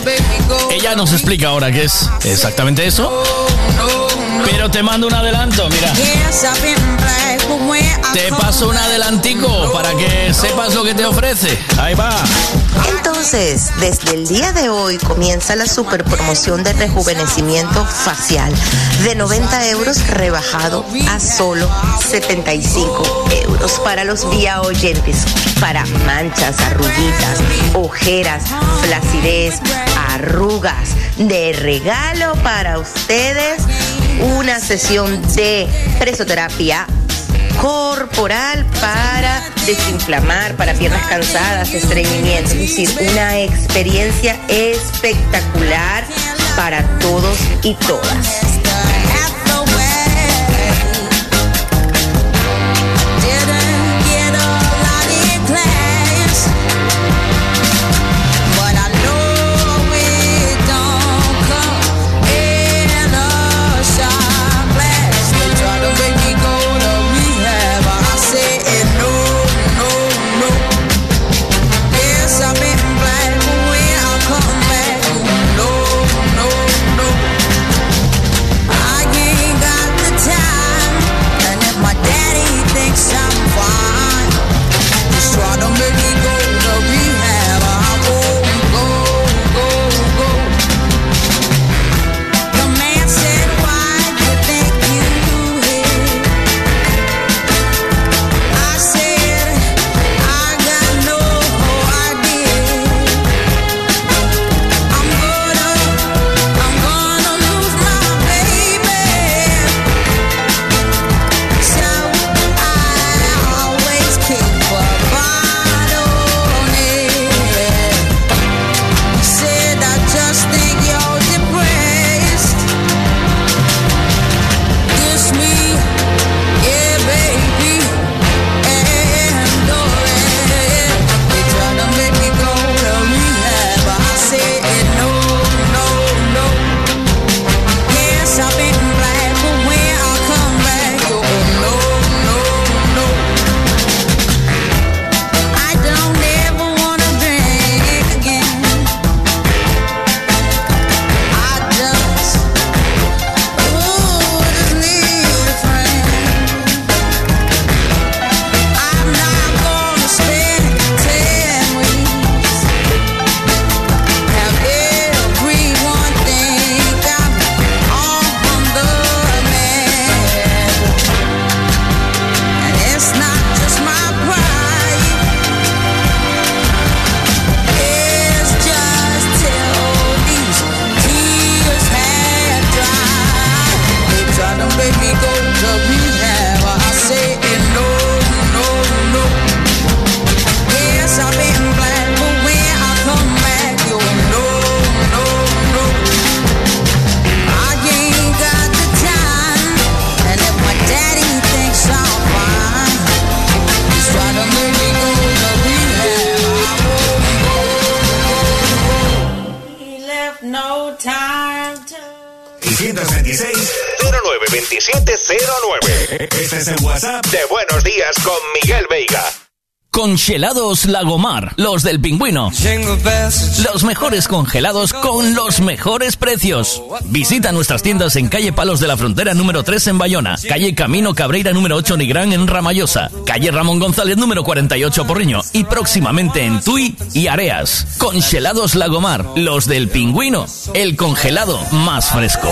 ella nos explica ahora qué es exactamente eso. Pero te mando un adelanto, mira. Te paso un adelantico para que sepas lo que te ofrece. Ahí va. Entonces, desde el día de hoy comienza la super promoción de rejuvenecimiento facial de 90 euros rebajado a solo 75 euros para los vía oyentes, para manchas, arruguitas, ojeras, flacidez, arrugas. De regalo para ustedes una sesión de presoterapia corporal para desinflamar, para piernas cansadas, estreñimiento, es decir, una experiencia espectacular para todos y todas. Congelados Lagomar, los del pingüino. Los mejores congelados con los mejores precios. Visita nuestras tiendas en calle Palos de la Frontera número 3 en Bayona, calle Camino Cabreira número 8 Nigrán en Ramallosa, calle Ramón González número 48 Porriño y próximamente en Tui y Areas. Congelados Lagomar, los del pingüino, el congelado más fresco.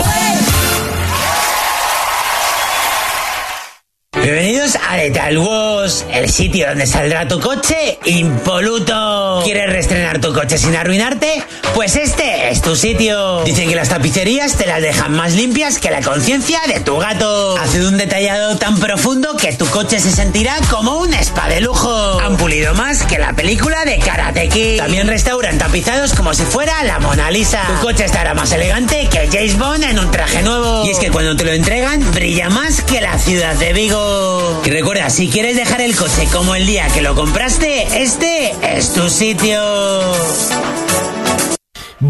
Bienvenidos a Lethal Wash, el sitio donde saldrá tu coche impoluto. ¿Quieres reestrenar tu coche sin arruinarte? Pues este es tu sitio. Dicen que las tapicerías te las dejan más limpias que la conciencia de tu gato. Haced un detallado tan profundo que tu coche se sentirá como un spa de lujo. Han pulido más que la película de Karate Kid. También restauran tapizados como si fuera la Mona Lisa. Tu coche estará más elegante que James Bond en un traje nuevo. Y es que cuando te lo entregan, brilla más que la ciudad de Vigo. Y recuerda, si quieres dejar el coche como el día que lo compraste, este es tu sitio.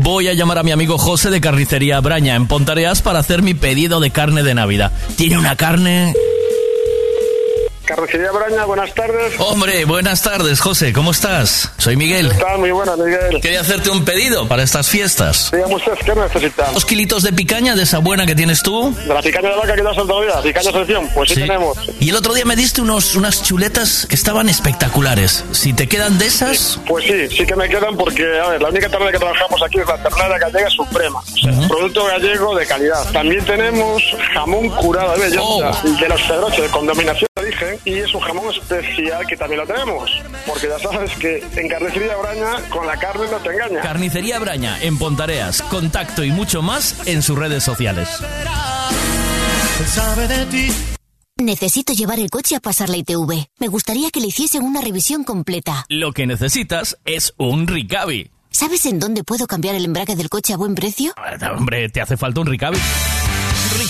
Voy a llamar a mi amigo José de Carnicería Braña en Pontareas para hacer mi pedido de carne de Navidad. Tiene una carne Carnicería Braña, buenas tardes. Hombre, buenas tardes, José, ¿cómo estás? Soy Miguel. Está muy buena, Miguel. Quería hacerte un pedido para estas fiestas. Dígame usted, ¿qué necesita? ¿Dos kilitos de picaña de esa buena que tienes tú? De la picaña de vaca que te has soltado ya, picaña selección, pues sí, Sí. tenemos. Y el otro día me diste unos, unas chuletas que estaban espectaculares. Si te quedan de esas, Pues sí, sí que me quedan porque, a ver, la única ternera que trabajamos aquí es la ternera gallega suprema. O sea, producto gallego de calidad. También tenemos jamón curado de belleza Oh. de los Pedroche, con dominación de origen, y es un jamón especial que también lo tenemos. Porque ya sabes que en carnicería Braña, con la carne no te engaña. Carnicería Braña, en Pontareas. Contacto y mucho más en sus redes sociales. Necesito llevar el coche a pasar la ITV. Me gustaría que le hiciesen una revisión completa. Lo que necesitas es un Ricavi. ¿Sabes en dónde puedo cambiar el embrague del coche a buen precio? Hombre, te hace falta un Ricavi.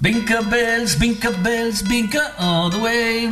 Vinca bells, vinca bells, vinca all the way.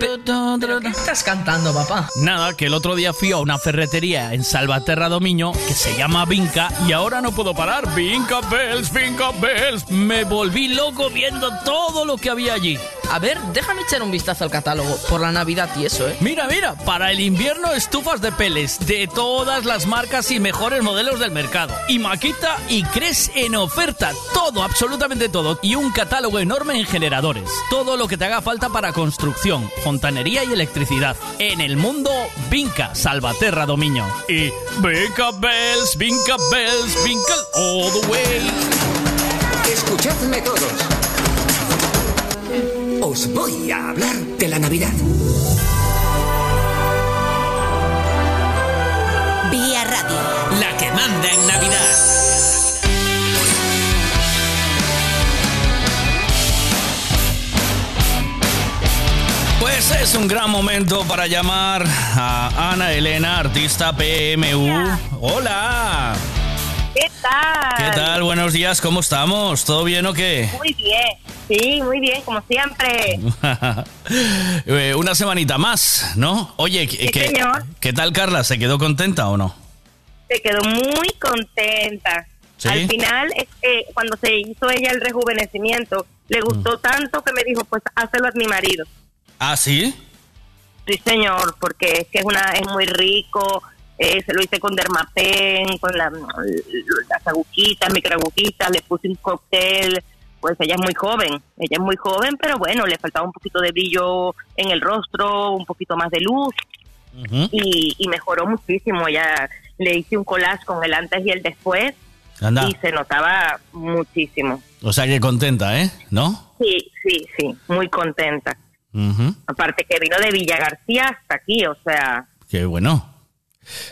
¿Qué estás cantando, papá? Nada, que el otro día fui a una ferretería en Salvaterra Domiño que se llama Vinca y ahora no puedo parar. Vinca bells, vinca bells. Me volví loco viendo todo lo que había allí. A ver, déjame echar un vistazo al catálogo por la Navidad y eso, ¿eh? Mira, mira, para el invierno estufas de peles de todas las marcas y mejores modelos del mercado. Y Maquita y Cres en oferta. Todo, absolutamente todo. Y un catálogo enorme en generadores. Todo lo que te haga falta para construcción, fontanería y electricidad. En el mundo, Vinca, Salvaterra Domiño. Y Vinca Bells, Vinca Bells, Vinca all the way. Escuchadme todos. Os voy a hablar de la Navidad. Vía Radio. La que manda en Navidad. Pues es un gran momento para llamar a Ana Elena, artista PMU. Hola. ¿Qué tal? ¿Qué tal? Buenos días, ¿cómo estamos? ¿Todo bien o qué? Muy bien. Sí, muy bien, como siempre. Eh, Una semanita más, ¿no? Oye, ¿qué, Sí, qué- señor. qué tal Carla? ¿Se quedó contenta o no? Se quedó muy contenta. ¿Sí? Al final, es que cuando se hizo ella el rejuvenecimiento, le gustó tanto que me dijo, pues hazlo a mi marido. ¿Ah, sí? Sí, señor, porque es que es una es muy rico. eh, se lo hice con dermapen, con la- las agujitas, microagujitas, le puse un cóctel. Pues ella es muy joven, ella es muy joven, pero bueno, le faltaba un poquito de brillo en el rostro, un poquito más de luz y, y mejoró muchísimo. Ya le hice un collage con el antes y el después Anda. y se notaba muchísimo. O sea que contenta, ¿eh? ¿No? Sí, sí, sí, muy contenta. Aparte que vino de Villa García hasta aquí, o sea, Qué bueno.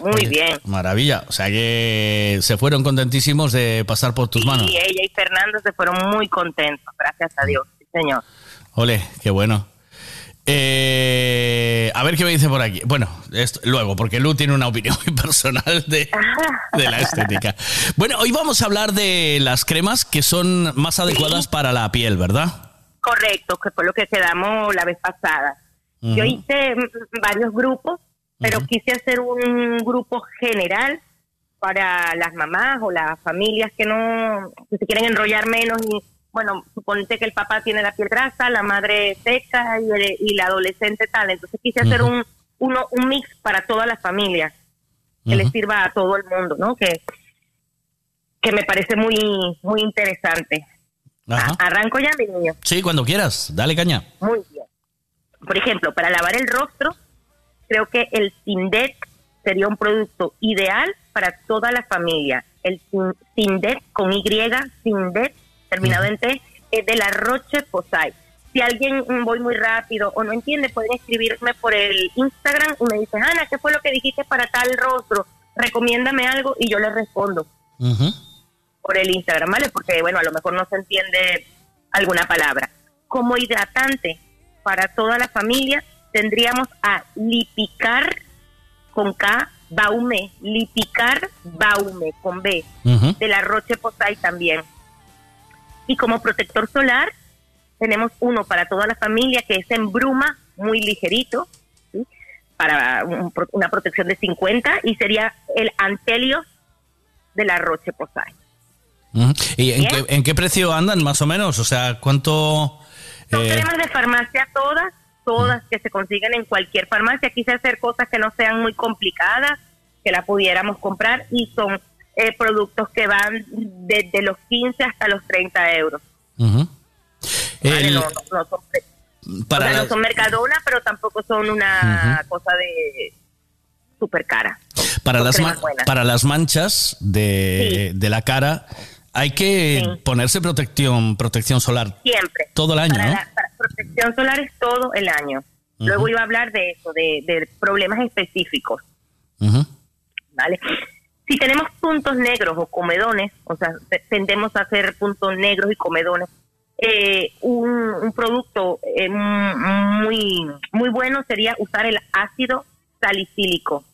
Muy Oye, bien. Maravilla. O sea que se fueron contentísimos de pasar por tus manos. Y ella y Fernando se fueron muy contentos, gracias a Dios, sí, señor. Ole, qué bueno. Eh, a ver qué me dice por aquí. Bueno, esto, luego, porque Lu tiene una opinión muy personal de, de la estética. Bueno, hoy vamos a hablar de las cremas que son más adecuadas para la piel, ¿verdad? Correcto, que fue lo que quedamos la vez pasada. Yo hice varios grupos, pero quise hacer un grupo general para las mamás o las familias que no, que se quieren enrollar menos y, bueno, suponte que el papá tiene la piel grasa, la madre seca y, el- y la adolescente tal. Entonces quise hacer un, uno, un mix para todas las familias, que les sirva a todo el mundo, ¿no? Que, que me parece muy, muy interesante. Ajá. Arranco ya, mi niño. Sí, cuando quieras. Dale caña. Muy bien. Por ejemplo, para lavar el rostro, creo que el Sindet sería un producto ideal para toda la familia. El Sin- Sindet con Y, Sindet, terminado en T, es de la Roche Posay. Si alguien mm, voy muy rápido o no entiende, pueden escribirme por el Instagram y me dicen, Ana, ¿qué fue lo que dijiste para tal rostro? Recomiéndame algo y yo les respondo por el Instagram, ¿vale? Porque, bueno, a lo mejor no se entiende alguna palabra. Como hidratante para toda la familia, tendríamos a Lipicar con K Baume, Lipicar Baume con B, de la Roche Posay también. Y como protector solar tenemos uno para toda la familia que es en bruma, muy ligerito, ¿sí? para un una protección de 50 y sería el Antelios de la Roche Posay. ¿Y en Bien. qué, en qué precio andan más o menos? O sea, ¿cuánto...? Son eh, cremas de farmacia todas, todas que se consiguen en cualquier farmacia. Quise hacer cosas que no sean muy complicadas, que la pudiéramos comprar y son eh, productos que van desde los 15 hasta los 30 euros. ujú. ¿vale? El- no, no- no son, para o sea, no las- son mercadona, pero tampoco son una cosa de súper cara. Para las, para las manchas de, de la cara, hay que Sí. ponerse protección, protección solar Siempre. todo el año, Para ¿no? la para protección solar es todo el año. Luego iba a hablar de eso, de, de problemas específicos. ¿vale? Si tenemos puntos negros o comedones, o sea, te- tendemos a hacer puntos negros y comedones, eh, un, un producto eh, muy, muy bueno sería usar el ácido salicílico,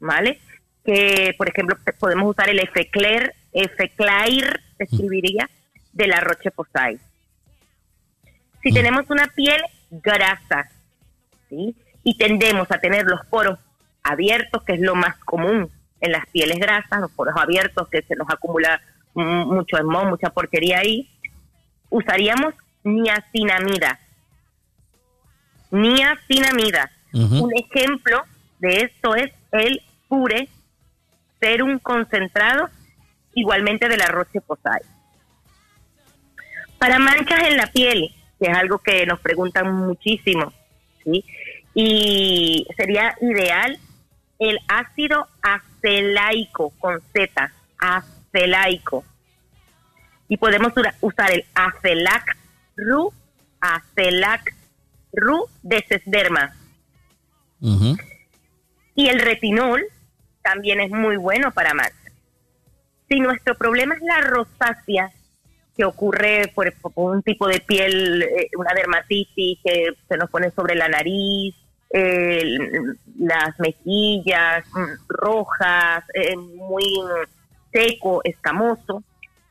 ¿vale? Que, por ejemplo, podemos usar el Efecler, Efeclair, se escribiría, de la Roche Posay. Si tenemos una piel grasa, ¿sí? Y tendemos a tener los poros abiertos, que es lo más común en las pieles grasas, los poros abiertos, que se nos acumula mucho esmón, mucha porquería ahí, usaríamos niacinamida. Niacinamida. Un ejemplo de esto es el pure serum concentrado, igualmente de la Roche Posay. Para manchas en la piel, que es algo que nos preguntan muchísimo, ¿sí? Y sería ideal el ácido acelaico con Z, acelaico. Y podemos usar el acelac ru, acelac ru de Sesderma. Y el retinol también es muy bueno para manchas. Si nuestro problema es la rosácea, que ocurre por, por un tipo de piel, eh, una dermatitis que se nos pone sobre la nariz, eh, las mejillas mm, rojas, eh, muy seco, escamoso,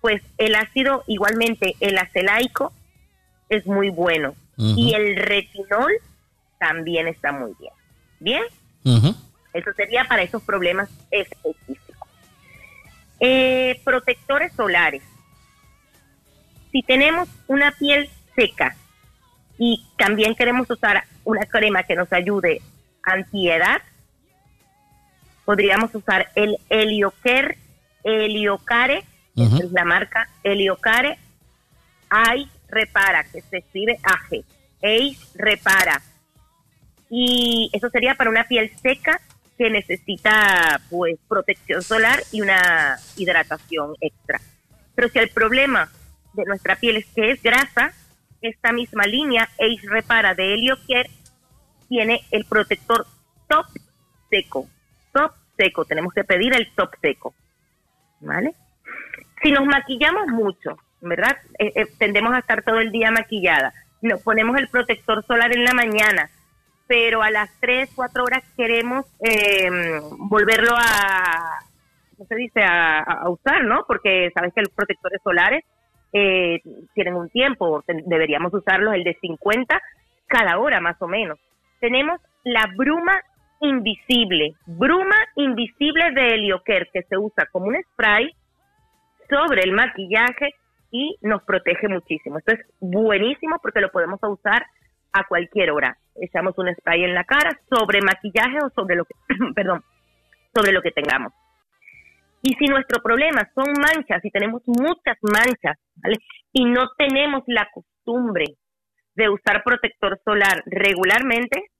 pues el ácido, igualmente el acelaico, es muy bueno. Y el retinol también está muy bien. ¿Bien? Eso sería para esos problemas específicos. Eh, protectores solares. Si tenemos una piel seca y también queremos usar una crema que nos ayude antiedad, podríamos usar el Heliocare, Heliocare, Ujú. es la marca Heliocare Age Repara, que se escribe Age, Age Repara. Y eso sería para una piel seca que necesita pues protección solar y una hidratación extra. Pero si el problema de nuestra piel es que es grasa, esta misma línea Age Repara de Heliocare tiene el protector top seco. Top seco, tenemos que pedir el top seco. ¿Vale? Si nos maquillamos mucho, ¿verdad? Eh, eh, tendemos a estar todo el día maquillada. Nos ponemos el protector solar en la mañana, pero a las 3, 4 horas queremos eh, volverlo a, ¿cómo se dice? A, usar, ¿no? Porque sabes que los protectores solares eh, tienen un tiempo, deberíamos usarlos el de 50 cada hora más o menos. Tenemos la bruma invisible, bruma invisible de Helioker que se usa como un spray sobre el maquillaje y nos protege muchísimo. Esto es buenísimo porque lo podemos usar a cualquier hora. Echamos un spray en la cara sobre maquillaje o sobre lo que, perdón, sobre lo que tengamos. Y si nuestro problema son manchas, y tenemos muchas manchas, ¿vale? Y no tenemos la costumbre de usar protector solar regularmente,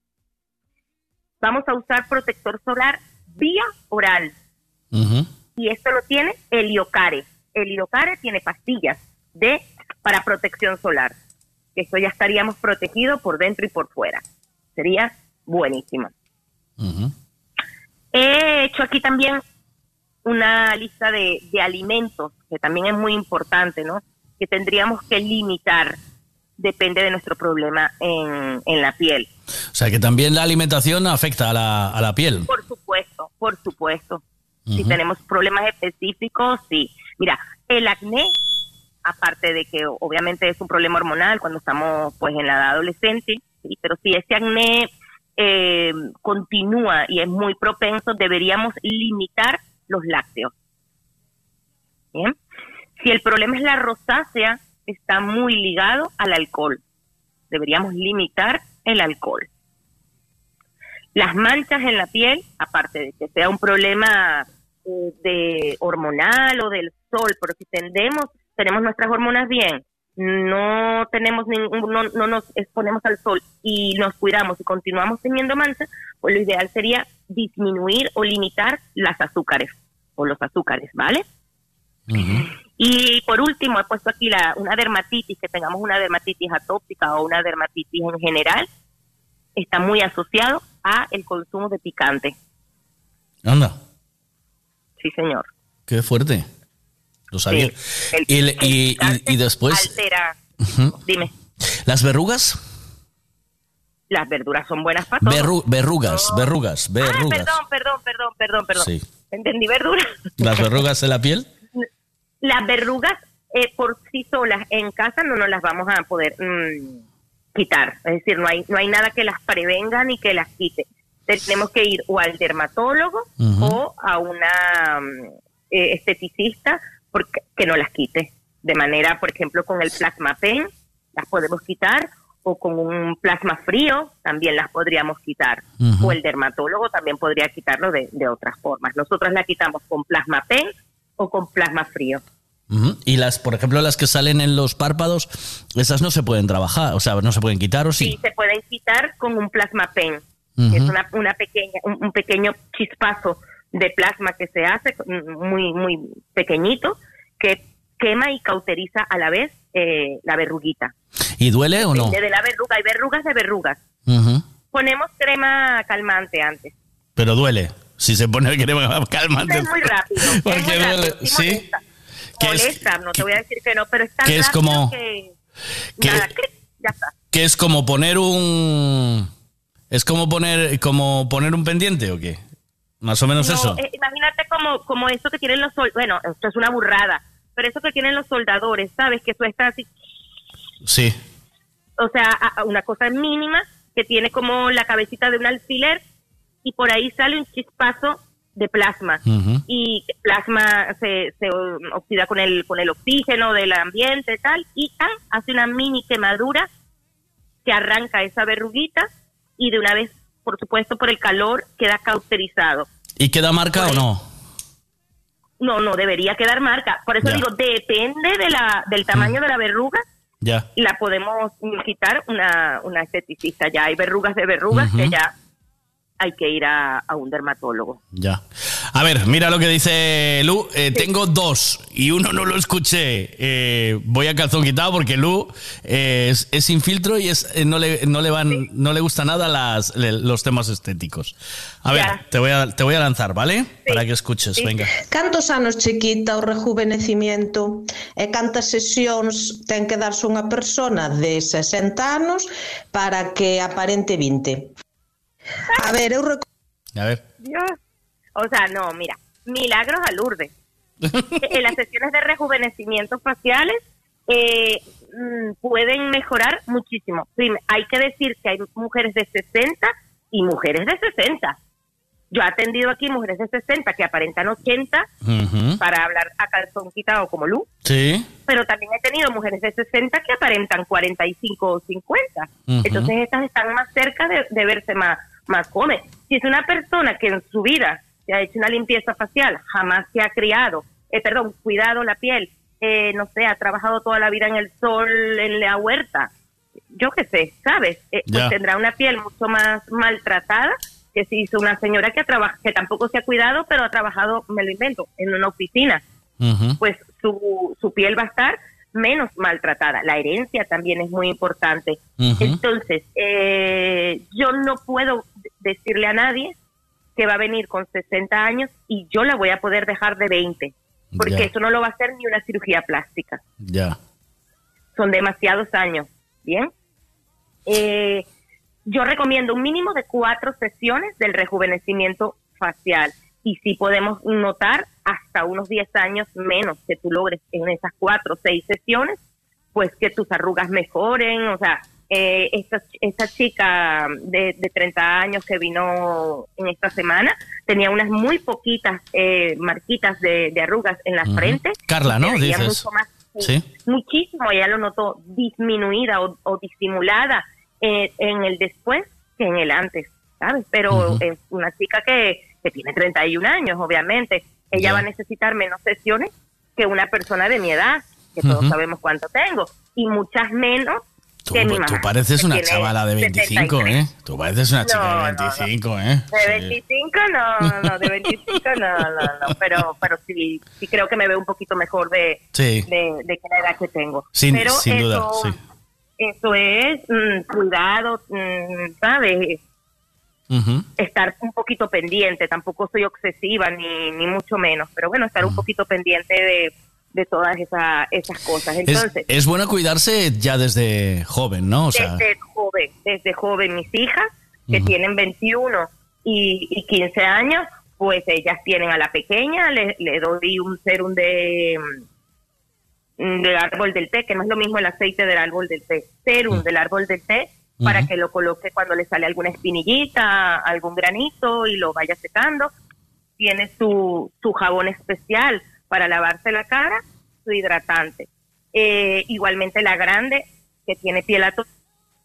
vamos a usar protector solar vía oral. Y esto lo tiene Heliocare. Heliocare tiene pastillas de para protección solar. Esto ya estaríamos protegidos por dentro y por fuera. Sería buenísimo. He hecho aquí también una lista de, de alimentos, que también es muy importante, ¿no? Que tendríamos que limitar, depende de nuestro problema en, en la piel. O sea que también la alimentación afecta a la, a la piel. Por supuesto, por supuesto. Si tenemos problemas específicos, sí. Mira, el acné, aparte de que obviamente es un problema hormonal cuando estamos pues en la edad adolescente, pero si ese acné eh, continúa y es muy propenso, deberíamos limitar los lácteos. Bien. Si el problema es la rosácea, está muy ligado al alcohol. Deberíamos limitar el alcohol. Las manchas en la piel, aparte de que sea un problema eh, de hormonal o del sol, si tendemos, tenemos nuestras hormonas bien, no tenemos ningún, no, no nos exponemos al sol y nos cuidamos y continuamos teniendo manchas, pues lo ideal sería disminuir o limitar las azúcares o los azúcares, ¿vale? Y por último, he puesto aquí la, una dermatitis, que tengamos una dermatitis atópica o una dermatitis en general, está muy asociado a el consumo de picante. Anda, Sí, señor. qué fuerte. Lo sabía. Sí, el- y, y- y- y después, Altera, dime, las verrugas. las verduras son buenas para todo. Verru- verrugas, verrugas, Ah, verrugas. perdón, perdón, perdón, perdón, perdón. Sí. Entendí verduras. Las verrugas en la piel. Las verrugas eh, por sí solas en casa no nos las vamos a poder mm, quitar. Es decir, no hay, no hay nada que las prevenga ni que las quite. Tenemos que ir o al dermatólogo o a una mm, eh, esteticista porque, que no las quite. De manera, por ejemplo, con el plasma pen las podemos quitar o con un plasma frío también las podríamos quitar. O el dermatólogo también podría quitarlo de, de otras formas. Nosotras la quitamos con plasma pen o con plasma frío. Y las, por ejemplo, las que salen en los párpados, esas no se pueden trabajar, o sea, no se pueden quitar o sí. Sí, se pueden quitar con un plasma pen, que es una, una pequeña, un, un pequeño chispazo de plasma que se hace muy, muy pequeñito, que quema y cauteriza a la vez eh, la verruguita. ¿Y duele o no? Depende de la verruga, hay verrugas de verrugas. Ponemos crema calmante antes. Pero duele. Si se pone crema calmante. Es muy rápido. Porque muy duele, rápido, sí ¿sí? molesta. ¿Qué es- no te voy a decir que no, pero es tan que es como- que... que- Nada, clic, ya está. Que es como poner un. Es como poner, como poner un pendiente o qué? Más o menos No, eso. eh, imagínate como, como eso que tienen los bueno, esto es una burrada, pero eso que tienen los soldadores, ¿sabes? Que eso está así, Sí. o sea, a- a una cosa mínima que tiene como la cabecita de un alfiler y por ahí sale un chispazo de plasma y plasma se, se oxida con el con el oxígeno del ambiente tal y hace una mini quemadura que arranca esa verruguita y de una vez, por supuesto, por el calor queda cauterizado. ¿Y queda marca o no? No, no debería quedar marca. Por eso Ya. digo, depende de la, del tamaño de la verruga, Ya. la podemos quitar una, una esteticista. Ya hay verrugas de verrugas que ya hay que ir a, a un dermatólogo. Ya. A ver, mira lo que dice Lu. Eh, Tengo dos y uno no lo escuché. Eh, voy a calzón quitado porque Lu eh, es, es sin filtro y es, eh, no, le, no, le van, no le gusta nada las, le- los temas estéticos. A ver, te voy a, te voy a lanzar, ¿vale? Para que escuches, venga. Cantos anos chiquita o rejuvenecimiento e cantas sesións ten que darse unha persona de 60 anos para que aparente 20? A ver, eu recu- A ver. Dios. O sea, no, mira, milagros a Lourdes. en las sesiones de rejuvenecimiento faciales eh, mm, pueden mejorar muchísimo. Hay que decir que hay mujeres de 60 y mujeres de 60. Yo he atendido aquí mujeres de 60 que aparentan 80 Ujú. para hablar a calzón quitado como Lu, Sí. pero también he tenido mujeres de 60 que aparentan 45 o 50. Ujú. Entonces estas están más cerca de, de verse más, más jóvenes. Si es una persona que en su vida se ha hecho una limpieza facial, jamás se ha criado, eh, perdón, cuidado la piel, eh, no sé, ha trabajado toda la vida en el sol, en la huerta, yo qué sé, ¿sabes? Eh, pues tendrá una piel mucho más maltratada que si hizo una señora que, traba- que tampoco se ha cuidado, pero ha trabajado, me lo invento, en una oficina pues su, su piel va a estar menos maltratada. La herencia también es muy importante. Entonces, eh, yo no puedo decirle a nadie que va a venir con 60 años y yo la voy a poder dejar de 20, porque eso no lo va a hacer ni una cirugía plástica. Ya. Son demasiados años, ¿bien? Eh, yo recomiendo un mínimo de cuatro sesiones del rejuvenecimiento facial. Y sí podemos notar hasta unos 10 años menos que tú logres en esas cuatro o seis sesiones, pues que tus arrugas mejoren, o sea, eh, esta, esta chica de, de 30 años que vino en esta semana tenía unas muy poquitas eh, marquitas de, de arrugas en la Ujú. frente. Carla, ¿no? Dices. mucho más- Sí. muchísimo, ella lo notó disminuida o, o disimulada eh, en el después que en el antes, ¿sabes? Pero Ujú. es una chica que, que tiene 31 años, obviamente. Ella va a necesitar menos sesiones que una persona de mi edad, que todos sabemos cuánto tengo, y muchas menos Tú, que mi tú pareces una chavala de 25, 73. ¿eh? Tú pareces una chica No, de no, no. 25, ¿eh? De 25 no, no, de 25 no, no, no, pero, pero sí, sí creo que me veo un poquito mejor de, Sí. de, de que la edad que tengo. Sin, pero sin eso, duda, sí. eso es mm, cuidado, mm, ¿sabes? Ujú. Estar un poquito pendiente, tampoco soy obsesiva ni, ni mucho menos, pero bueno, estar un poquito pendiente de, de todas esa, esas cosas. Es, Entonces, es bueno cuidarse ya desde joven, ¿no? O sea, desde joven, desde joven, mis hijas, que tienen 21 y, y 15 años, pues ellas tienen a la pequeña, le, le doy un serum de mm, del árbol del té, que no es lo mismo el aceite del árbol del té, serum del árbol del té, para que lo coloque cuando le sale alguna espinillita, algún granito y lo vaya secando. Tiene su, su jabón especial para lavarse la cara, su hidratante. Eh, igualmente la grande, que tiene piel atópica,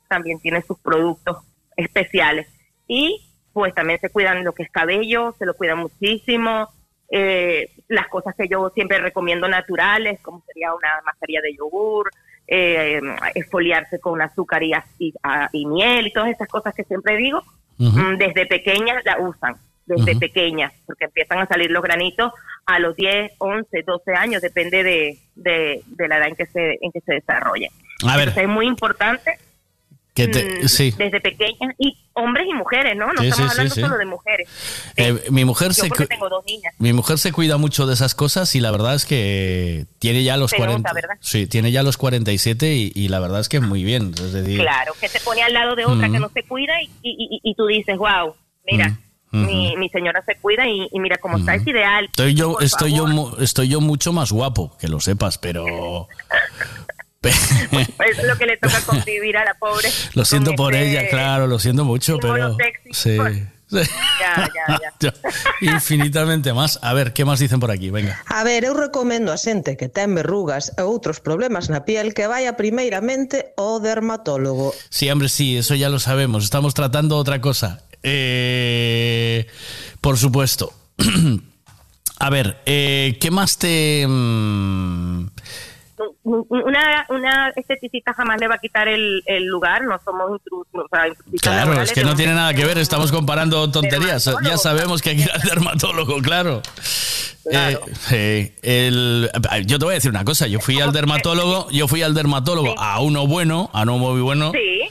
también tiene sus productos especiales. Y pues también se cuidan lo que es cabello, se lo cuidan muchísimo. Eh, las cosas que yo siempre recomiendo naturales, como sería una mascarilla de yogur, eh, esfoliarse con azúcar y, y, y miel y todas esas cosas que siempre digo, mm, desde pequeñas la usan, desde Ujú. pequeñas, porque empiezan a salir los granitos a los 10, 11, 12 años, depende de, de, de la edad en que se, en que se desarrolla. A ver. Entonces es muy importante que te- mm, sí. desde pequeñas, y hombres y mujeres, ¿no? No Sí, estamos sí, hablando solo de mujeres. Eh, mi mujer Yo se porque cu- tengo dos niñas. mi mujer se cuida mucho de esas cosas y la verdad es que tiene ya los Se 40 nota, ¿verdad? sí tiene ya los 47 y, y la verdad es que muy bien es decir Claro, que se pone al lado de otra Mm. que no se cuida y, y, tú dices, wow, mira, Mm, mi, mi señora se cuida y, y mira cómo está, es ideal. estoy yo Por estoy yo favor. estoy yo mucho más guapo que lo sepas pero Es lo que le toca convivir a la pobre. lo siento por ese ella claro lo siento mucho pero sexy. sí Ya, ya, ya. Infinitamente más a ver qué más dicen por aquí venga A ver, eu recomendo a xente que ten verrugas e outros problemas na piel que vaya primeiramente ao dermatólogo. Sí, hombre, sí, eso ya lo sabemos. Estamos tratando otra cosa. Eh, por supuesto. A ver, eh, ¿qué más te... mm, Una, una esteticista jamás le va a quitar el, el lugar, no somos intrusos. Sea, Claro, es que no tiene nada que ver, estamos comparando tonterías. Ya sabemos que hay que ir al dermatólogo, claro. Eh, eh, el- yo te voy a decir una cosa, yo fui al dermatólogo, yo fui al dermatólogo a uno bueno, a uno muy bueno, Sí.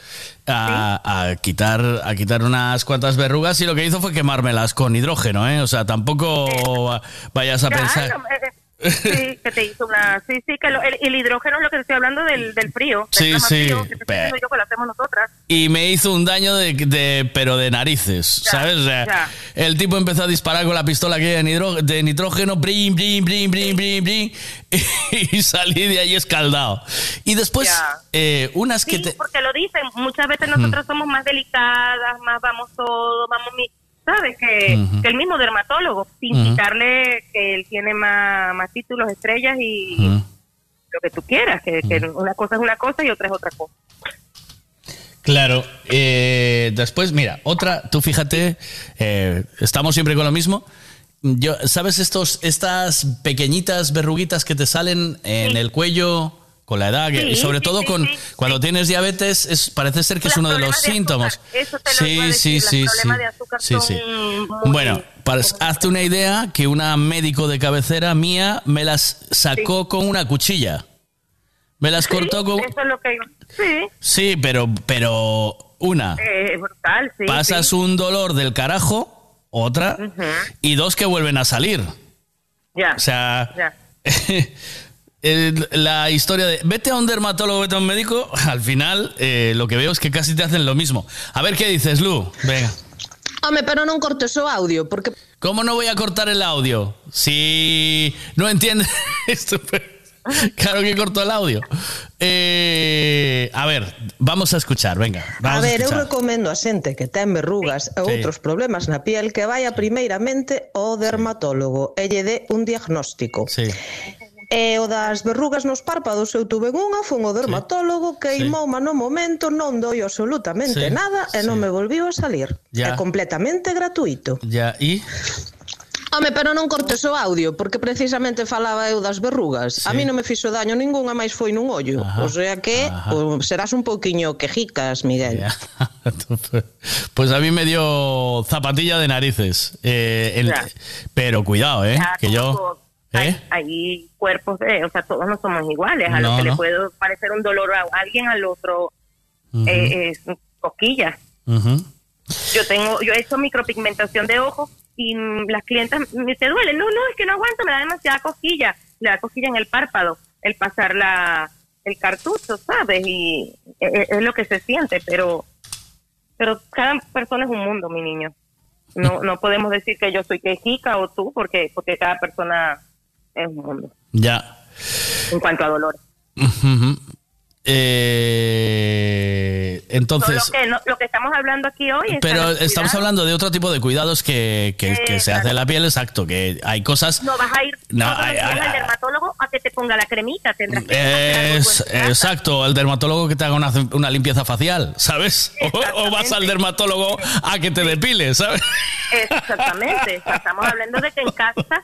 a, a quitar a quitar unas cuantas verrugas y lo que hizo fue quemármelas con hidrógeno, ¿eh? O sea, tampoco vayas a pensar... eh, sí, que te hizo una. Sí, sí, que lo- el, el hidrógeno es lo que te estoy hablando del, del frío. del Sí, sí, frío, que te estoy pe- diciendo yo que lo hacemos nosotras. Y me hizo un daño de, de- pero de narices, ¿sabes? O sea, ya. el tipo empezó a disparar con la pistola que de, nitro- de nitrógeno, brin, brin, brin, brin, brin, brin, y salí de ahí escaldado. Y después, eh, unas que te... porque lo dicen. Muchas veces nosotras somos más delicadas, más vamos todo, vamos. Mi, ¿Sabes? Que, el mismo dermatólogo, sin quitarle que él tiene más, más títulos, estrellas y lo que tú quieras. Que, que una cosa es una cosa y otra es otra cosa. Claro, eh, después, mira, otra, tú fíjate, eh, estamos siempre con lo mismo. Yo, ¿Sabes estos, estas pequeñitas verruguitas que te salen en el cuello con la edad? Sí, y sobre sí, todo sí, con cuando tienes diabetes, es, parece ser que es uno de los de síntomas. eso te lo sí, decir, sí, sí, los sí. problemas de azúcar Sí, Bueno, para, hazte una idea que una médico de cabecera mía me las sacó con una cuchilla. Me las cortó con... Eso es lo que. Sí, Sí, pero, pero una. eh, brutal, sí. Pasas un dolor del carajo, otra, y dos que vuelven a salir. Ya. O sea, ya. el- la historia de vete a un dermatólogo, vete a un médico, al final eh, lo que veo es que casi te hacen lo mismo. A ver qué dices, Lu. Venga. Home, pero non cortes o audio, porque ¿Cómo no voy a cortar el audio? Si no entiendes esto. Claro que corto el audio. Eh, a ver, vamos a escuchar, venga. Vamos a ver, eu escuchar. recomendo a xente que ten verrugas e Sí. outros problemas na piel que vaya primeiramente ao dermatólogo e lle dé un diagnóstico. Sí. E o das verrugas nos párpados eu tuve unha, fun o dermatólogo, sí. queimouma sí. no momento, non doi absolutamente sí. nada e sí. non me volviu a salir. Ya. É completamente gratuito. Ya, e... Home, pero non cortes o audio, porque precisamente falaba eu das verrugas. Sí. A mí non me fixo daño ningunha, máis foi nun ollo. Ajá, o sea que o, serás un pouquiño quejicas, Miguel. Yeah. pues a mí me dio zapatilla de narices. Eh, el, yeah. Pero cuidado, eh, yeah, que yo... ¿Eh? Hay cuerpos de, o sea, todos no somos iguales. A No, lo que no. le puede parecer un dolor a alguien, al otro Ujú. eh, es cosquillas. Yo tengo, yo he hecho micropigmentación de ojos y las clientas me te duele, no, no, es que no aguanto, me da demasiada cosquilla, le da cosquilla en el párpado, el pasar la el cartucho, ¿sabes? Y es, es lo que se siente, pero pero cada persona es un mundo, mi niño. No no podemos decir que yo soy quejica o tú porque porque cada persona es un mundo Ya. en cuanto a dolor. Ujú. Eh, entonces... Solo que no- lo que estamos hablando aquí hoy es Pero estamos hablando de otro tipo de cuidados que, que- que se hace en la piel, exacto, que hay cosas... No vas a ir No, ay, ay, al dermatólogo a que te ponga la cremita, tendrás que Es, exacto, el dermatólogo que te haga una, una limpieza facial, ¿sabes? O, o vas al dermatólogo a que te depile, ¿sabes? Exactamente. Estamos hablando de que en casa,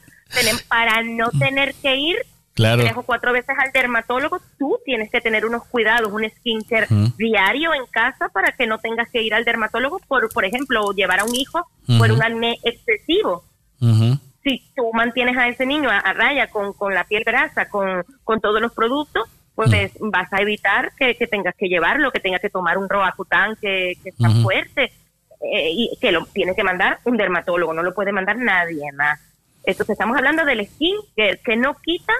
para no tener que ir Claro. tres o cuatro veces al dermatólogo, tú tienes que tener unos cuidados, un skincare Ujú. diario en casa para que no tengas que ir al dermatólogo por, por ejemplo, llevar a un hijo Ujú. por un acné excesivo. Si tú mantienes a ese niño a, a raya con, con la piel grasa, con, con todos los productos, pues es- vas a evitar que, que tengas que llevarlo, que tengas que tomar un Roacutan que, que está fuerte eh, y que lo tiene que mandar un dermatólogo, no lo puede mandar nadie más. Entonces estamos hablando del skin que, que no quita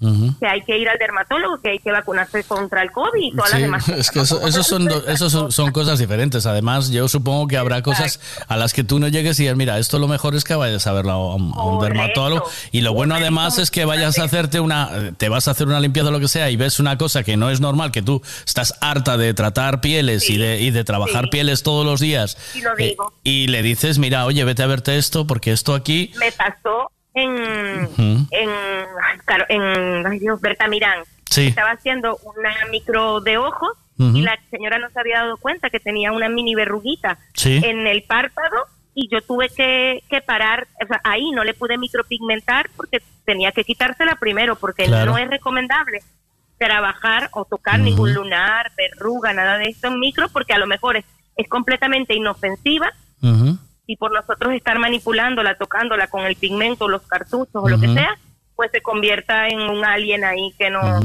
que hay que ir al dermatólogo, que hay que vacunarse contra el COVID y todas las Sí, demás es que eso, esos son, esos son, son cosas diferentes. Además, yo supongo que habrá cosas a las que tú no llegues y digas, mira, esto lo mejor es que vayas a verlo a un, a un dermatólogo. Y lo bueno además es que vayas a hacerte una, te vas a hacer una limpieza o lo que sea y ves una cosa que no es normal, que tú estás harta de tratar pieles y, de, y de trabajar sí. pieles todos los días. Y lo eh, y le dices, mira, oye, vete a verte esto porque esto aquí... me pasó en Ujú. en ay, claro, en ay Dios Bertamirán Sí. estaba haciendo una micro de ojos y la señora no se había dado cuenta que tenía una mini verruguita Sí. en el párpado y yo tuve que, que parar o sea, ahí no le pude micropigmentar porque tenía que quitársela primero porque Claro. no es recomendable trabajar o tocar ningún lunar, verruga, nada de esto en micro porque a lo mejor es, es completamente inofensiva y por nosotros estar manipulándola, tocándola con el pigmento, los cartuchos o lo que sea, pues se convierta en un alien ahí que no,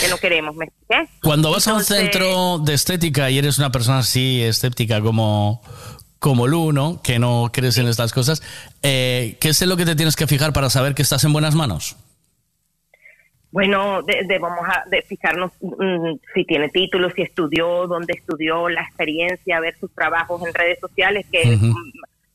que no queremos, ¿me expliqué? Cuando vas a un centro de estética y eres una persona así escéptica como, como Lu, ¿no? Que no crees en estas cosas, eh, ¿qué es lo que te tienes que fijar para saber que estás en buenas manos? Bueno, de, de- vamos a de fijarnos mm, si tiene títulos, si estudió, dónde estudió, la experiencia, ver sus trabajos en redes sociales, que mm,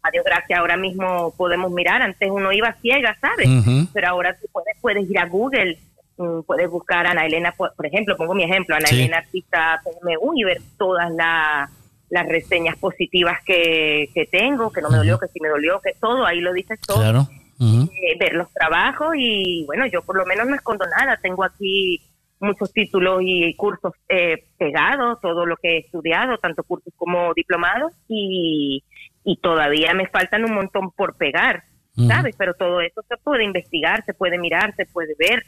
a Dios gracias ahora mismo podemos mirar. Antes uno iba ciega, ¿sabes? Pero ahora tú puedes, puedes ir a Google, mm, puedes buscar a Ana Elena, por, por ejemplo, pongo mi ejemplo, Ana Sí. Elena Artista PMU y ver todas la- las reseñas positivas que, que tengo, que no me dolió, que sí me dolió, que todo, ahí lo dices todo Claro. Eh, ver los trabajos y bueno, yo por lo menos no escondo nada, tengo aquí muchos títulos y cursos eh, pegados, todo lo que he estudiado, tanto cursos como diplomados y, y todavía me faltan un montón por pegar. ¿sabes? Pero todo eso se puede investigar, se puede mirar, se puede ver,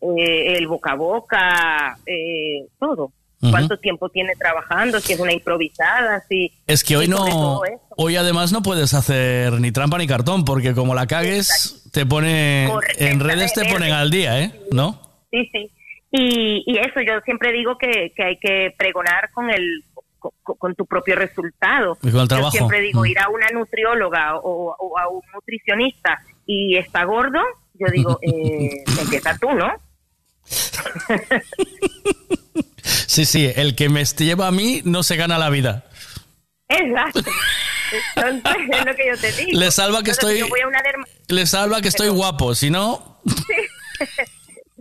eh, el boca a boca, eh, todo. ¿Cuánto tiempo tiene trabajando? Si es una improvisada, si... Es que hoy no, hoy además no puedes hacer ni trampa ni cartón, porque como la cagues, te pone, en redes te ponen al día, ¿eh? ¿No? Sí, sí. Y, y eso, yo siempre digo que, que hay que pregonar con el con, con tu propio resultado. Y con el trabajo. Yo siempre digo, Mm. ir a una nutrióloga o, o a un nutricionista y está gordo, yo digo, eh, empieza tú, ¿no? Sí, sí, el que me lleva a mí no se gana la vida. Exacto. Entonces, es lo que yo te digo. Le salva que Entonces, estoy- Le salva que estoy guapo, si no...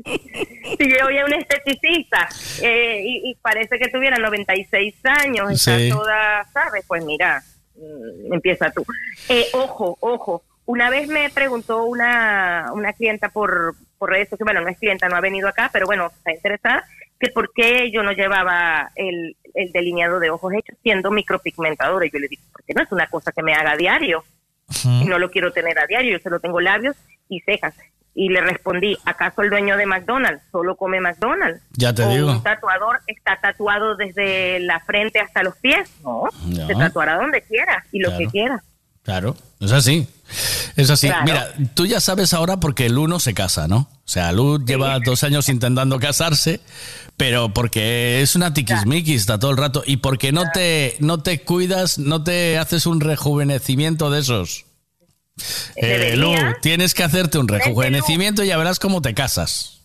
si yo voy a un esteticista eh, y, y parece que tuviera 96 años, está Sí. toda, ¿sabes? Pues mira, mm, empieza tú. Eh, ojo, ojo. Una vez me preguntó una, una clienta por, por redes sociales, bueno, no es clienta, no ha venido acá, pero bueno, está interesada, que por qué yo no llevaba el, el delineado de ojos hechos siendo micropigmentadora. Y yo le dije, porque no es una cosa que me haga a diario y no lo quiero tener a diario, yo solo tengo labios y cejas. Y le respondí, ¿acaso el dueño de McDonald's solo come McDonald's? Ya te ¿O digo. un tatuador está tatuado desde la frente hasta los pies? No, No. se tatuará donde quiera y lo que quiera. Claro, es así. Es así. Claro. Mira, tú ya sabes ahora porque Lu no se casa, ¿no? O sea, Lu lleva dos años intentando casarse, pero porque es una tiquismiquis, está todo el rato. Y porque no te, no te cuidas, no te haces un rejuvenecimiento de esos. Eh, Lu, tienes que hacerte un rejuvenecimiento y ya verás cómo te casas.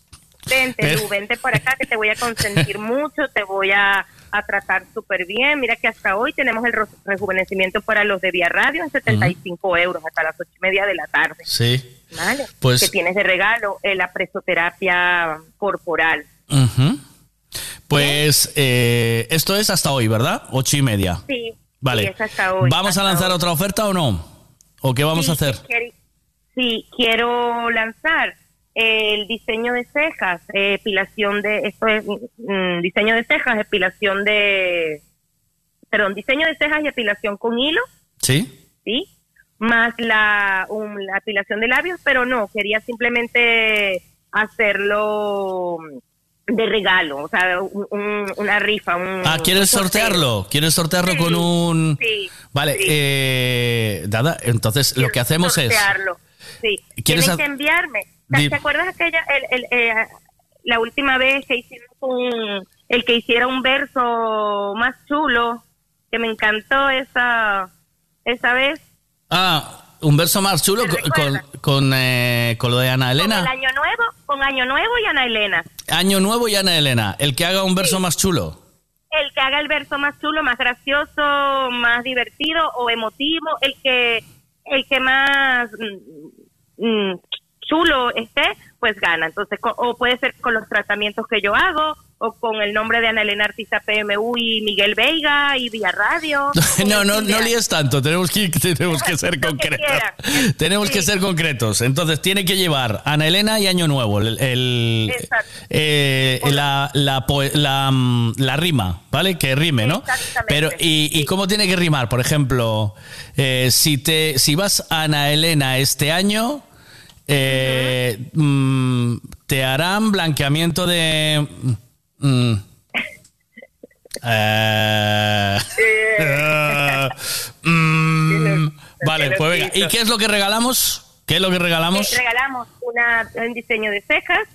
Vente. Lu, vente para acá que te voy a consentir mucho, te voy a, a tratar súper bien. Mira que hasta hoy tenemos el rejuvenecimiento para los de Vía Radio en 75 euros hasta las ocho y media de la tarde. Sí. ¿Vale? Pues- que tienes de regalo eh, la presoterapia corporal. Pues eh, esto es hasta hoy, ¿verdad? Ocho y media. Sí. Vale. sí, es hasta hoy. ¿Vamos a lanzar hoy. otra oferta o no? ¿O qué vamos a hacer? Sí, quiero lanzar el diseño de cejas, epilación de, esto es mm, diseño de cejas, epilación de, perdón, diseño de cejas y epilación con hilo, ¿Sí? ¿sí? Más la, un- la epilación de labios, pero no, quería simplemente hacerlo de regalo, o sea, un- un- una rifa. Un, Ah, ¿quieres sortearlo? ¿Quieres sortearlo con un...? Sí. Vale, eh, Dada, entonces lo que hacemos es... sortearlo. Sí. ¿Quieres Tienen ha- que enviarme. ¿Te, acuerdas aquella, el, el, eh, la última vez que hicimos un, el que hiciera un verso más chulo, que me encantó esa, esa vez? Ah, un verso más chulo con, con, con, eh, con lo de Ana Con el Elena. año nuevo, con año nuevo y Ana Elena. Año Nuevo y Ana Elena. El que haga un verso más chulo. El que haga el verso más chulo, más gracioso, más divertido o emotivo, el que, el que más mm, mm, chulo esté, pues gana. Entonces, o puede ser con los tratamientos que yo hago, o con el nombre de Ana Elena Artista PMU y Miguel Veiga y Vía Radio. No, no, no líes tanto, tenemos que, tenemos que ser concretos. Tenemos que ser concretos. Entonces, tiene que llevar Ana Elena y Año Nuevo. El, el- eh, la, la, la, mm, la rima, ¿vale? Que rime, ¿no? Pero, ¿y, y cómo tiene que rimar? Por ejemplo, eh, si, te, si vas a Ana Elena este año, eh, mm, te harán blanqueamiento de... mm, eh, mm, vale, pues venga. ¿Y qué es lo que regalamos? ¿Qué es lo que regalamos? Les regalamos una, un diseño de cejas,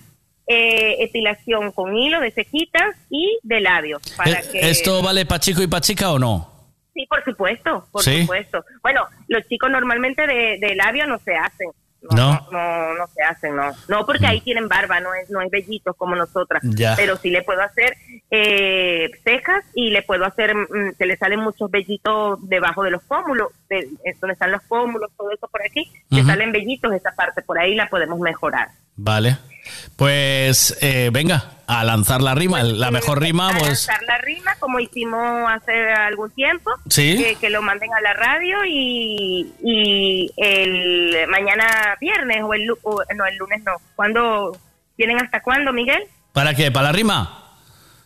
eh, epilación con hilo de cejitas y de labios. Para Eh, que... ¿Esto vale para chico y para chica o no? Sí, por supuesto, por ¿Sí? supuesto. Bueno, los chicos normalmente de, de labio no se hacen. No. No, no se hacen, no. No, porque ahí tienen barba, no es, no es bellitos como nosotras. Ya. Pero sí le puedo hacer eh, cejas y le puedo hacer, mm, se le salen muchos vellitos debajo de los pómulos, de, es donde están los pómulos, todo eso por aquí, le salen vellitos, esa parte por ahí la podemos mejorar. Vale. Pues eh, venga, a lanzar la rima. La mejor rima, a pues. lanzar la rima como hicimos hace algún tiempo Sí. que, que lo manden a la radio y, y el mañana viernes o el o- no el lunes no ¿cuándo tienen hasta cuándo Miguel? ¿Para qué? ¿Para la rima?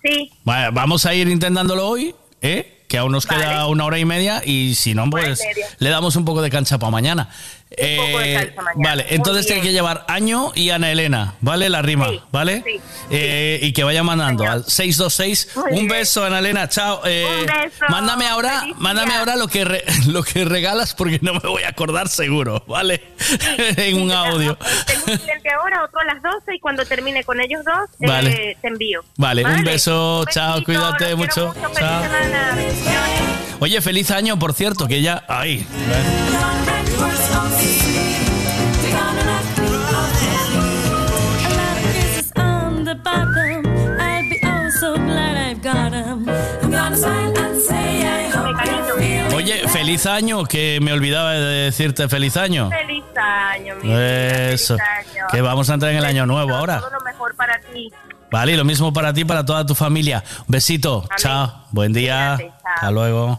sí Vale, vamos a ir intentándolo hoy, ¿eh? Que aún nos queda una hora y media y si no, pues le damos un poco de cancha para mañana. Poco de Eh, cancha mañana. Vale, entonces tiene que llevar Año y Ana Elena, ¿vale? La rima, Sí, ¿vale? sí, Eh, y que vaya mandando al 626. Muy un bien. beso, Ana Elena, chao. Eh, Un beso. Mándame ahora, mándame ahora lo que, re- lo que regalas porque no me voy a acordar seguro, ¿vale? en un audio. tengo un cliente ahora otro a las 12 y cuando termine con ellos dos Vale. te envío Vale, un beso, chao, cuídate mucho. Chao. Oye, feliz año, por cierto, que ya. Ahí. Oye, feliz año, que me olvidaba de decirte feliz año. Feliz año, mi Eso. Que vamos a entrar en el año nuevo ahora. Todo lo mejor para ti. Vale, y lo mismo para ti, para toda tu familia. Un besito. Chao. Buen día. Hasta luego.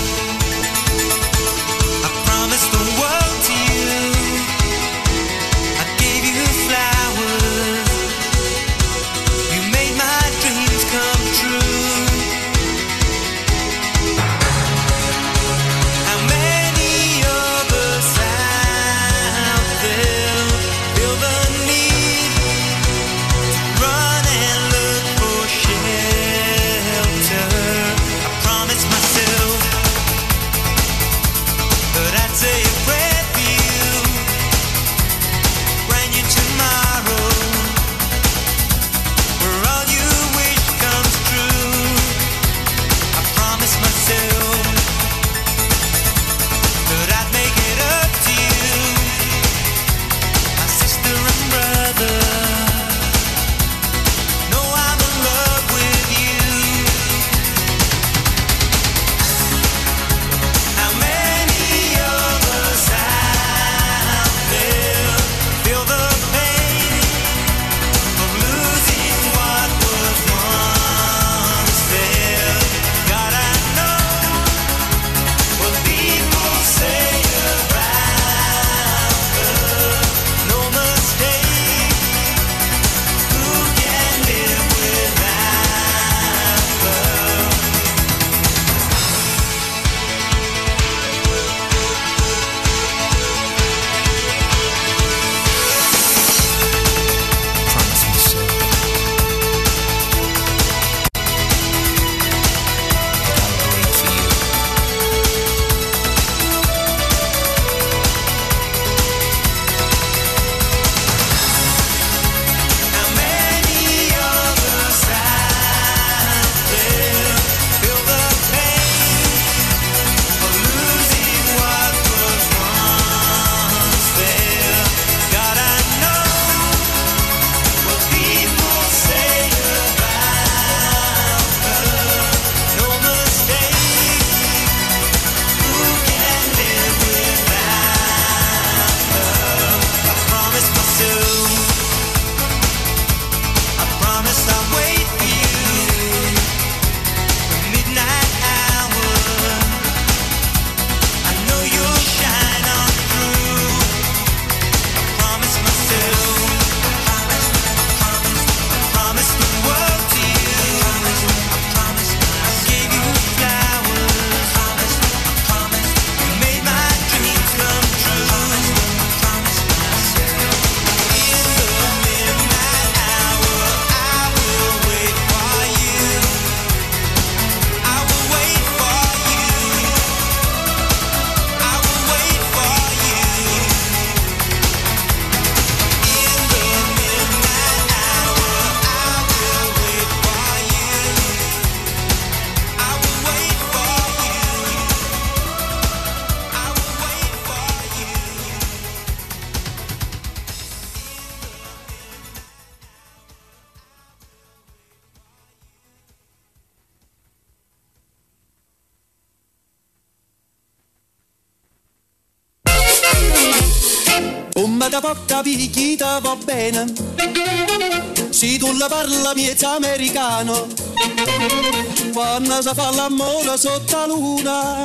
da fa l'amore sotto la luna?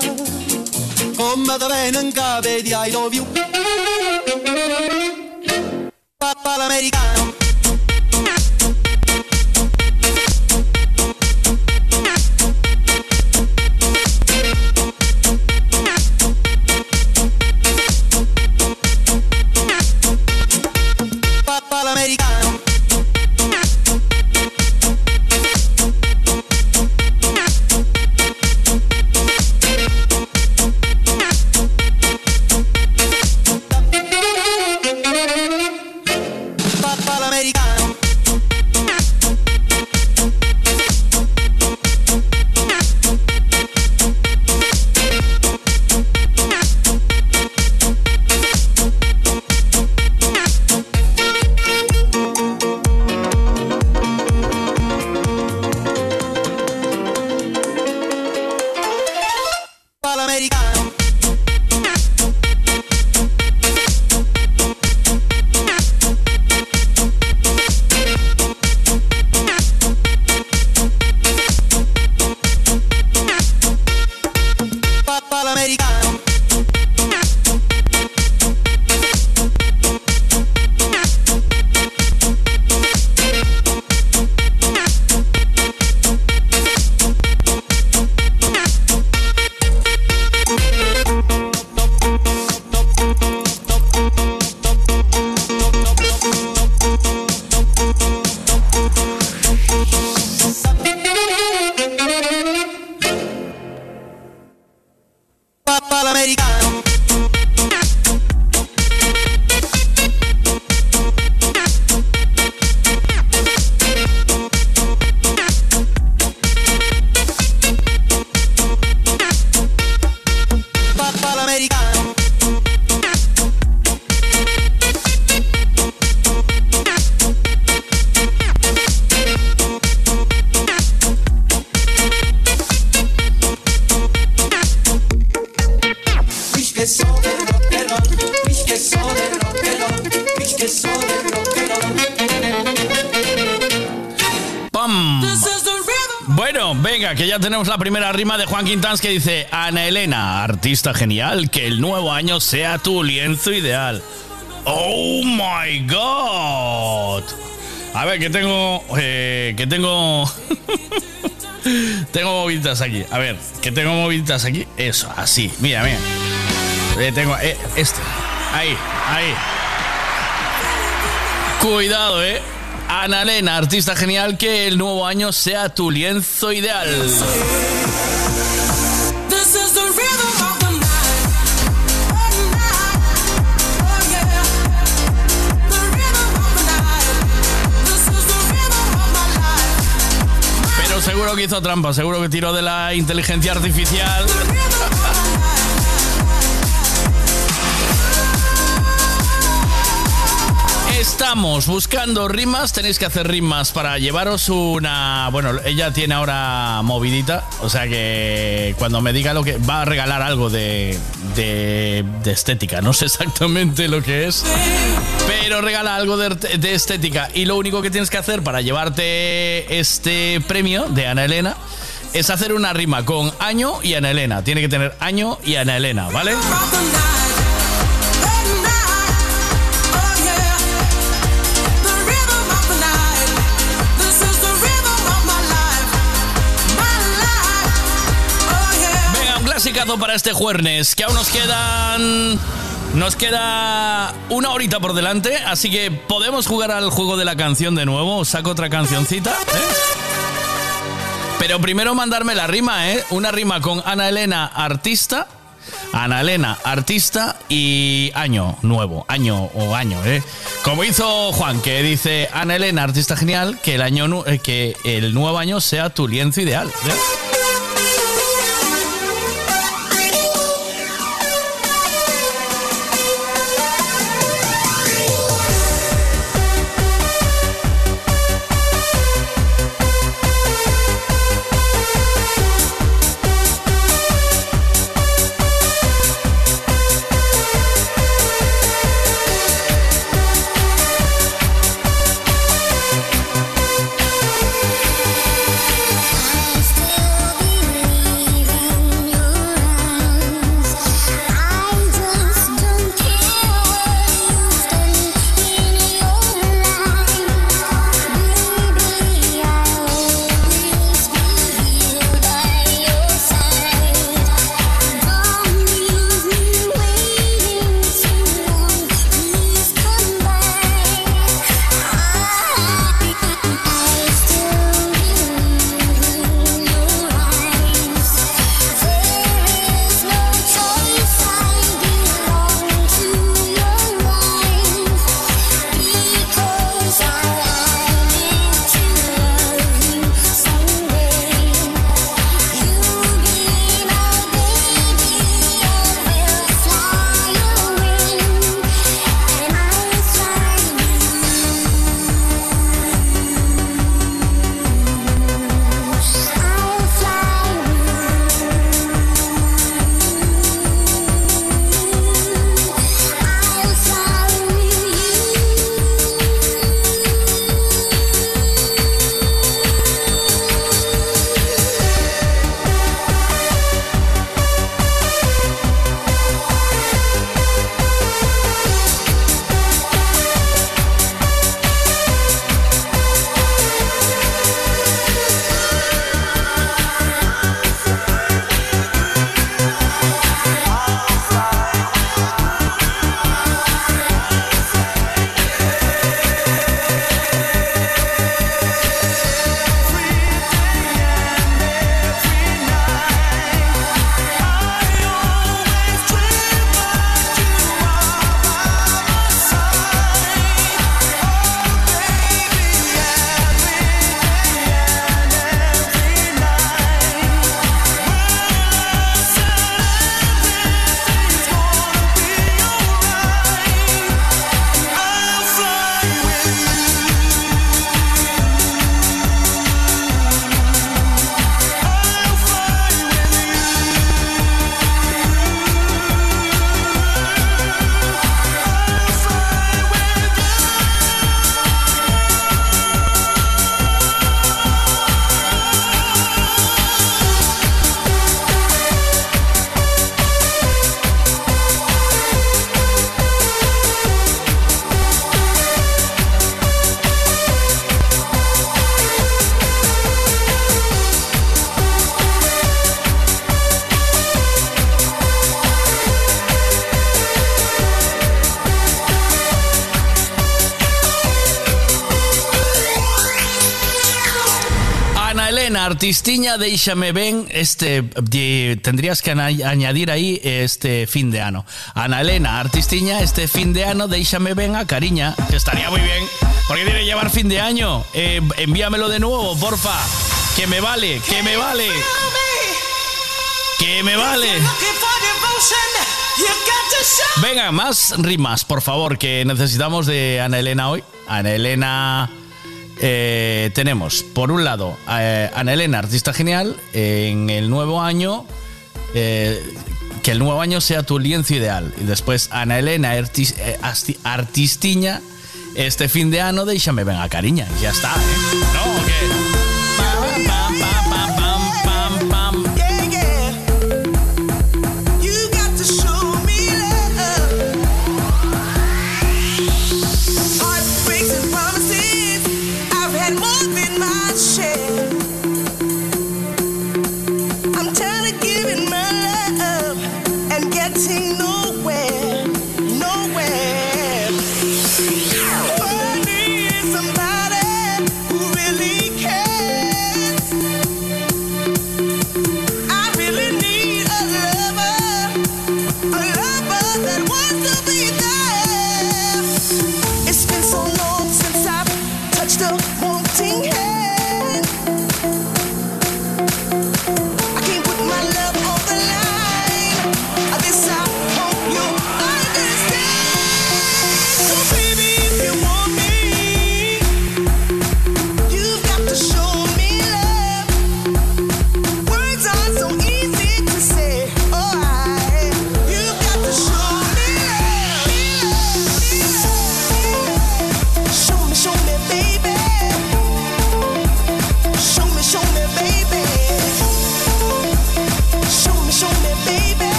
Come da in cave di I love you Quintans que dice, Ana Elena, artista genial, que el nuevo año sea tu lienzo ideal. Oh my god. A ver, que tengo... eh, que tengo... tengo moviditas aquí. A ver, que tengo moviditas aquí. Eso, así. Mira, mira. Eh, tengo eh, este. Ahí, ahí. Cuidado, eh. Ana Elena, artista genial, que el nuevo año sea tu lienzo ideal. Hizo trampa, seguro que tiró de la inteligencia artificial. Estamos buscando rimas, tenéis que hacer rimas para llevaros una... Bueno, ella tiene ahora movidita, o sea que cuando me diga lo que... Va a regalar algo de, de, de estética, no sé exactamente lo que es, pero regala algo de, estética y lo único que tienes que hacer para llevarte este premio de Ana Elena es hacer una rima con año y Ana Elena. Tiene que tener año y Ana Elena, ¿vale? Venga, un clasicazo para este jueves, que aún nos quedan... Nos queda una horita por delante, así que podemos jugar al juego de la canción de nuevo. Os saco otra cancioncita, ¿eh? Pero primero mandarme la rima, ¿eh? Una rima con Ana Elena, artista. Ana Elena, artista y año nuevo, año o año, ¿eh? Como hizo Juan, que dice Ana Elena, artista genial, que el año eh, que el nuevo año sea tu lienzo ideal. ¿eh? Artistiña, déixame ben este tendrías que añadir ahí este fin de ano. Ana Elena, artistiña, este fin de ano, déixame ben a cariña, que estaría muy bien, porque tiene que llevar fin de año. Eh, envíamelo de nuevo, porfa. Que me vale, que me vale. Que me vale. Venga, más rimas, por favor, que necesitamos de Ana Elena hoy. Ana Elena. Eh, tenemos, por un lado, eh, Ana Elena, artista genial, eh, en el nuevo año. que el nuevo año sea tu lienzo ideal. Y después, Ana Elena, artis- artistiña, este fin de año, déjame ven a cariña. Ya está, ¿eh? ¿No? ¿O qué? Pam, pam,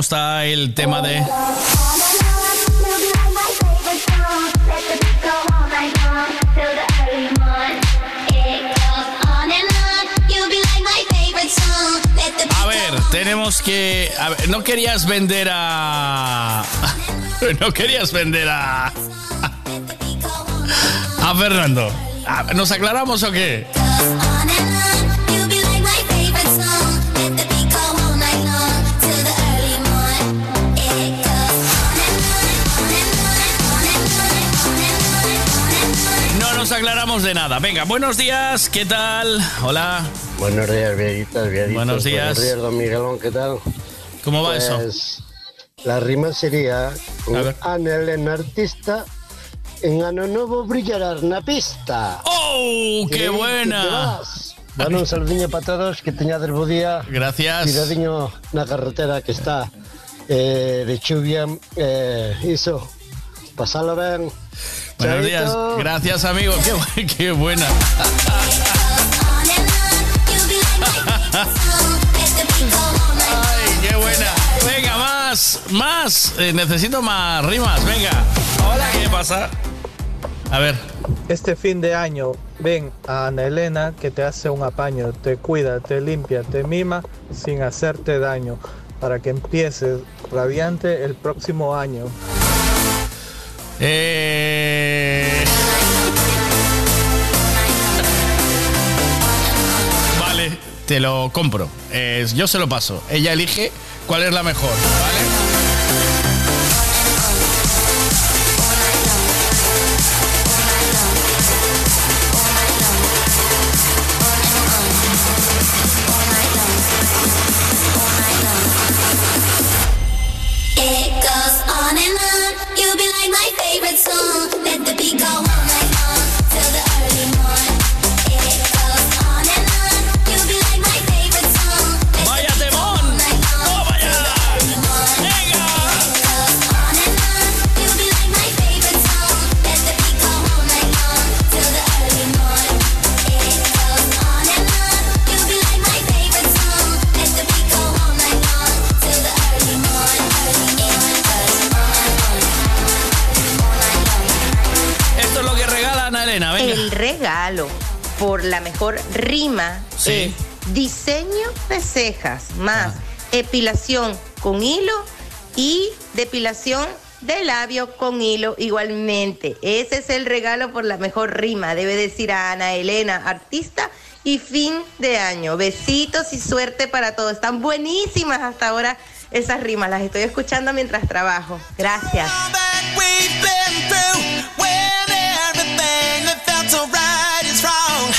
está el tema de. A ver, tenemos que. a ver, no querías vender a. No querías vender a. A Fernando. ¿Nos aclaramos o qué? De nada. Venga, buenos días, ¿qué tal? Hola. Buenos días, viejitas, viejitos. Buenos días. Buenos días, don Miguelón, ¿qué tal? ¿Cómo va eso? Pues, La rima sería un Anel artista en ano novo brillarás na pista. ¡Oh, qué Que- buena! Bueno, un saludiño para todos, que teñades bo día. Gracias. Cuidadiño na carretera que está eh, de chuvia. Eh, iso, pasalo ben. Buenos días. Gracias, amigo. Qué, qué buena. Ay, qué buena. Venga, más, más. Eh, necesito más rimas. Venga. Hola, ¿qué pasa? A ver. Este fin de año ven a Ana Elena que te hace un apaño, te cuida, te limpia, te mima sin hacerte daño, para que empieces radiante el próximo año. Eh... te lo compro. Yo se lo paso. Ella elige cuál es la mejor, ¿vale? Mejor rima Sí. es diseño de cejas más epilación con hilo y depilación de labio con hilo igualmente. Ese es el regalo por la mejor rima. Debe decir a Ana Elena, artista y fin de año. Besitos y suerte para todos. Están buenísimas hasta ahora esas rimas. Las estoy escuchando mientras trabajo. Gracias. Everything that felt so right is wrong.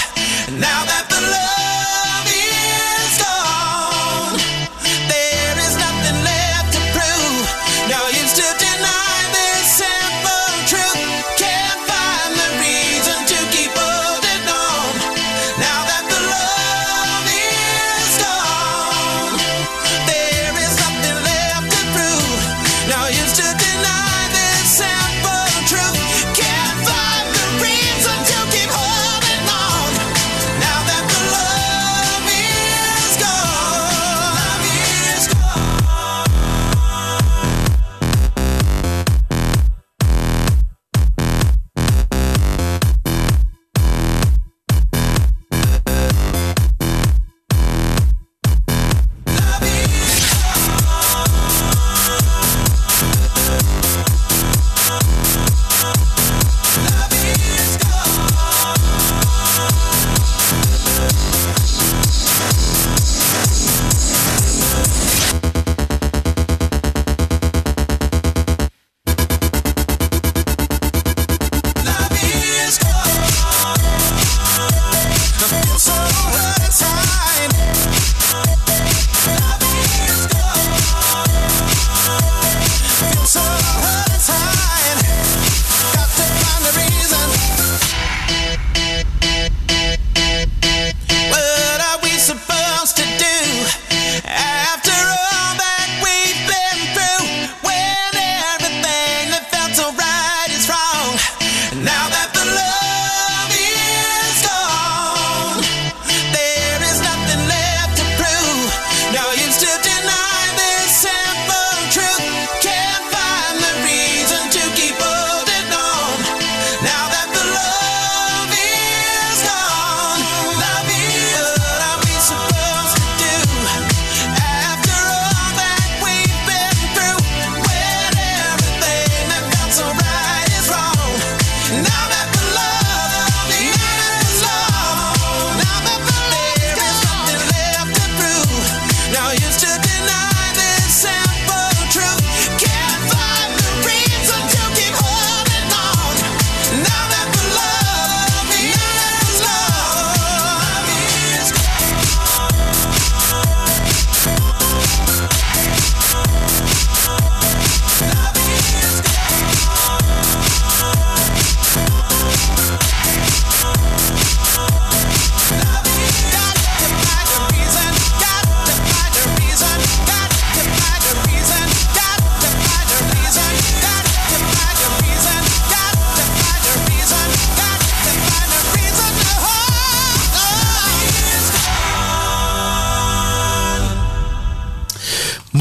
Now that the love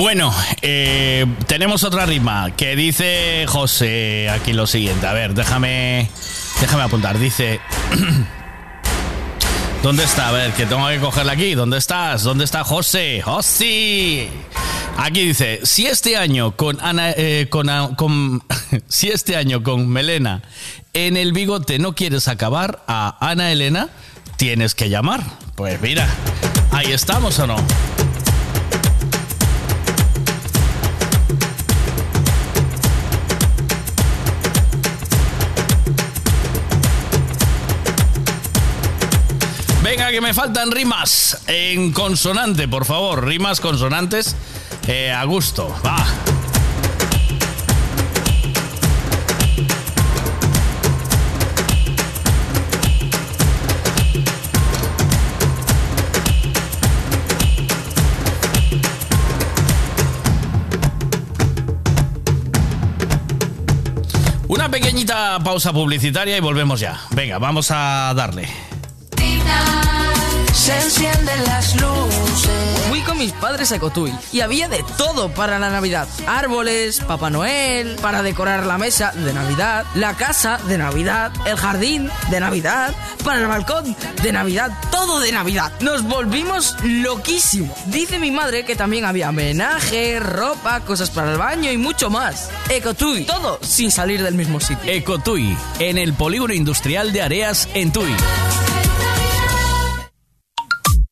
Bueno, eh, tenemos otra rima que dice José aquí lo siguiente. A ver, déjame, déjame apuntar. Dice, ¿dónde está? A ver, que tengo que cogerla aquí. ¿Dónde estás? ¿Dónde está José? José. Aquí dice, si este año con Ana, eh, con, si este año con Melena en el bigote no quieres acabar a Ana Elena, tienes que llamar. Pues mira, ahí estamos o no. Que me faltan rimas en consonante, por favor. Rimas consonantes eh, a gusto. Va. Una pequeñita pausa publicitaria y volvemos ya. Venga, vamos a darle. Se encienden las luces. Fui con mis padres a Ecotuy y había de todo para la Navidad. Árboles, Papá Noel, para decorar la mesa de Navidad, la casa de Navidad, el jardín de Navidad, para el balcón de Navidad, todo de Navidad. Nos volvimos loquísimos. Dice mi madre que también había homenaje, ropa, cosas para el baño y mucho más. Ecotuy, todo sin salir del mismo sitio. Ecotuy, en el polígono industrial de Areas en Tui.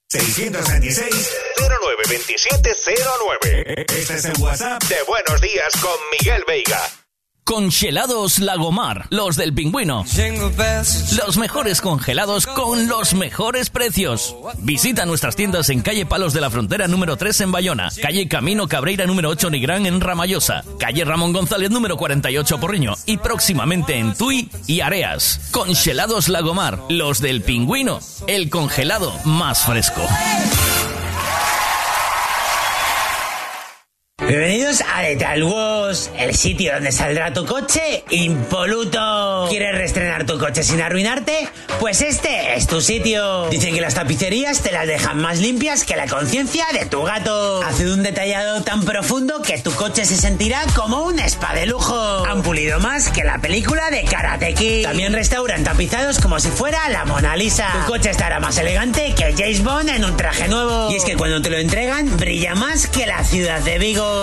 626 092709. Este es el WhatsApp de Buenos Días con Miguel Veiga. Congelados Lagomar, los del pingüino. Los mejores congelados con los mejores precios. Visita nuestras tiendas en calle Palos de la Frontera número 3 en Bayona, calle Camino Cabreira número 8 Nigrán en Ramallosa, calle Ramón González número 48 Porriño y próximamente en Tui y Areas. Congelados Lagomar, los del pingüino, el congelado más fresco. Bienvenidos a Detal Wash, el sitio donde saldrá tu coche impoluto. ¿Quieres reestrenar tu coche sin arruinarte? Pues este es tu sitio. Dicen que las tapicerías te las dejan más limpias que la conciencia de tu gato. Hace un detallado tan profundo que tu coche se sentirá como un spa de lujo. Han pulido más que la película de Karate Kid. También restauran tapizados como si fuera la Mona Lisa. Tu coche estará más elegante que James Bond en un traje nuevo. Y es que cuando te lo entregan, brilla más que la ciudad de Vigo.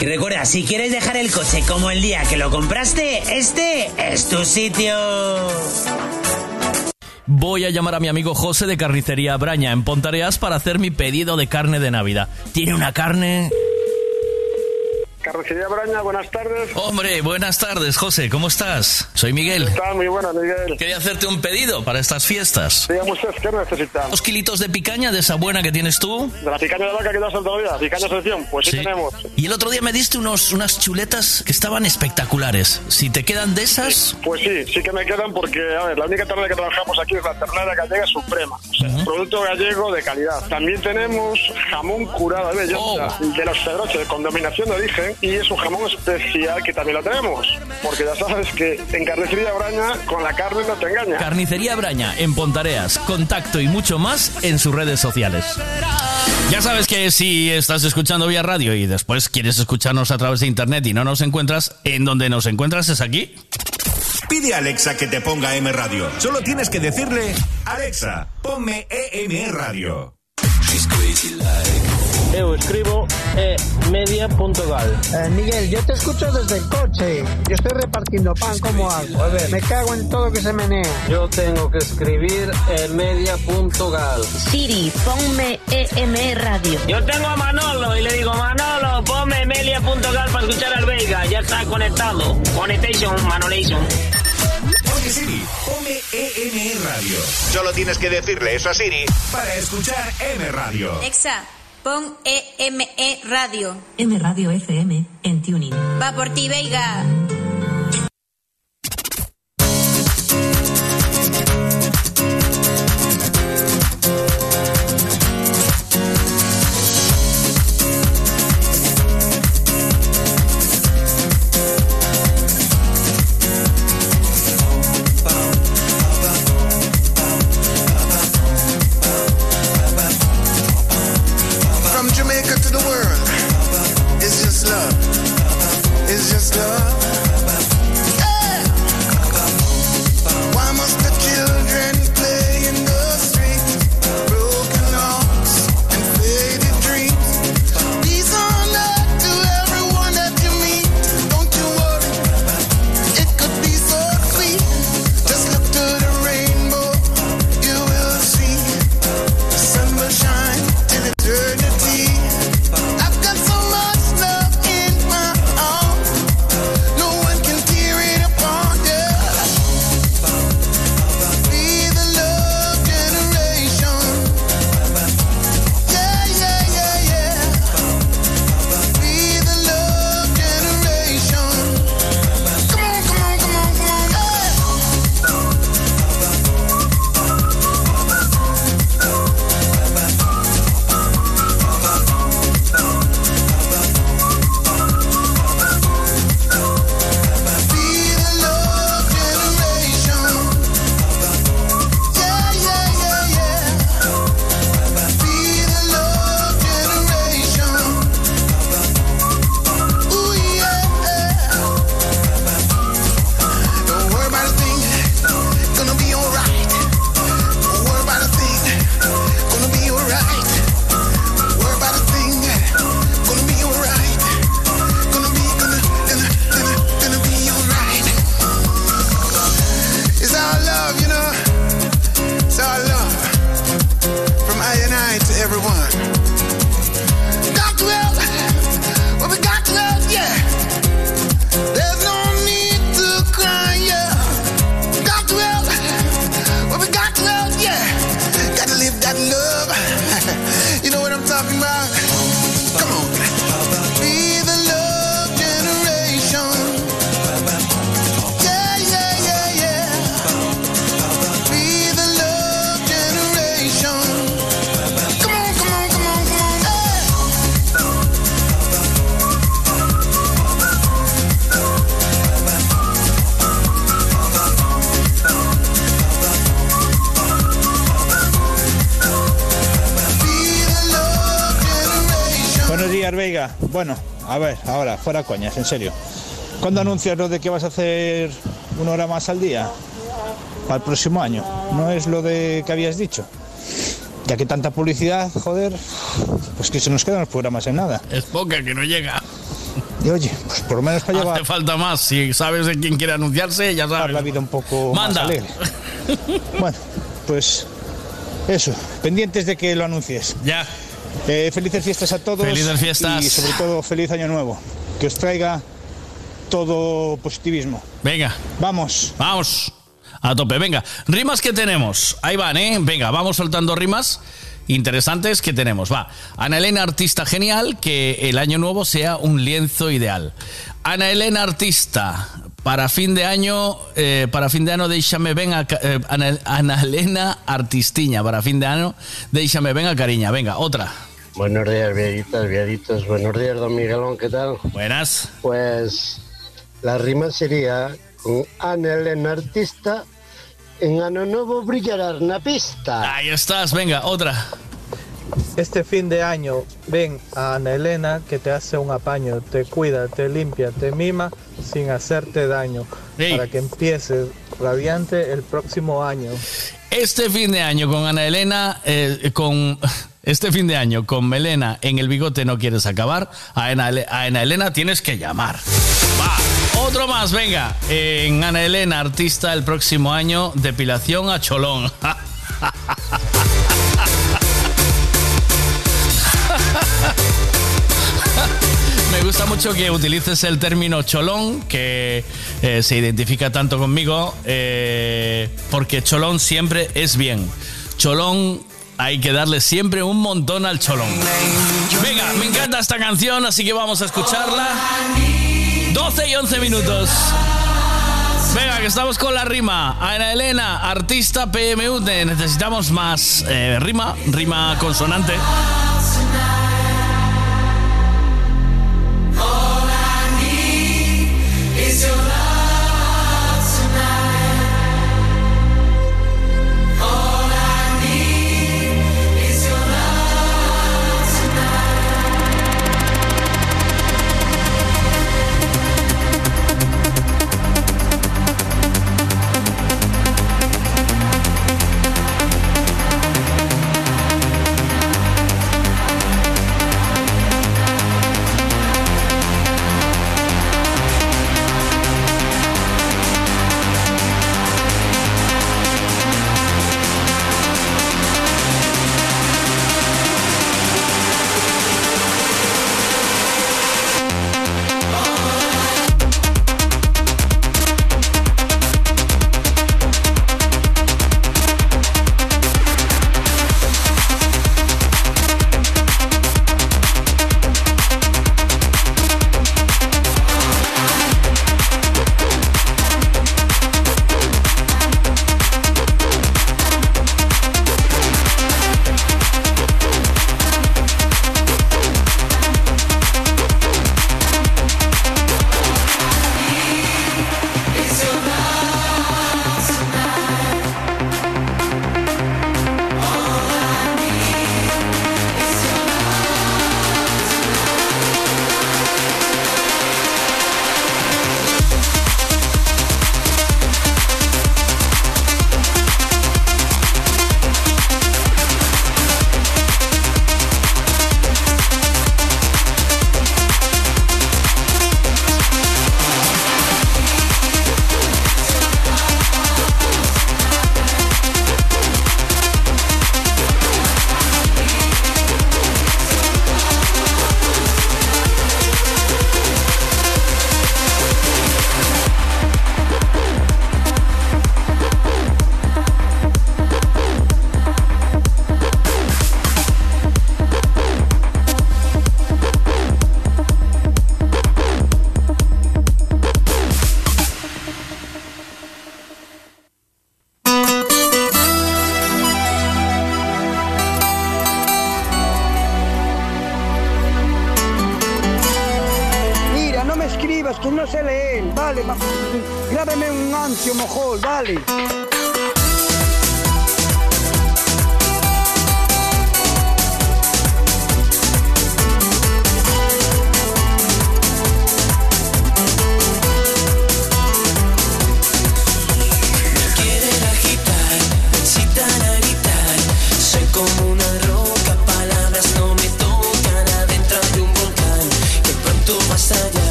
Y recuerda, si quieres dejar el coche como el día que lo compraste, este es tu sitio. Voy a llamar a mi amigo José de Carnicería Braña en Pontareas para hacer mi pedido de carne de Navidad. Tiene una carne... Carnicería Braña, buenas tardes. Hombre, buenas tardes, José, ¿cómo estás? Soy Miguel. Está muy buena, Miguel. Quería hacerte un pedido para estas fiestas. Dígame usted, ¿qué necesita? Dos kilitos de picaña de esa buena que tienes tú. ¿De la picaña de vaca que te has soltado ya? ¿Picaña selección? Pues sí, Sí. tenemos. Y el otro día me diste unos, unas chuletas que estaban espectaculares. Si te quedan de esas, Pues sí, sí que me quedan porque, a ver, la única ternera que trabajamos aquí es la ternera gallega suprema. O sea, producto gallego de calidad. También tenemos jamón curado de belleza de los Pedroches con dominación de origen y es un jamón especial que también lo tenemos. Porque ya sabes que en carnicería Braña con la carne no te engaña. Carnicería Braña en Pontareas. Contacto y mucho más en sus redes sociales. Ya sabes que si estás escuchando vía radio y después quieres escucharnos a través de internet y no nos encuentras, en donde nos encuentras es aquí. Pide a Alexa que te ponga M Radio. Solo tienes que decirle, Alexa, ponme EM Radio. Eu escribo e media.gal. Eh, Miguel, yo te escucho desde el coche. Yo estoy repartiendo pan como hago. A ver, me cago en todo que se menea. Yo tengo que escribir e media.gal. Siri, ponme EM Radio. Yo tengo a Manolo y le digo, Manolo, ponme melia.gal para escuchar al Veiga. Ya está conectado. Connection, Manolation. Oye Siri, ponme EM Radio. Solo tienes que decirle eso a Siri para escuchar M Radio. Exa, pon EME Radio. M Radio FM en Tuning. Va por ti, Veiga. En serio. ¿Cuándo anuncias lo de que vas a hacer una hora más al día? Para el próximo año. ¿No es lo de que habías dicho? Ya que tanta publicidad, joder, pues que se nos quedan los programas en nada. Es poca que no llega. Y oye, pues por lo menos para llevar Hace falta más. Si sabes de quién quiere anunciarse, ya sabes. la vida un poco Manda. más alegre. Bueno, pues eso, pendientes de que lo anuncies. Ya. Eh, felices fiestas a todos. Felices fiestas. Y sobre todo, feliz año nuevo. Que os traiga todo positivismo. Venga. Vamos. Vamos. A tope. Venga. Rimas que tenemos. Ahí van, ¿eh? Venga, vamos soltando rimas interesantes que tenemos. Va. Ana Elena, artista genial, que el año nuevo sea un lienzo ideal. Ana Elena, artista. Para fin de año, eh, para fin de año, déjame ven a ca- eh, Ana, Ana Elena Artistiña. Para fin de año, déjame ven a cariña. Venga, otra. Buenos días, viaditas, viaditos. Buenos días, don Miguelón, ¿qué tal? Buenas. Pues la rima sería con Ana Elena Artista, en Ano Nuevo brillará na pista. Ahí estás, venga, otra. Este fin de año ven a Ana Elena que te hace un apaño, te cuida, te limpia, te mima sin hacerte daño, para que empieces radiante el próximo año. Este fin de año con Ana Elena, eh, con este fin de año con Melena en el bigote no quieres acabar, a Ana, a Ana Elena tienes que llamar. Va, otro más, venga. En Ana Elena, artista el próximo año, depilación a cholón. Me gusta mucho que utilices el término cholón, que eh, se identifica tanto conmigo, eh, porque cholón siempre es bien. Cholón hay que darle siempre un montón al cholón. Venga, me encanta esta canción, así que vamos a escucharla. 12 y 11 minutos. Venga, que estamos con la rima. Ana Elena, artista PMU, necesitamos más eh, rima, rima consonante. All I need is your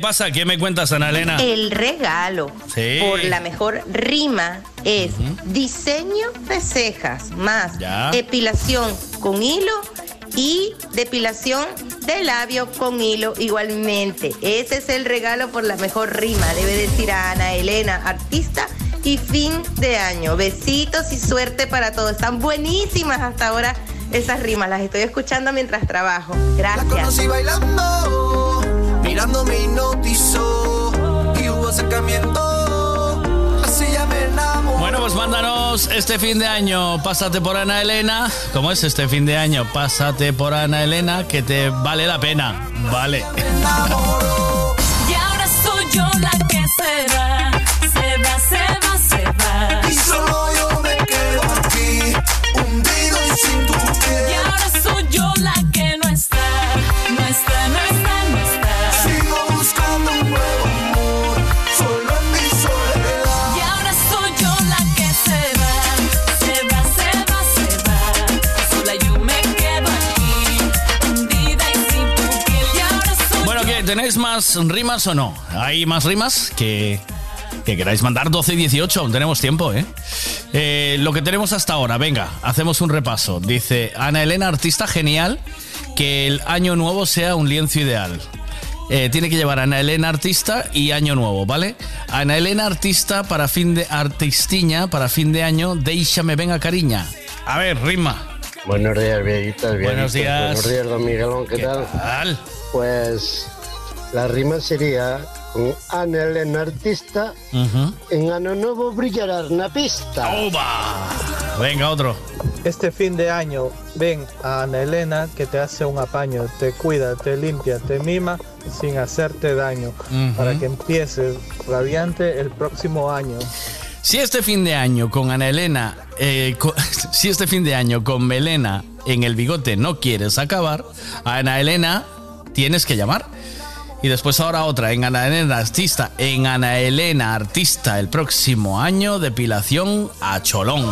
pasa? ¿Qué me cuentas, Ana Elena? El regalo Sí. por la mejor rima es diseño de cejas más Ya. epilación con hilo y depilación de labio con hilo igualmente. Ese es el regalo por la mejor rima. Debe decir a Ana Elena, artista y fin de año. Besitos y suerte para todos. Están buenísimas hasta ahora esas rimas. Las estoy escuchando mientras trabajo. Gracias. conocí bailando, me hipnotizó y hubo acercamiento. Así ya me enamoré. Bueno, pues mándanos este fin de año, pásate por Ana Elena. ¿Cómo es este fin de año? Pásate por Ana Elena, que te vale la pena. Vale. Y ahora soy yo la que se más rimas o no? ¿Hay más rimas que, que queráis mandar? 12 y 18, aún tenemos tiempo, ¿eh? Eh, Lo que tenemos hasta ahora, venga, hacemos un repaso. Dice Ana Elena, artista genial, que el año nuevo sea un lienzo ideal. Eh, tiene que llevar Ana Elena artista y año nuevo, ¿vale? Ana Elena artista para fin de artistiña para fin de año, déixame venga cariña. A ver, rima. Buenos días, viejitas, Buenos días. Buenos días, don Miguelón, ¿qué, ¿Qué tal? tal? Pues la rima sería con Ana Elena artista, en Ano Nuevo brillará na pista. Venga, otro. Este fin de año ven a Ana Elena que te hace un apaño, te cuida, te limpia, te mima sin hacerte daño, para que empieces radiante el próximo año. Si este fin de año con Ana Elena, eh, si este fin de año con Melena en el bigote no quieres acabar, a Ana Elena tienes que llamar. Y después ahora otra en Ana Elena Artista. En Ana Elena Artista el próximo año, depilación a cholón.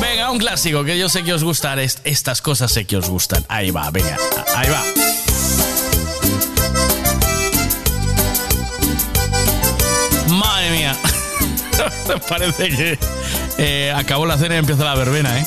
Venga, un clásico que yo sé que os gustan. Estas cosas sé que os gustan. Ahí va, venga. Ahí va. Madre mía. Parece que eh, acabó la cena y empieza la verbena, ¿eh?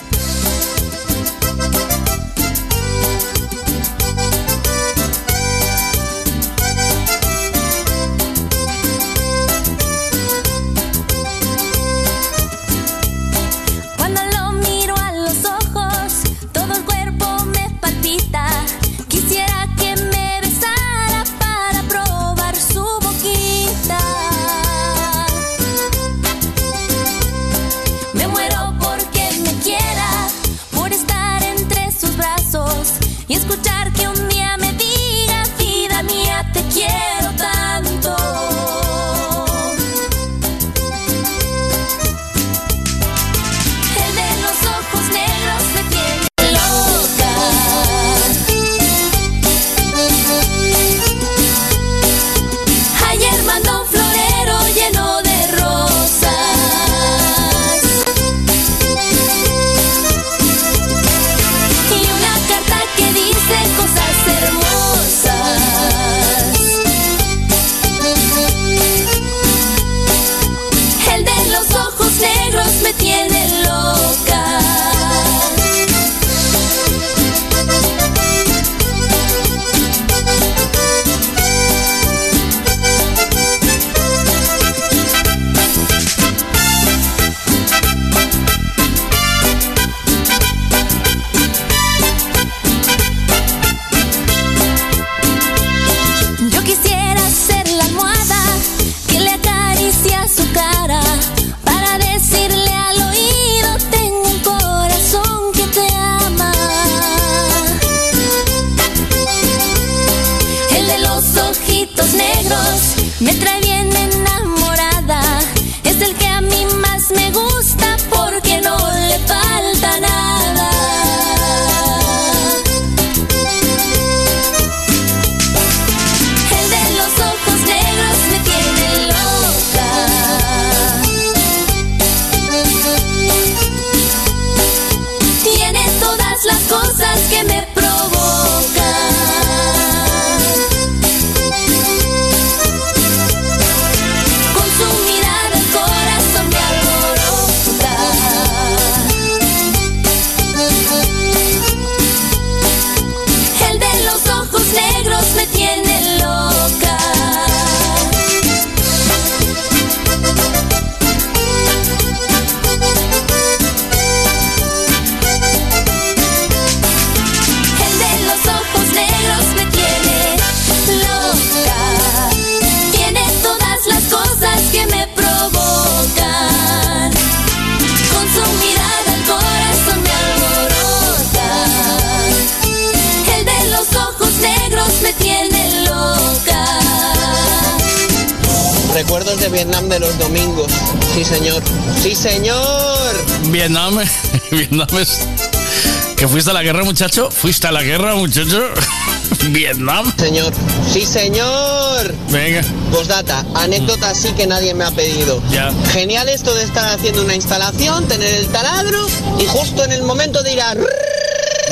Guerra, muchacho? ¿Fuiste a la guerra, muchacho? ¿Vietnam? Señor. Sí, señor. Venga. Postdata, anécdota sí que nadie me ha pedido. Ya. Genial esto de estar haciendo una instalación, tener el taladro y justo en el momento de ir a...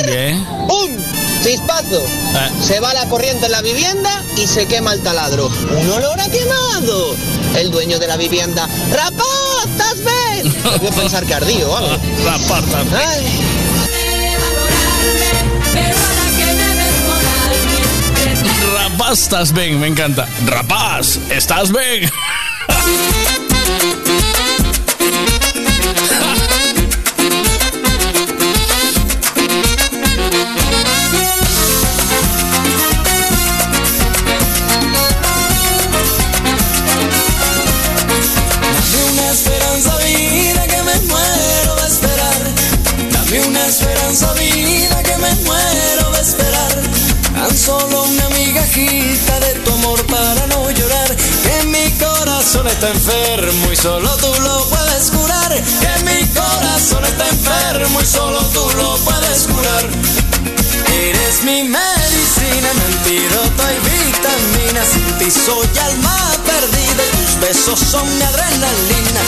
Bien. ¡Pum! Chispazo. Ah. Se va la corriente en la vivienda y se quema el taladro. Un olor a quemado. El dueño de la vivienda. ¡Rapaz! ¿Estás bien? Voy a pensar que ardío o algo. Rapaz, Estás bien, me encanta. Rapaz, estás bien. está enfermo y solo tú lo puedes curar. Que mi corazón está enfermo y solo tú lo puedes curar. Eres mi medicina, mi antídoto y vitamina. Sin ti soy alma perdida tus besos son mi adrenalina.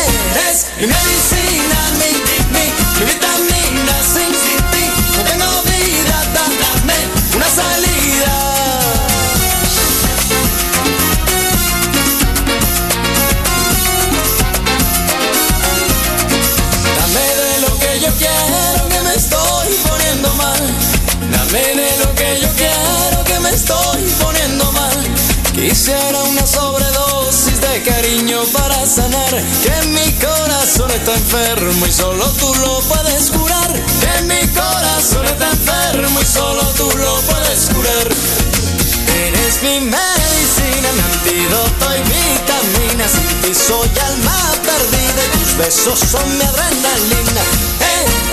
Eres mi medicina, mi, mi, mi vitamina. Sin ti cariño para sanar. Que mi corazón está enfermo y solo tú lo puedes curar. Que mi corazón está enfermo y solo tú lo puedes curar. Eres mi medicina, mi antídoto y vitamina. Sin ti soy alma perdida y tus besos son mi adrenalina.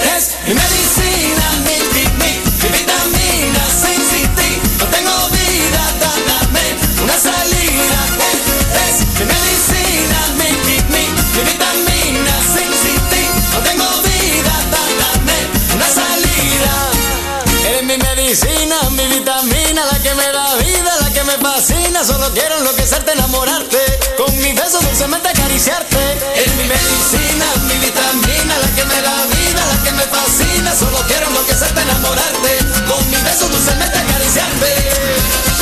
Eres mi medicina, mi, mi, mi, mi vitamina. Sin, ti no tengo vida, da- dame una salida. Solo quiero enloquecerte, enamorarte. Con mi beso dulcemente acariciarte. Eres mi medicina, mi vitamina, la que me da vida, la que me fascina. Solo quiero enloquecerte, enamorarte. Con mi beso dulcemente acariciarte.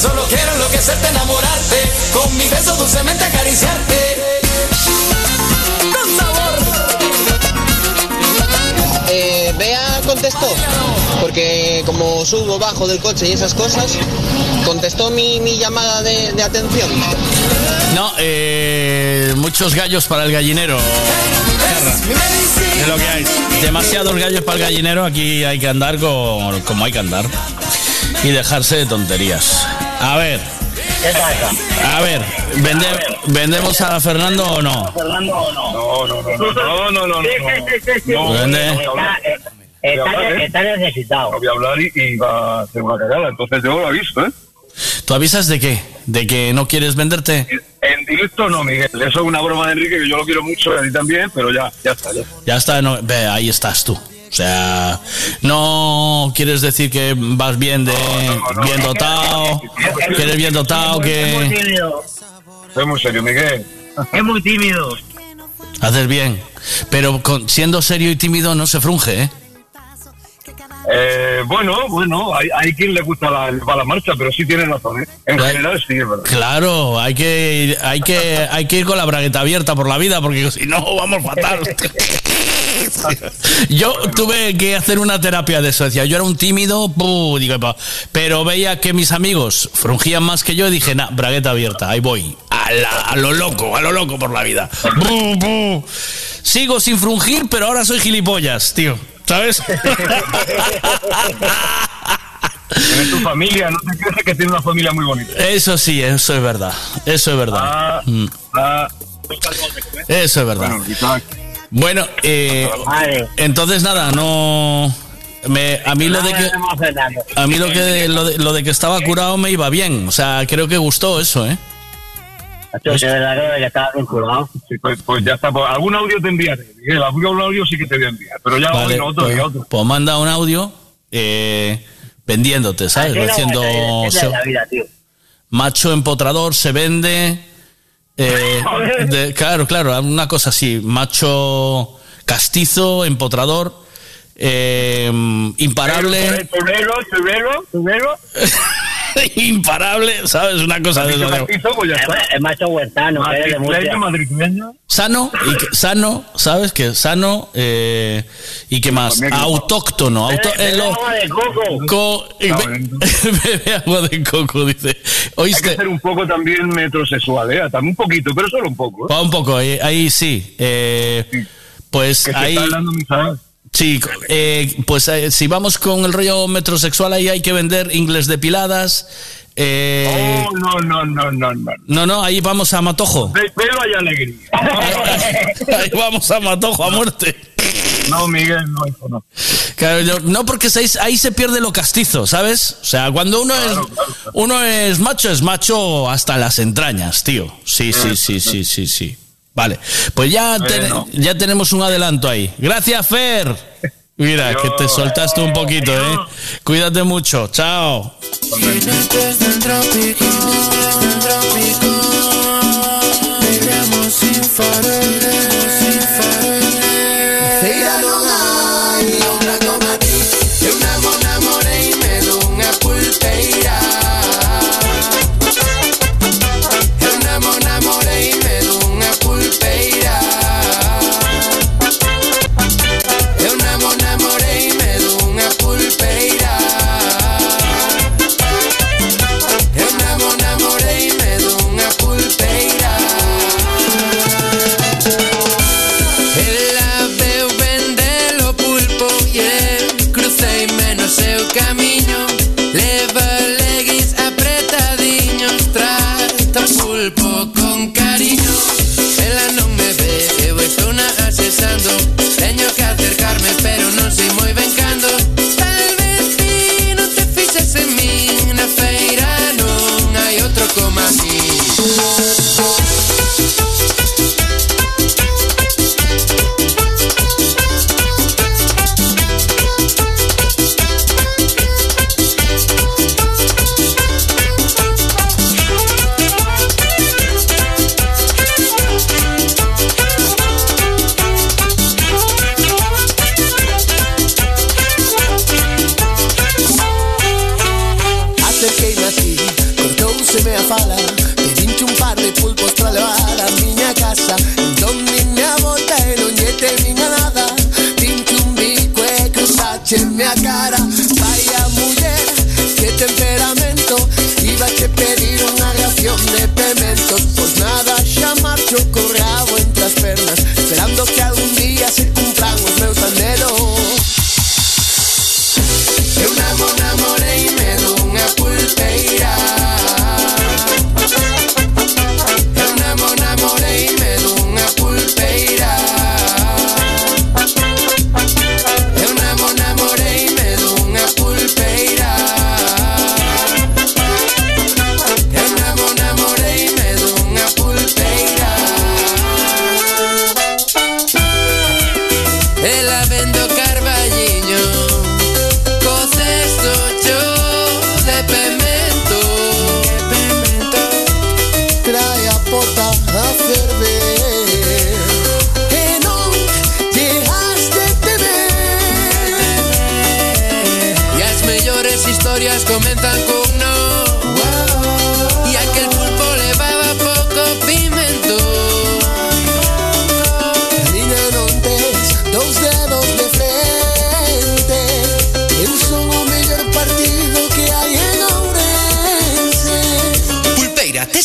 Solo quiero enloquecerte, enamorarte, con mi beso dulcemente acariciarte. Con sabor. Eh, Bea contestó, porque como subo, bajo del coche y esas cosas, contestó mi, mi llamada de, de atención. No, eh, muchos gallos para el gallinero. Guerra. Es lo que hay. Demasiados gallos para el gallinero. Aquí hay que andar con, como hay que andar. Y dejarse de tonterías. A ver. A ver, ¿vende- ¿vendemos a Fernando o no? Fernando o no? No, no, no, no, no, no, no. ¿Vende? Está, está necesitado. No voy a hablar y, y va a hacer una cagada, entonces yo lo aviso, ¿eh? ¿Tú avisas de qué? ¿De que no quieres venderte? En directo no, Miguel. Eso es una broma de Enrique que yo lo quiero mucho y a ti también, pero ya, ya está, ya. Ya está, no, ve, ahí estás tú. O sea, no quieres decir que vas bien de bien dotado, que eres bien dotado, que tímido. Es muy serio, Miguel. Es muy tímido. haces bien. Pero con- siendo serio y tímido no se frunge, ¿eh? Eh, bueno, bueno, hay, hay quien le gusta la, la marcha, pero sí tienes razón, ¿eh? En general sí, es verdad. Claro, hay que, ir- hay que, hay que ir con la bragueta abierta por la vida, porque si no vamos fatal. Yo tuve que hacer una terapia de eso. Decía, yo era un tímido, digo, pero veía que mis amigos frungían más que yo y dije, nah, bragueta abierta, ahí voy. A, la- a lo loco, a lo loco por la vida. Sigo sin frungir, pero ahora soy gilipollas, tío. ¿Sabes? En tu familia, no te crees que tiene una familia muy bonita. Eso sí, eso es verdad. Eso es verdad. Mm. Ah, Eso es verdad. Bueno, eh, entonces nada, no. Me, a mí lo de que a mí lo que lo de, lo de que estaba curado me iba bien, o sea, creo que gustó eso, ¿eh? pues, pues ya está. Pues, algún audio te enviaré, Miguel. Algún audio sí que te voy a enviar. Pero ya Vale, otro pues, día, otro. pues manda un audio eh, vendiéndote, ¿sabes? Haciendo macho empotrador se vende. Eh, de- claro, claro, una cosa así, macho castizo, empotrador, eh, imparable. Tubero, tubero, tubero. imparable, ¿sabes? Una cosa de eso. pues Es macho huertano, que madrileño. Sano, y que- sano, ¿sabes? Que sano, eh, y qué más, que- autóctono, auto- Bebe eh, lo- agua de coco. co- eh, Ah, bebe agua de coco, dice. Hay que Oíste, ser un poco también metrosexual, ¿eh? También un poquito, pero solo un poco. ¿eh? va un poco, ahí, ahí sí. eh, pues Que se ahí. está hablando. Sí, eh, pues eh, si vamos con el rollo metrosexual, ahí hay que vender ingles depiladas. eh, Oh, no, no, no, no, no. no, no, ahí vamos a Matojo. Ve- Pero hay alegría. Ahí vamos a Matojo a muerte. No, Miguel, no, hijo, no. Claro, yo- no, porque ahí, ahí se pierde lo castizo, ¿sabes? O sea, cuando uno es uno es macho, es macho hasta las entrañas, tío. Sí, sí, sí, sí, sí, sí. Vale, pues ya, ten- Bueno. ya tenemos un adelanto ahí. Gracias, Fer. Mira, que te soltaste un poquito, ¿eh? Cuídate mucho. Chao. Asesando Teño que acercarme pero non sei moi ben cando Tal vez ti non te fixes en min Na feira non hai outro como a mí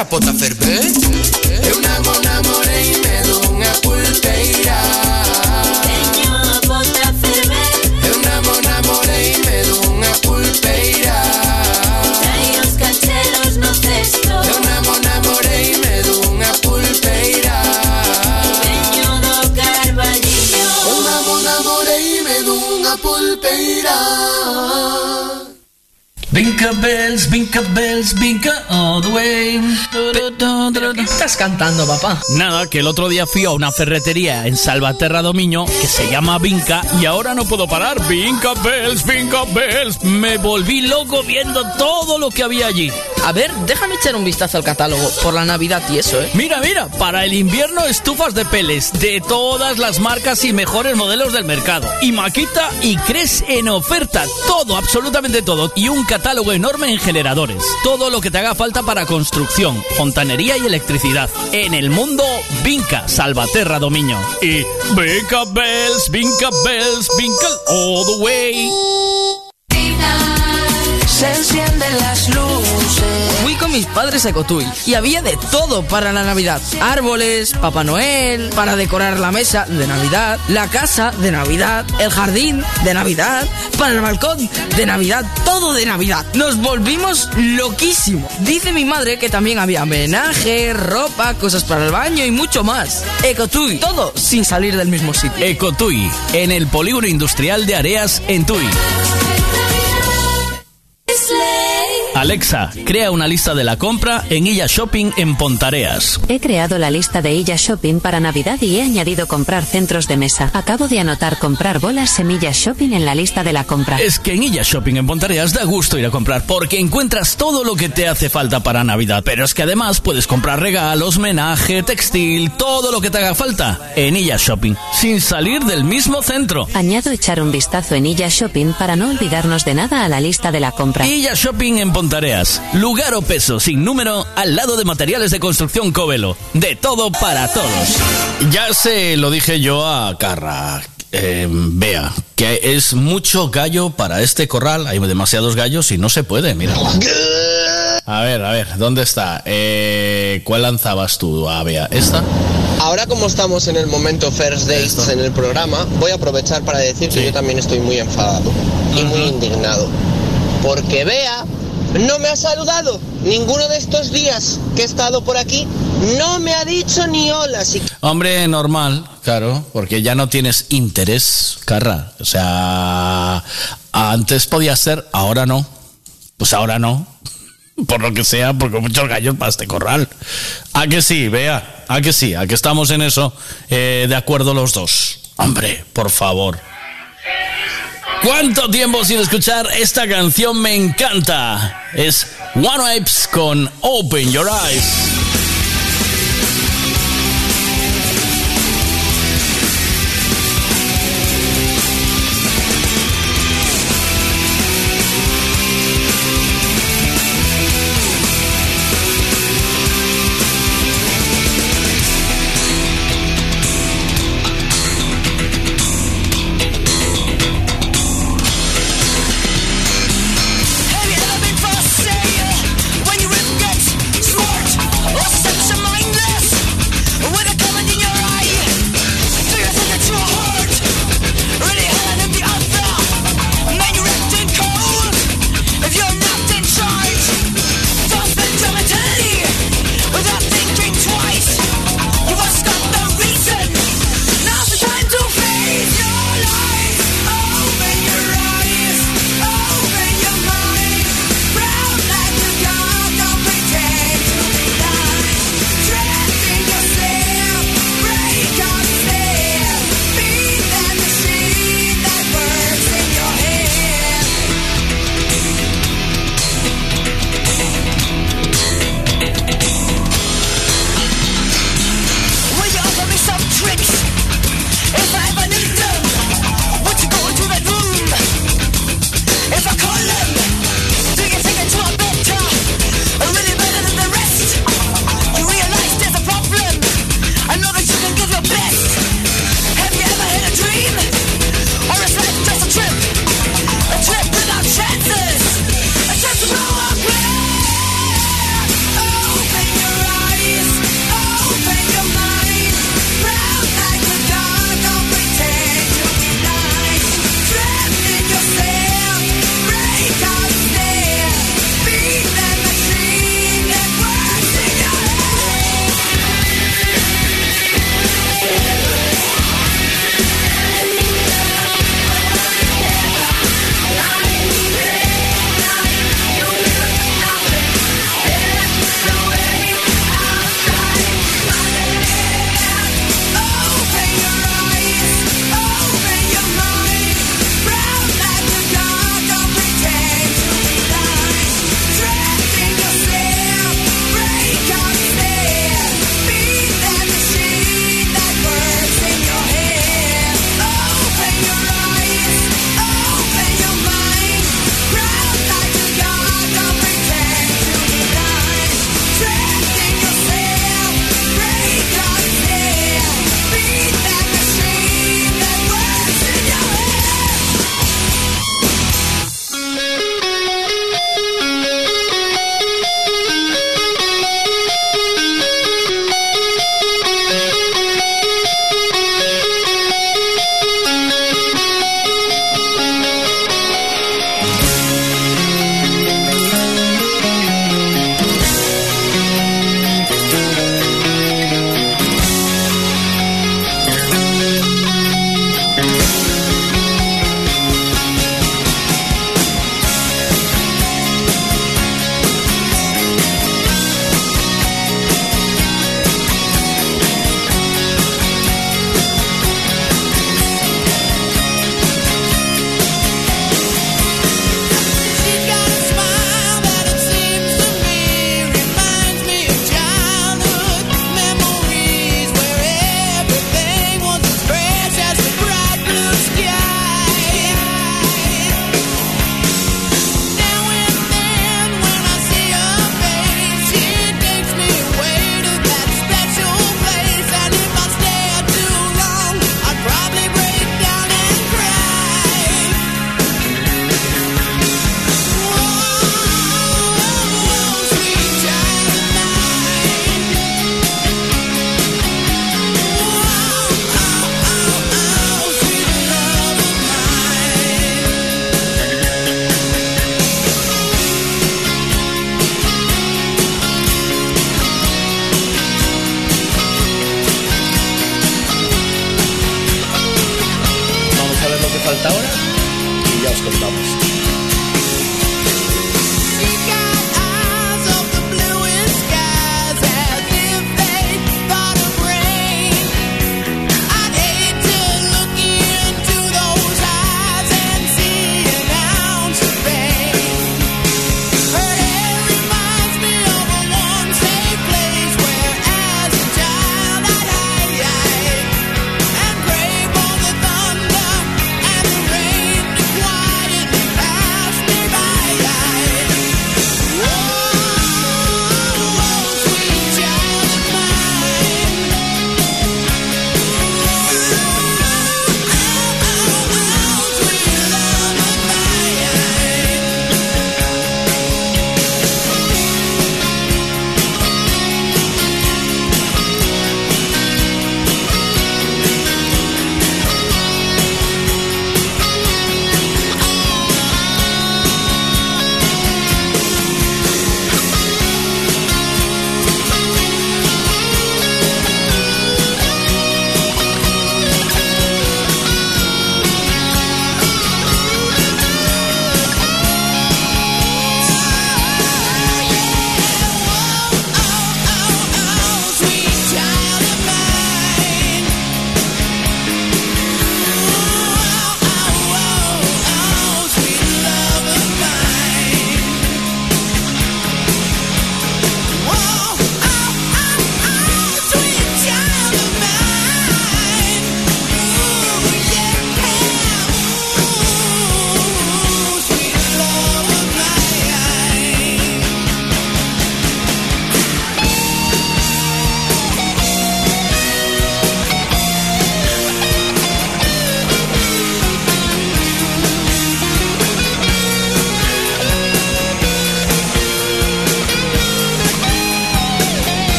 Pulpeira, tes bells, vinca bells, vinca all the way. ¿Qué estás cantando, papá? Nada, que el otro día fui a una ferretería en Salvaterra Domiño que se llama Vinca y ahora no puedo parar. Vinca bells, vinca bells. Me volví loco viendo todo lo que había allí. A ver, déjame echar un vistazo al catálogo por la Navidad y eso, ¿eh? Mira, mira, para el invierno estufas de peles de todas las marcas y mejores modelos del mercado. Y Maquita y Cres en oferta. Todo, absolutamente todo. Y un catálogo enorme en generadores. Todo lo que te haga falta para construcción, fontanería y electricidad. En el mundo, Vinca, Salvaterra, Dominio. Y Vinca Bells, Vinca Bells, Vinca all the way. Se encienden las luces. Mis padres a Ecotuy y había de todo para la Navidad. Árboles, Papá Noel, para decorar la mesa de Navidad, la casa de Navidad, el jardín de Navidad, para el balcón de Navidad, todo de Navidad. Nos volvimos loquísimos. Dice mi madre que también había homenaje, ropa, cosas para el baño y mucho más. Ecotuy, todo sin salir del mismo sitio. Ecotuy, en el polígono industrial de Areas, en Tui. Alexa, crea una lista de la compra en Illa Shopping en Pontareas. He creado la lista de Illa Shopping para Navidad y he añadido comprar centros de mesa. Acabo de anotar comprar bolas semillas shopping en la lista de la compra. Es que en Illa Shopping en Pontareas da gusto ir a comprar porque encuentras todo lo que te hace falta para Navidad. Pero es que además puedes comprar regalos, menaje, textil, todo lo que te haga falta en Illa Shopping, sin salir del mismo centro. Añado echar un vistazo en Illa Shopping para no olvidarnos de nada a la lista de la compra. Illa Shopping en Pontareas. Lugar o peso sin número al lado de materiales de construcción Covelo. De todo para todos. Ya se lo dije yo a Carra. eh, vea, que es mucho gallo para este corral. Hay demasiados gallos y no se puede, mira. A ver, a ver, ¿dónde está? Eh, ¿Cuál lanzabas tú, a Bea? ¿Esta? Ahora como estamos en el momento First Dates en el programa, voy a aprovechar para decir que yo también estoy muy enfadado y muy indignado. Porque Bea no me ha saludado ninguno de estos días que he estado por aquí. No me ha dicho ni hola. Así Hombre, normal, claro, porque ya no tienes interés, Carra. O sea, antes podía ser, ahora no. Pues ahora no. Por lo que sea, porque muchos gallos para corral. ¿A que sí, vea? ¿A que sí? ¿A que estamos en eso eh, de acuerdo los dos? Hombre, por favor. ¿Cuánto tiempo sin escuchar esta canción? Me encanta. Es One Vibes con Open Your Eyes.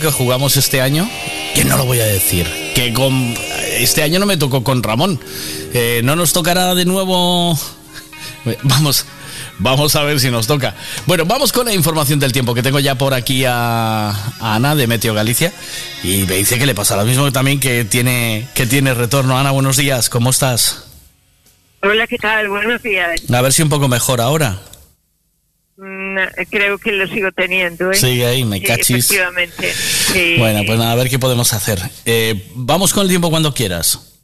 Que jugamos este año. Que no lo voy a decir. Que con. Este año no me tocó con Ramón. Eh, no nos tocará de nuevo. Vamos. Vamos a ver si nos toca. Bueno, vamos con la información del tiempo que tengo ya por aquí a, a Ana de Meteo Galicia y me dice que le pasa lo mismo también que tiene que tiene retorno. Ana, buenos días, ¿cómo estás? Hola, ¿qué tal? Buenos días. A ver si un poco mejor ahora. Creo que lo sigo teniendo. ¿eh? Sigue ahí, me Sí, cachis. Efectivamente. Sí. Bueno, pues nada, a ver qué podemos hacer. Eh, vamos con el tiempo cuando quieras.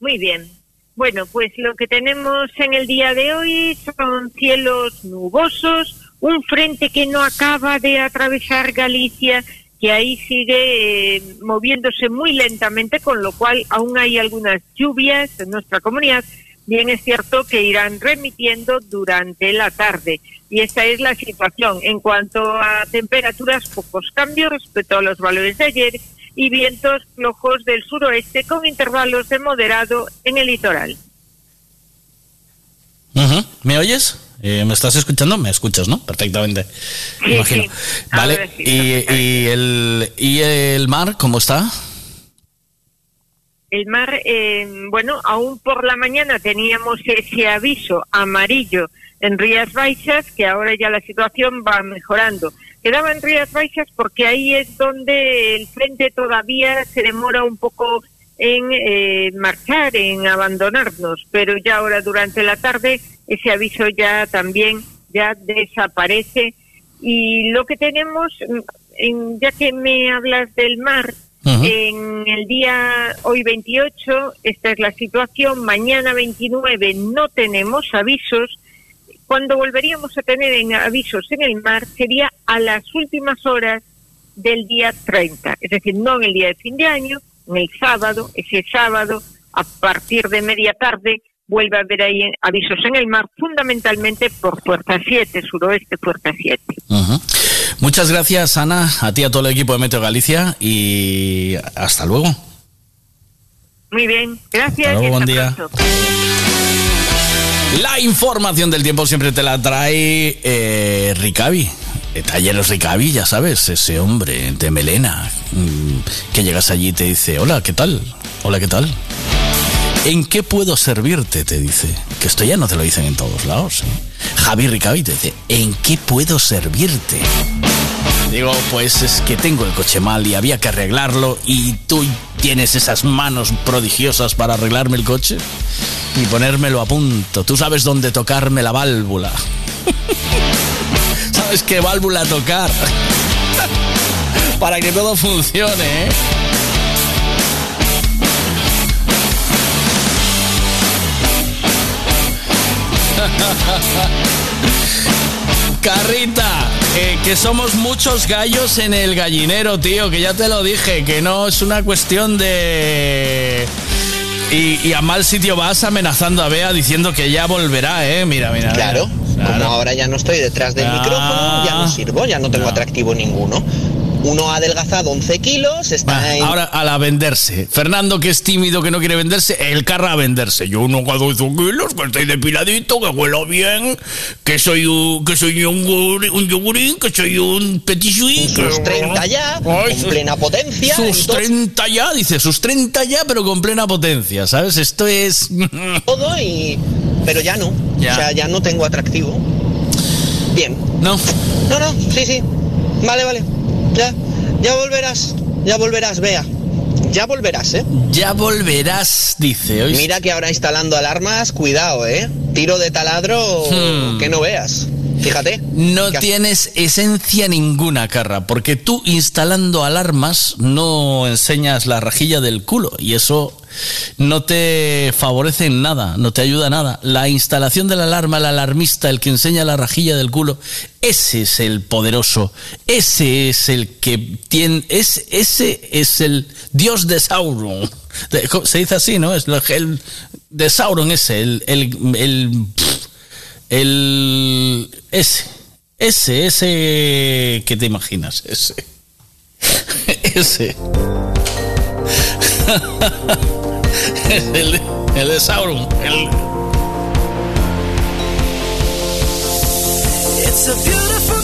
Muy bien. Bueno, pues lo que tenemos en el día de hoy son cielos nubosos, un frente que no acaba de atravesar Galicia, que ahí sigue eh, moviéndose muy lentamente, con lo cual aún hay algunas lluvias en nuestra comunidad. Bien es cierto que irán remitiendo durante la tarde. Y esta es la situación. En cuanto a temperaturas, pocos cambios respecto a los valores de ayer y vientos flojos del suroeste con intervalos de moderado en el litoral. ¿Me oyes? Eh, ¿Me estás escuchando? Me escuchas, ¿no? Perfectamente. Me Sí, imagino. sí. Vale. Sí, ¿Y, y el, ¿Y el mar cómo está? El mar, eh, bueno, aún por la mañana teníamos ese aviso amarillo en Rías Baixas, que ahora ya la situación va mejorando. Quedaba en Rías Baixas porque ahí es donde el frente todavía se demora un poco en eh, marchar, en abandonarnos, pero ya ahora durante la tarde ese aviso ya también ya desaparece y lo que tenemos, mm, en- ya que me hablas del mar, En el día hoy 28, esta es la situación, mañana 29 no tenemos avisos, cuando volveríamos a tener en avisos en el mar sería a las últimas horas del día 30, es decir, no en el día de fin de año, en el sábado, ese sábado, a partir de media tarde, vuelve a haber ahí avisos en el mar, fundamentalmente por fuerza 7, suroeste fuerza 7. Ujú. Muchas gracias, Ana, a ti a todo el equipo de Meteo Galicia y hasta luego. Muy bien, gracias. Hasta luego, y buen día. pronto. La información del tiempo siempre te la trae eh, Ricavi. Eh, Talleres Ricavi, ya sabes, ese hombre de melena mm, que llegas allí y te dice, hola, ¿qué tal? Hola, ¿qué tal? ¿En qué puedo servirte? Te dice. Que esto ya no te lo dicen en todos lados. ¿eh? Javi te dice, ¿en qué puedo servirte? Digo, pues es que tengo el coche mal y había que arreglarlo y tú tienes esas manos prodigiosas para arreglarme el coche y ponérmelo a punto. Tú sabes dónde tocarme la válvula. ¿Sabes qué válvula tocar? para que todo funcione, ¿eh? Carrita, eh, que somos muchos gallos en el gallinero, tío, que ya te lo dije, que no es una cuestión de... Y, y a mal sitio vas amenazando a Bea diciendo que ya volverá, ¿eh? Mira, mira. Claro, como ahora ya no estoy detrás del Ah. micrófono, ya no sirvo, ya no tengo atractivo ninguno. Uno ha adelgazado 11 kilos, está en... Ahora a la venderse. Fernando, que es tímido, que no quiere venderse, el carra a venderse. Yo no hago 12 kilos, que estoy depiladito, que huelo bien, que soy un, que soy un, un yogurín, que soy un petit suisse. Sus que- 30 ya, Ay, con plena potencia. Sus 30 ya, dice, sus 30 ya, pero con plena potencia, ¿sabes? Esto es... Todo y... Pero ya no, Ya. o sea, ya no tengo atractivo. Bien. No. No, no, sí, sí. Vale, vale. Ya, ya volverás, ya volverás, vea. Ya volverás, ¿eh? Ya volverás, dice. ¿oíste? Mira que ahora instalando alarmas, cuidado, ¿eh? Tiro de taladro Hmm. que no veas. Fíjate. No tienes esencia ninguna, Carra, porque tú instalando alarmas no enseñas la rajilla del culo y eso no te favorece en nada, no te ayuda nada. La instalación de la alarma, el alarmista, el que enseña la rajilla del culo, ese es el poderoso, ese es el que tiene, es, ese es el dios de Sauron. Se dice así, ¿no? Es el de Sauron ese, el, el, el el. Ese. Ese, ese. ¿Qué te imaginas? Ese. Ese. el, el de Sauron. El... It's a beautiful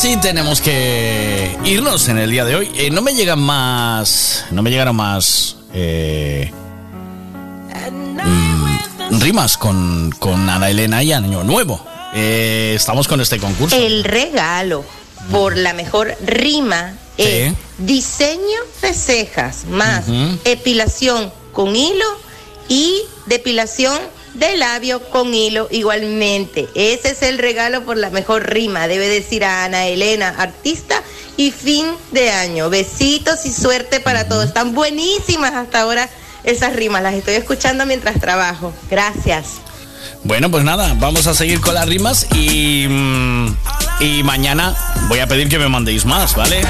Sí, tenemos que irnos en el día de hoy. Eh, no me llegan más. No me llegaron más. Eh, mm, rimas con, con Ana Elena y Año Nuevo. Eh, estamos con este concurso. El regalo por la mejor rima es diseño de cejas más epilación con hilo y depilación de labio con hilo igualmente. Ese es el regalo por la mejor rima, debe decir a Ana Elena, artista y fin de año. Besitos y suerte para todos. Están buenísimas hasta ahora esas rimas, las estoy escuchando mientras trabajo. Gracias. Bueno, pues nada, vamos a seguir con las rimas y, mm, y mañana voy a pedir que me mandéis más, ¿vale?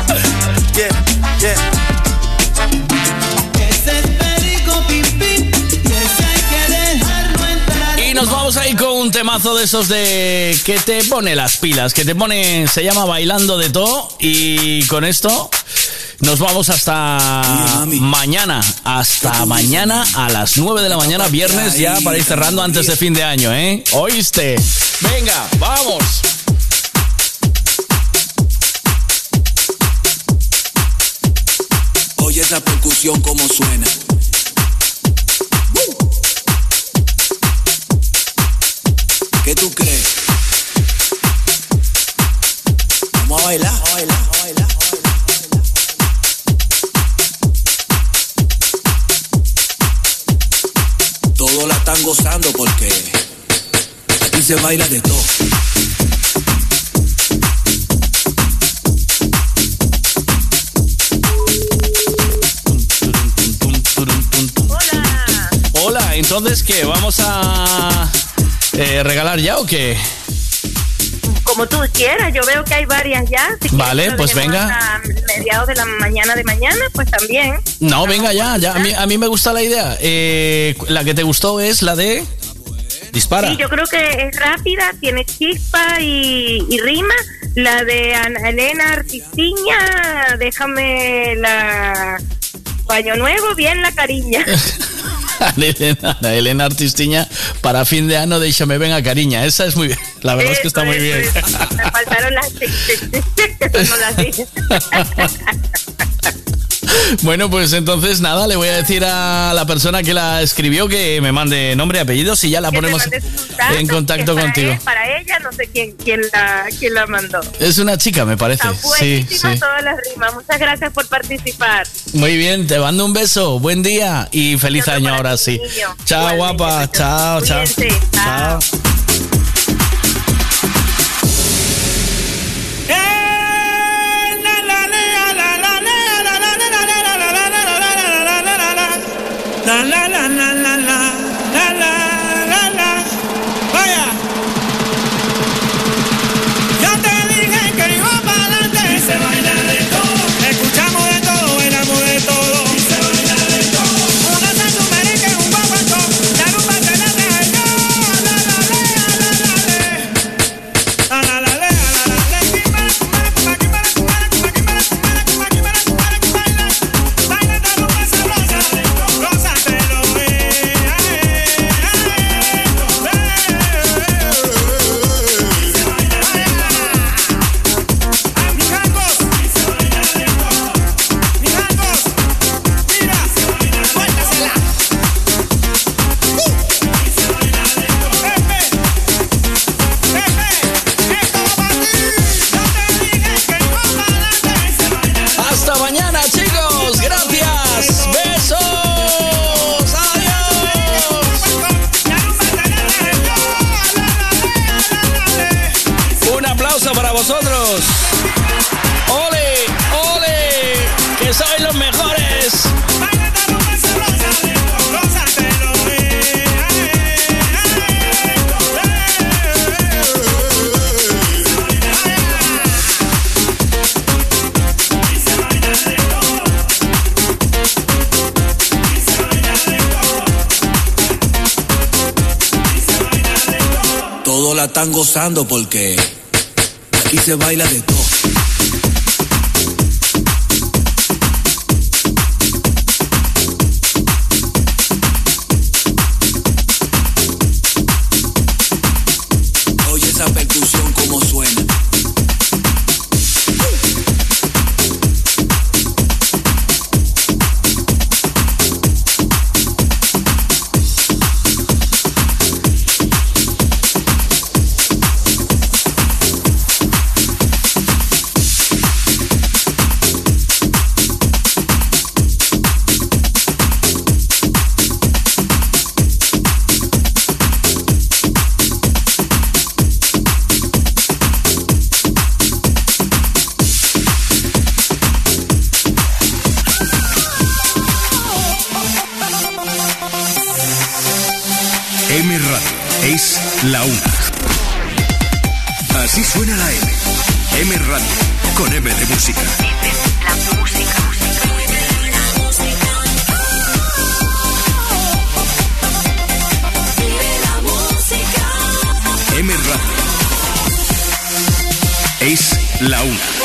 Nos vamos a ir con un temazo de esos de que te pone las pilas, que te pone, se llama Bailando de todo y con esto nos vamos hasta mañana, hasta mañana a las 9 de la mañana, viernes ya para ir cerrando antes de fin de año, ¿eh? ¿Oíste? Venga, vamos. Oye esa percusión como suena. ¿Qué tú crees? Vamos a bailar, a bailar, a bailar. Todos la están gozando porque aquí se baila de todo. Hola, entonces, ¿qué? ¿Vamos a eh, regalar ya o qué? Como tú quieras, yo veo que hay varias ya. Si Vale, pues venga. mediados de la mañana de mañana, pues también. No, venga ya, ya. A mí, a mí me gusta la idea. Eh, la que te gustó es la de... Dispara. Sí, yo creo que es rápida, tiene chispa y, y rima. La de Ana Elena Artistiña, déjame la baño nuevo, bien la cariña. de Elena, Elena Artistiña para fin de ano déixame ben a cariña. Esa es muy bien la verdad es que está muy bien. Me faltaron las, no las Bueno, pues entonces nada, le voy a decir a la persona que la escribió que me mande nombre y apellidos y ya la Que ponemos datos, en contacto para contigo. él, para ella, no sé quién, quién, la, quién la mandó. Es una chica, me parece. Está Sí, sí. todas las rimas. Muchas gracias por participar. Muy bien, te mando un beso, buen día y feliz año ahora sí. Chao, guapa. Chao, chao. Chao. Hasta la porque aquí se baila de todo. la una.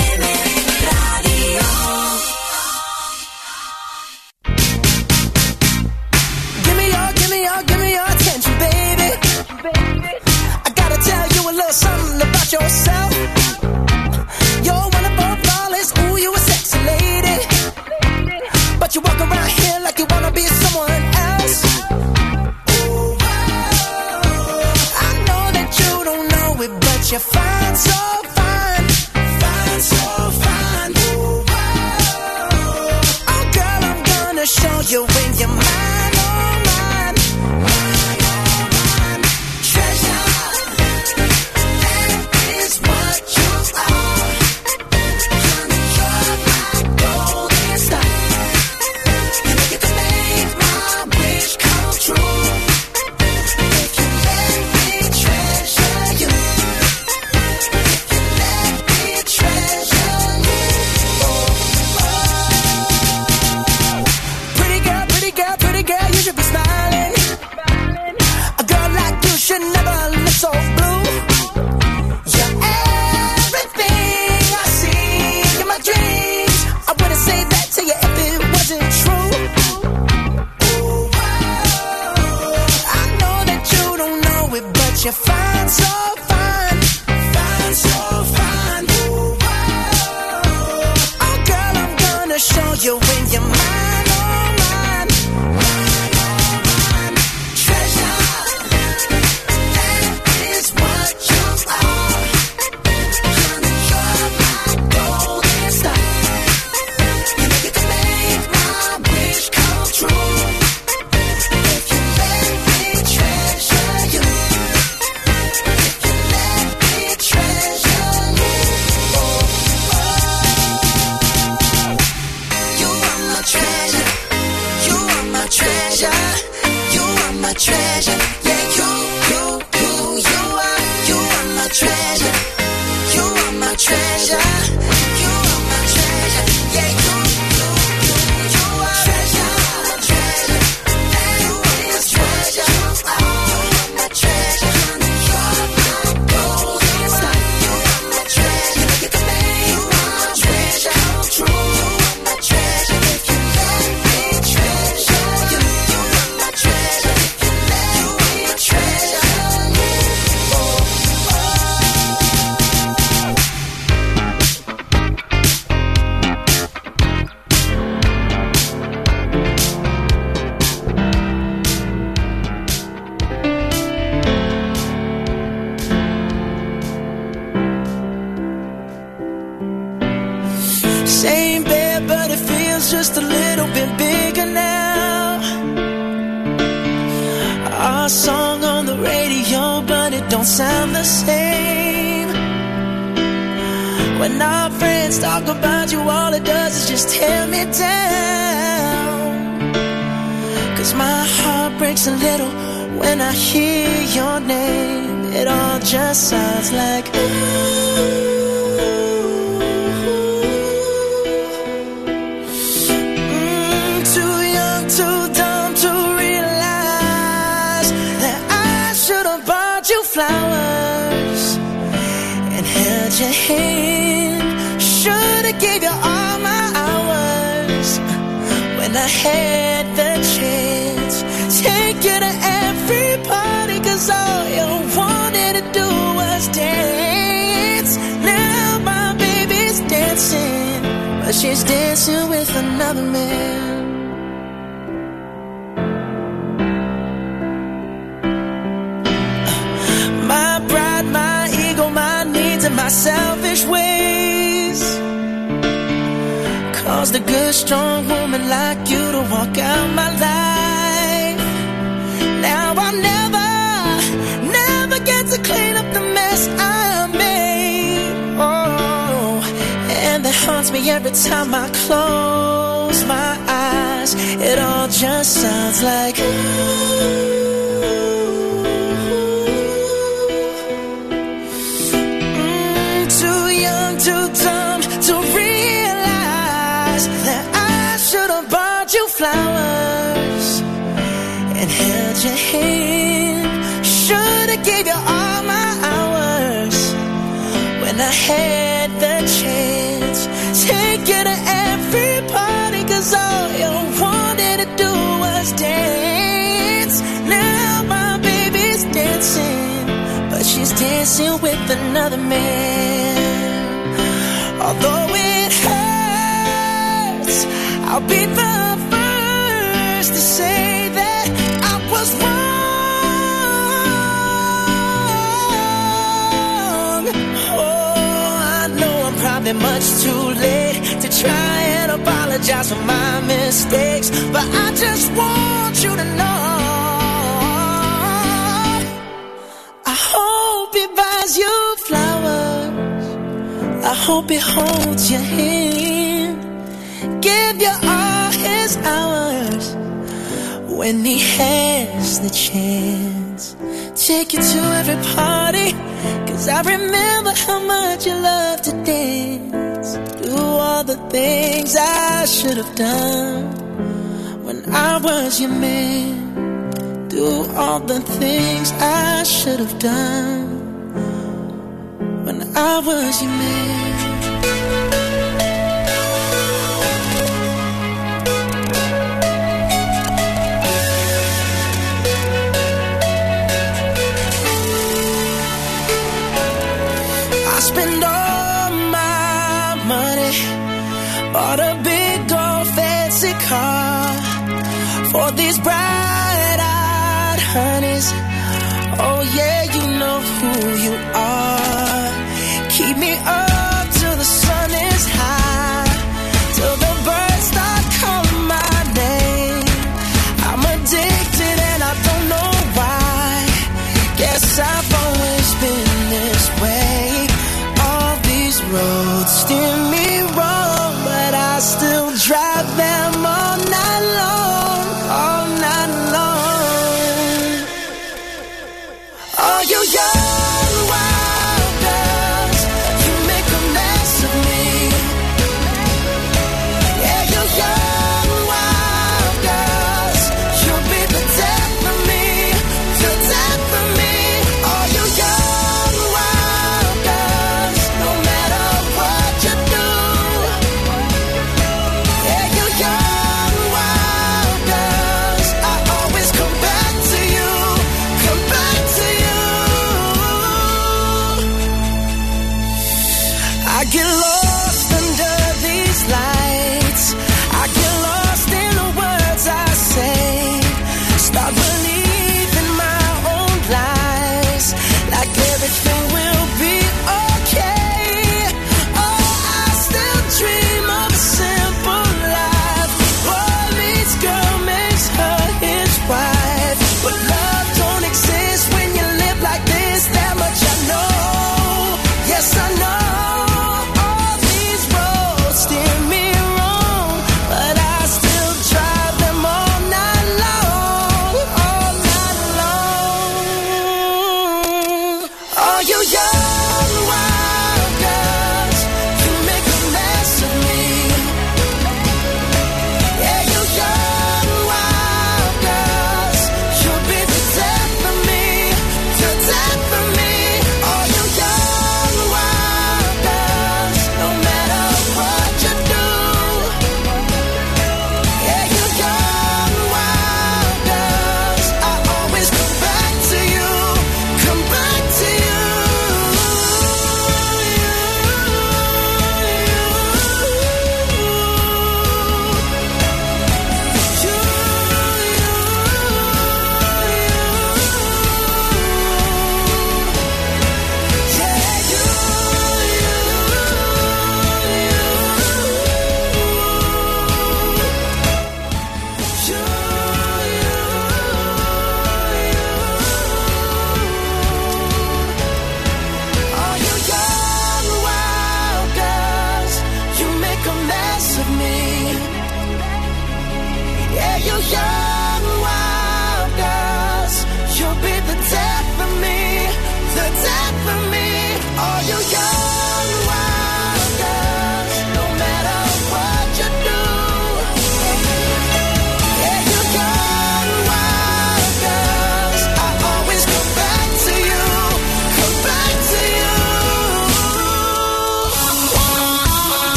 Have done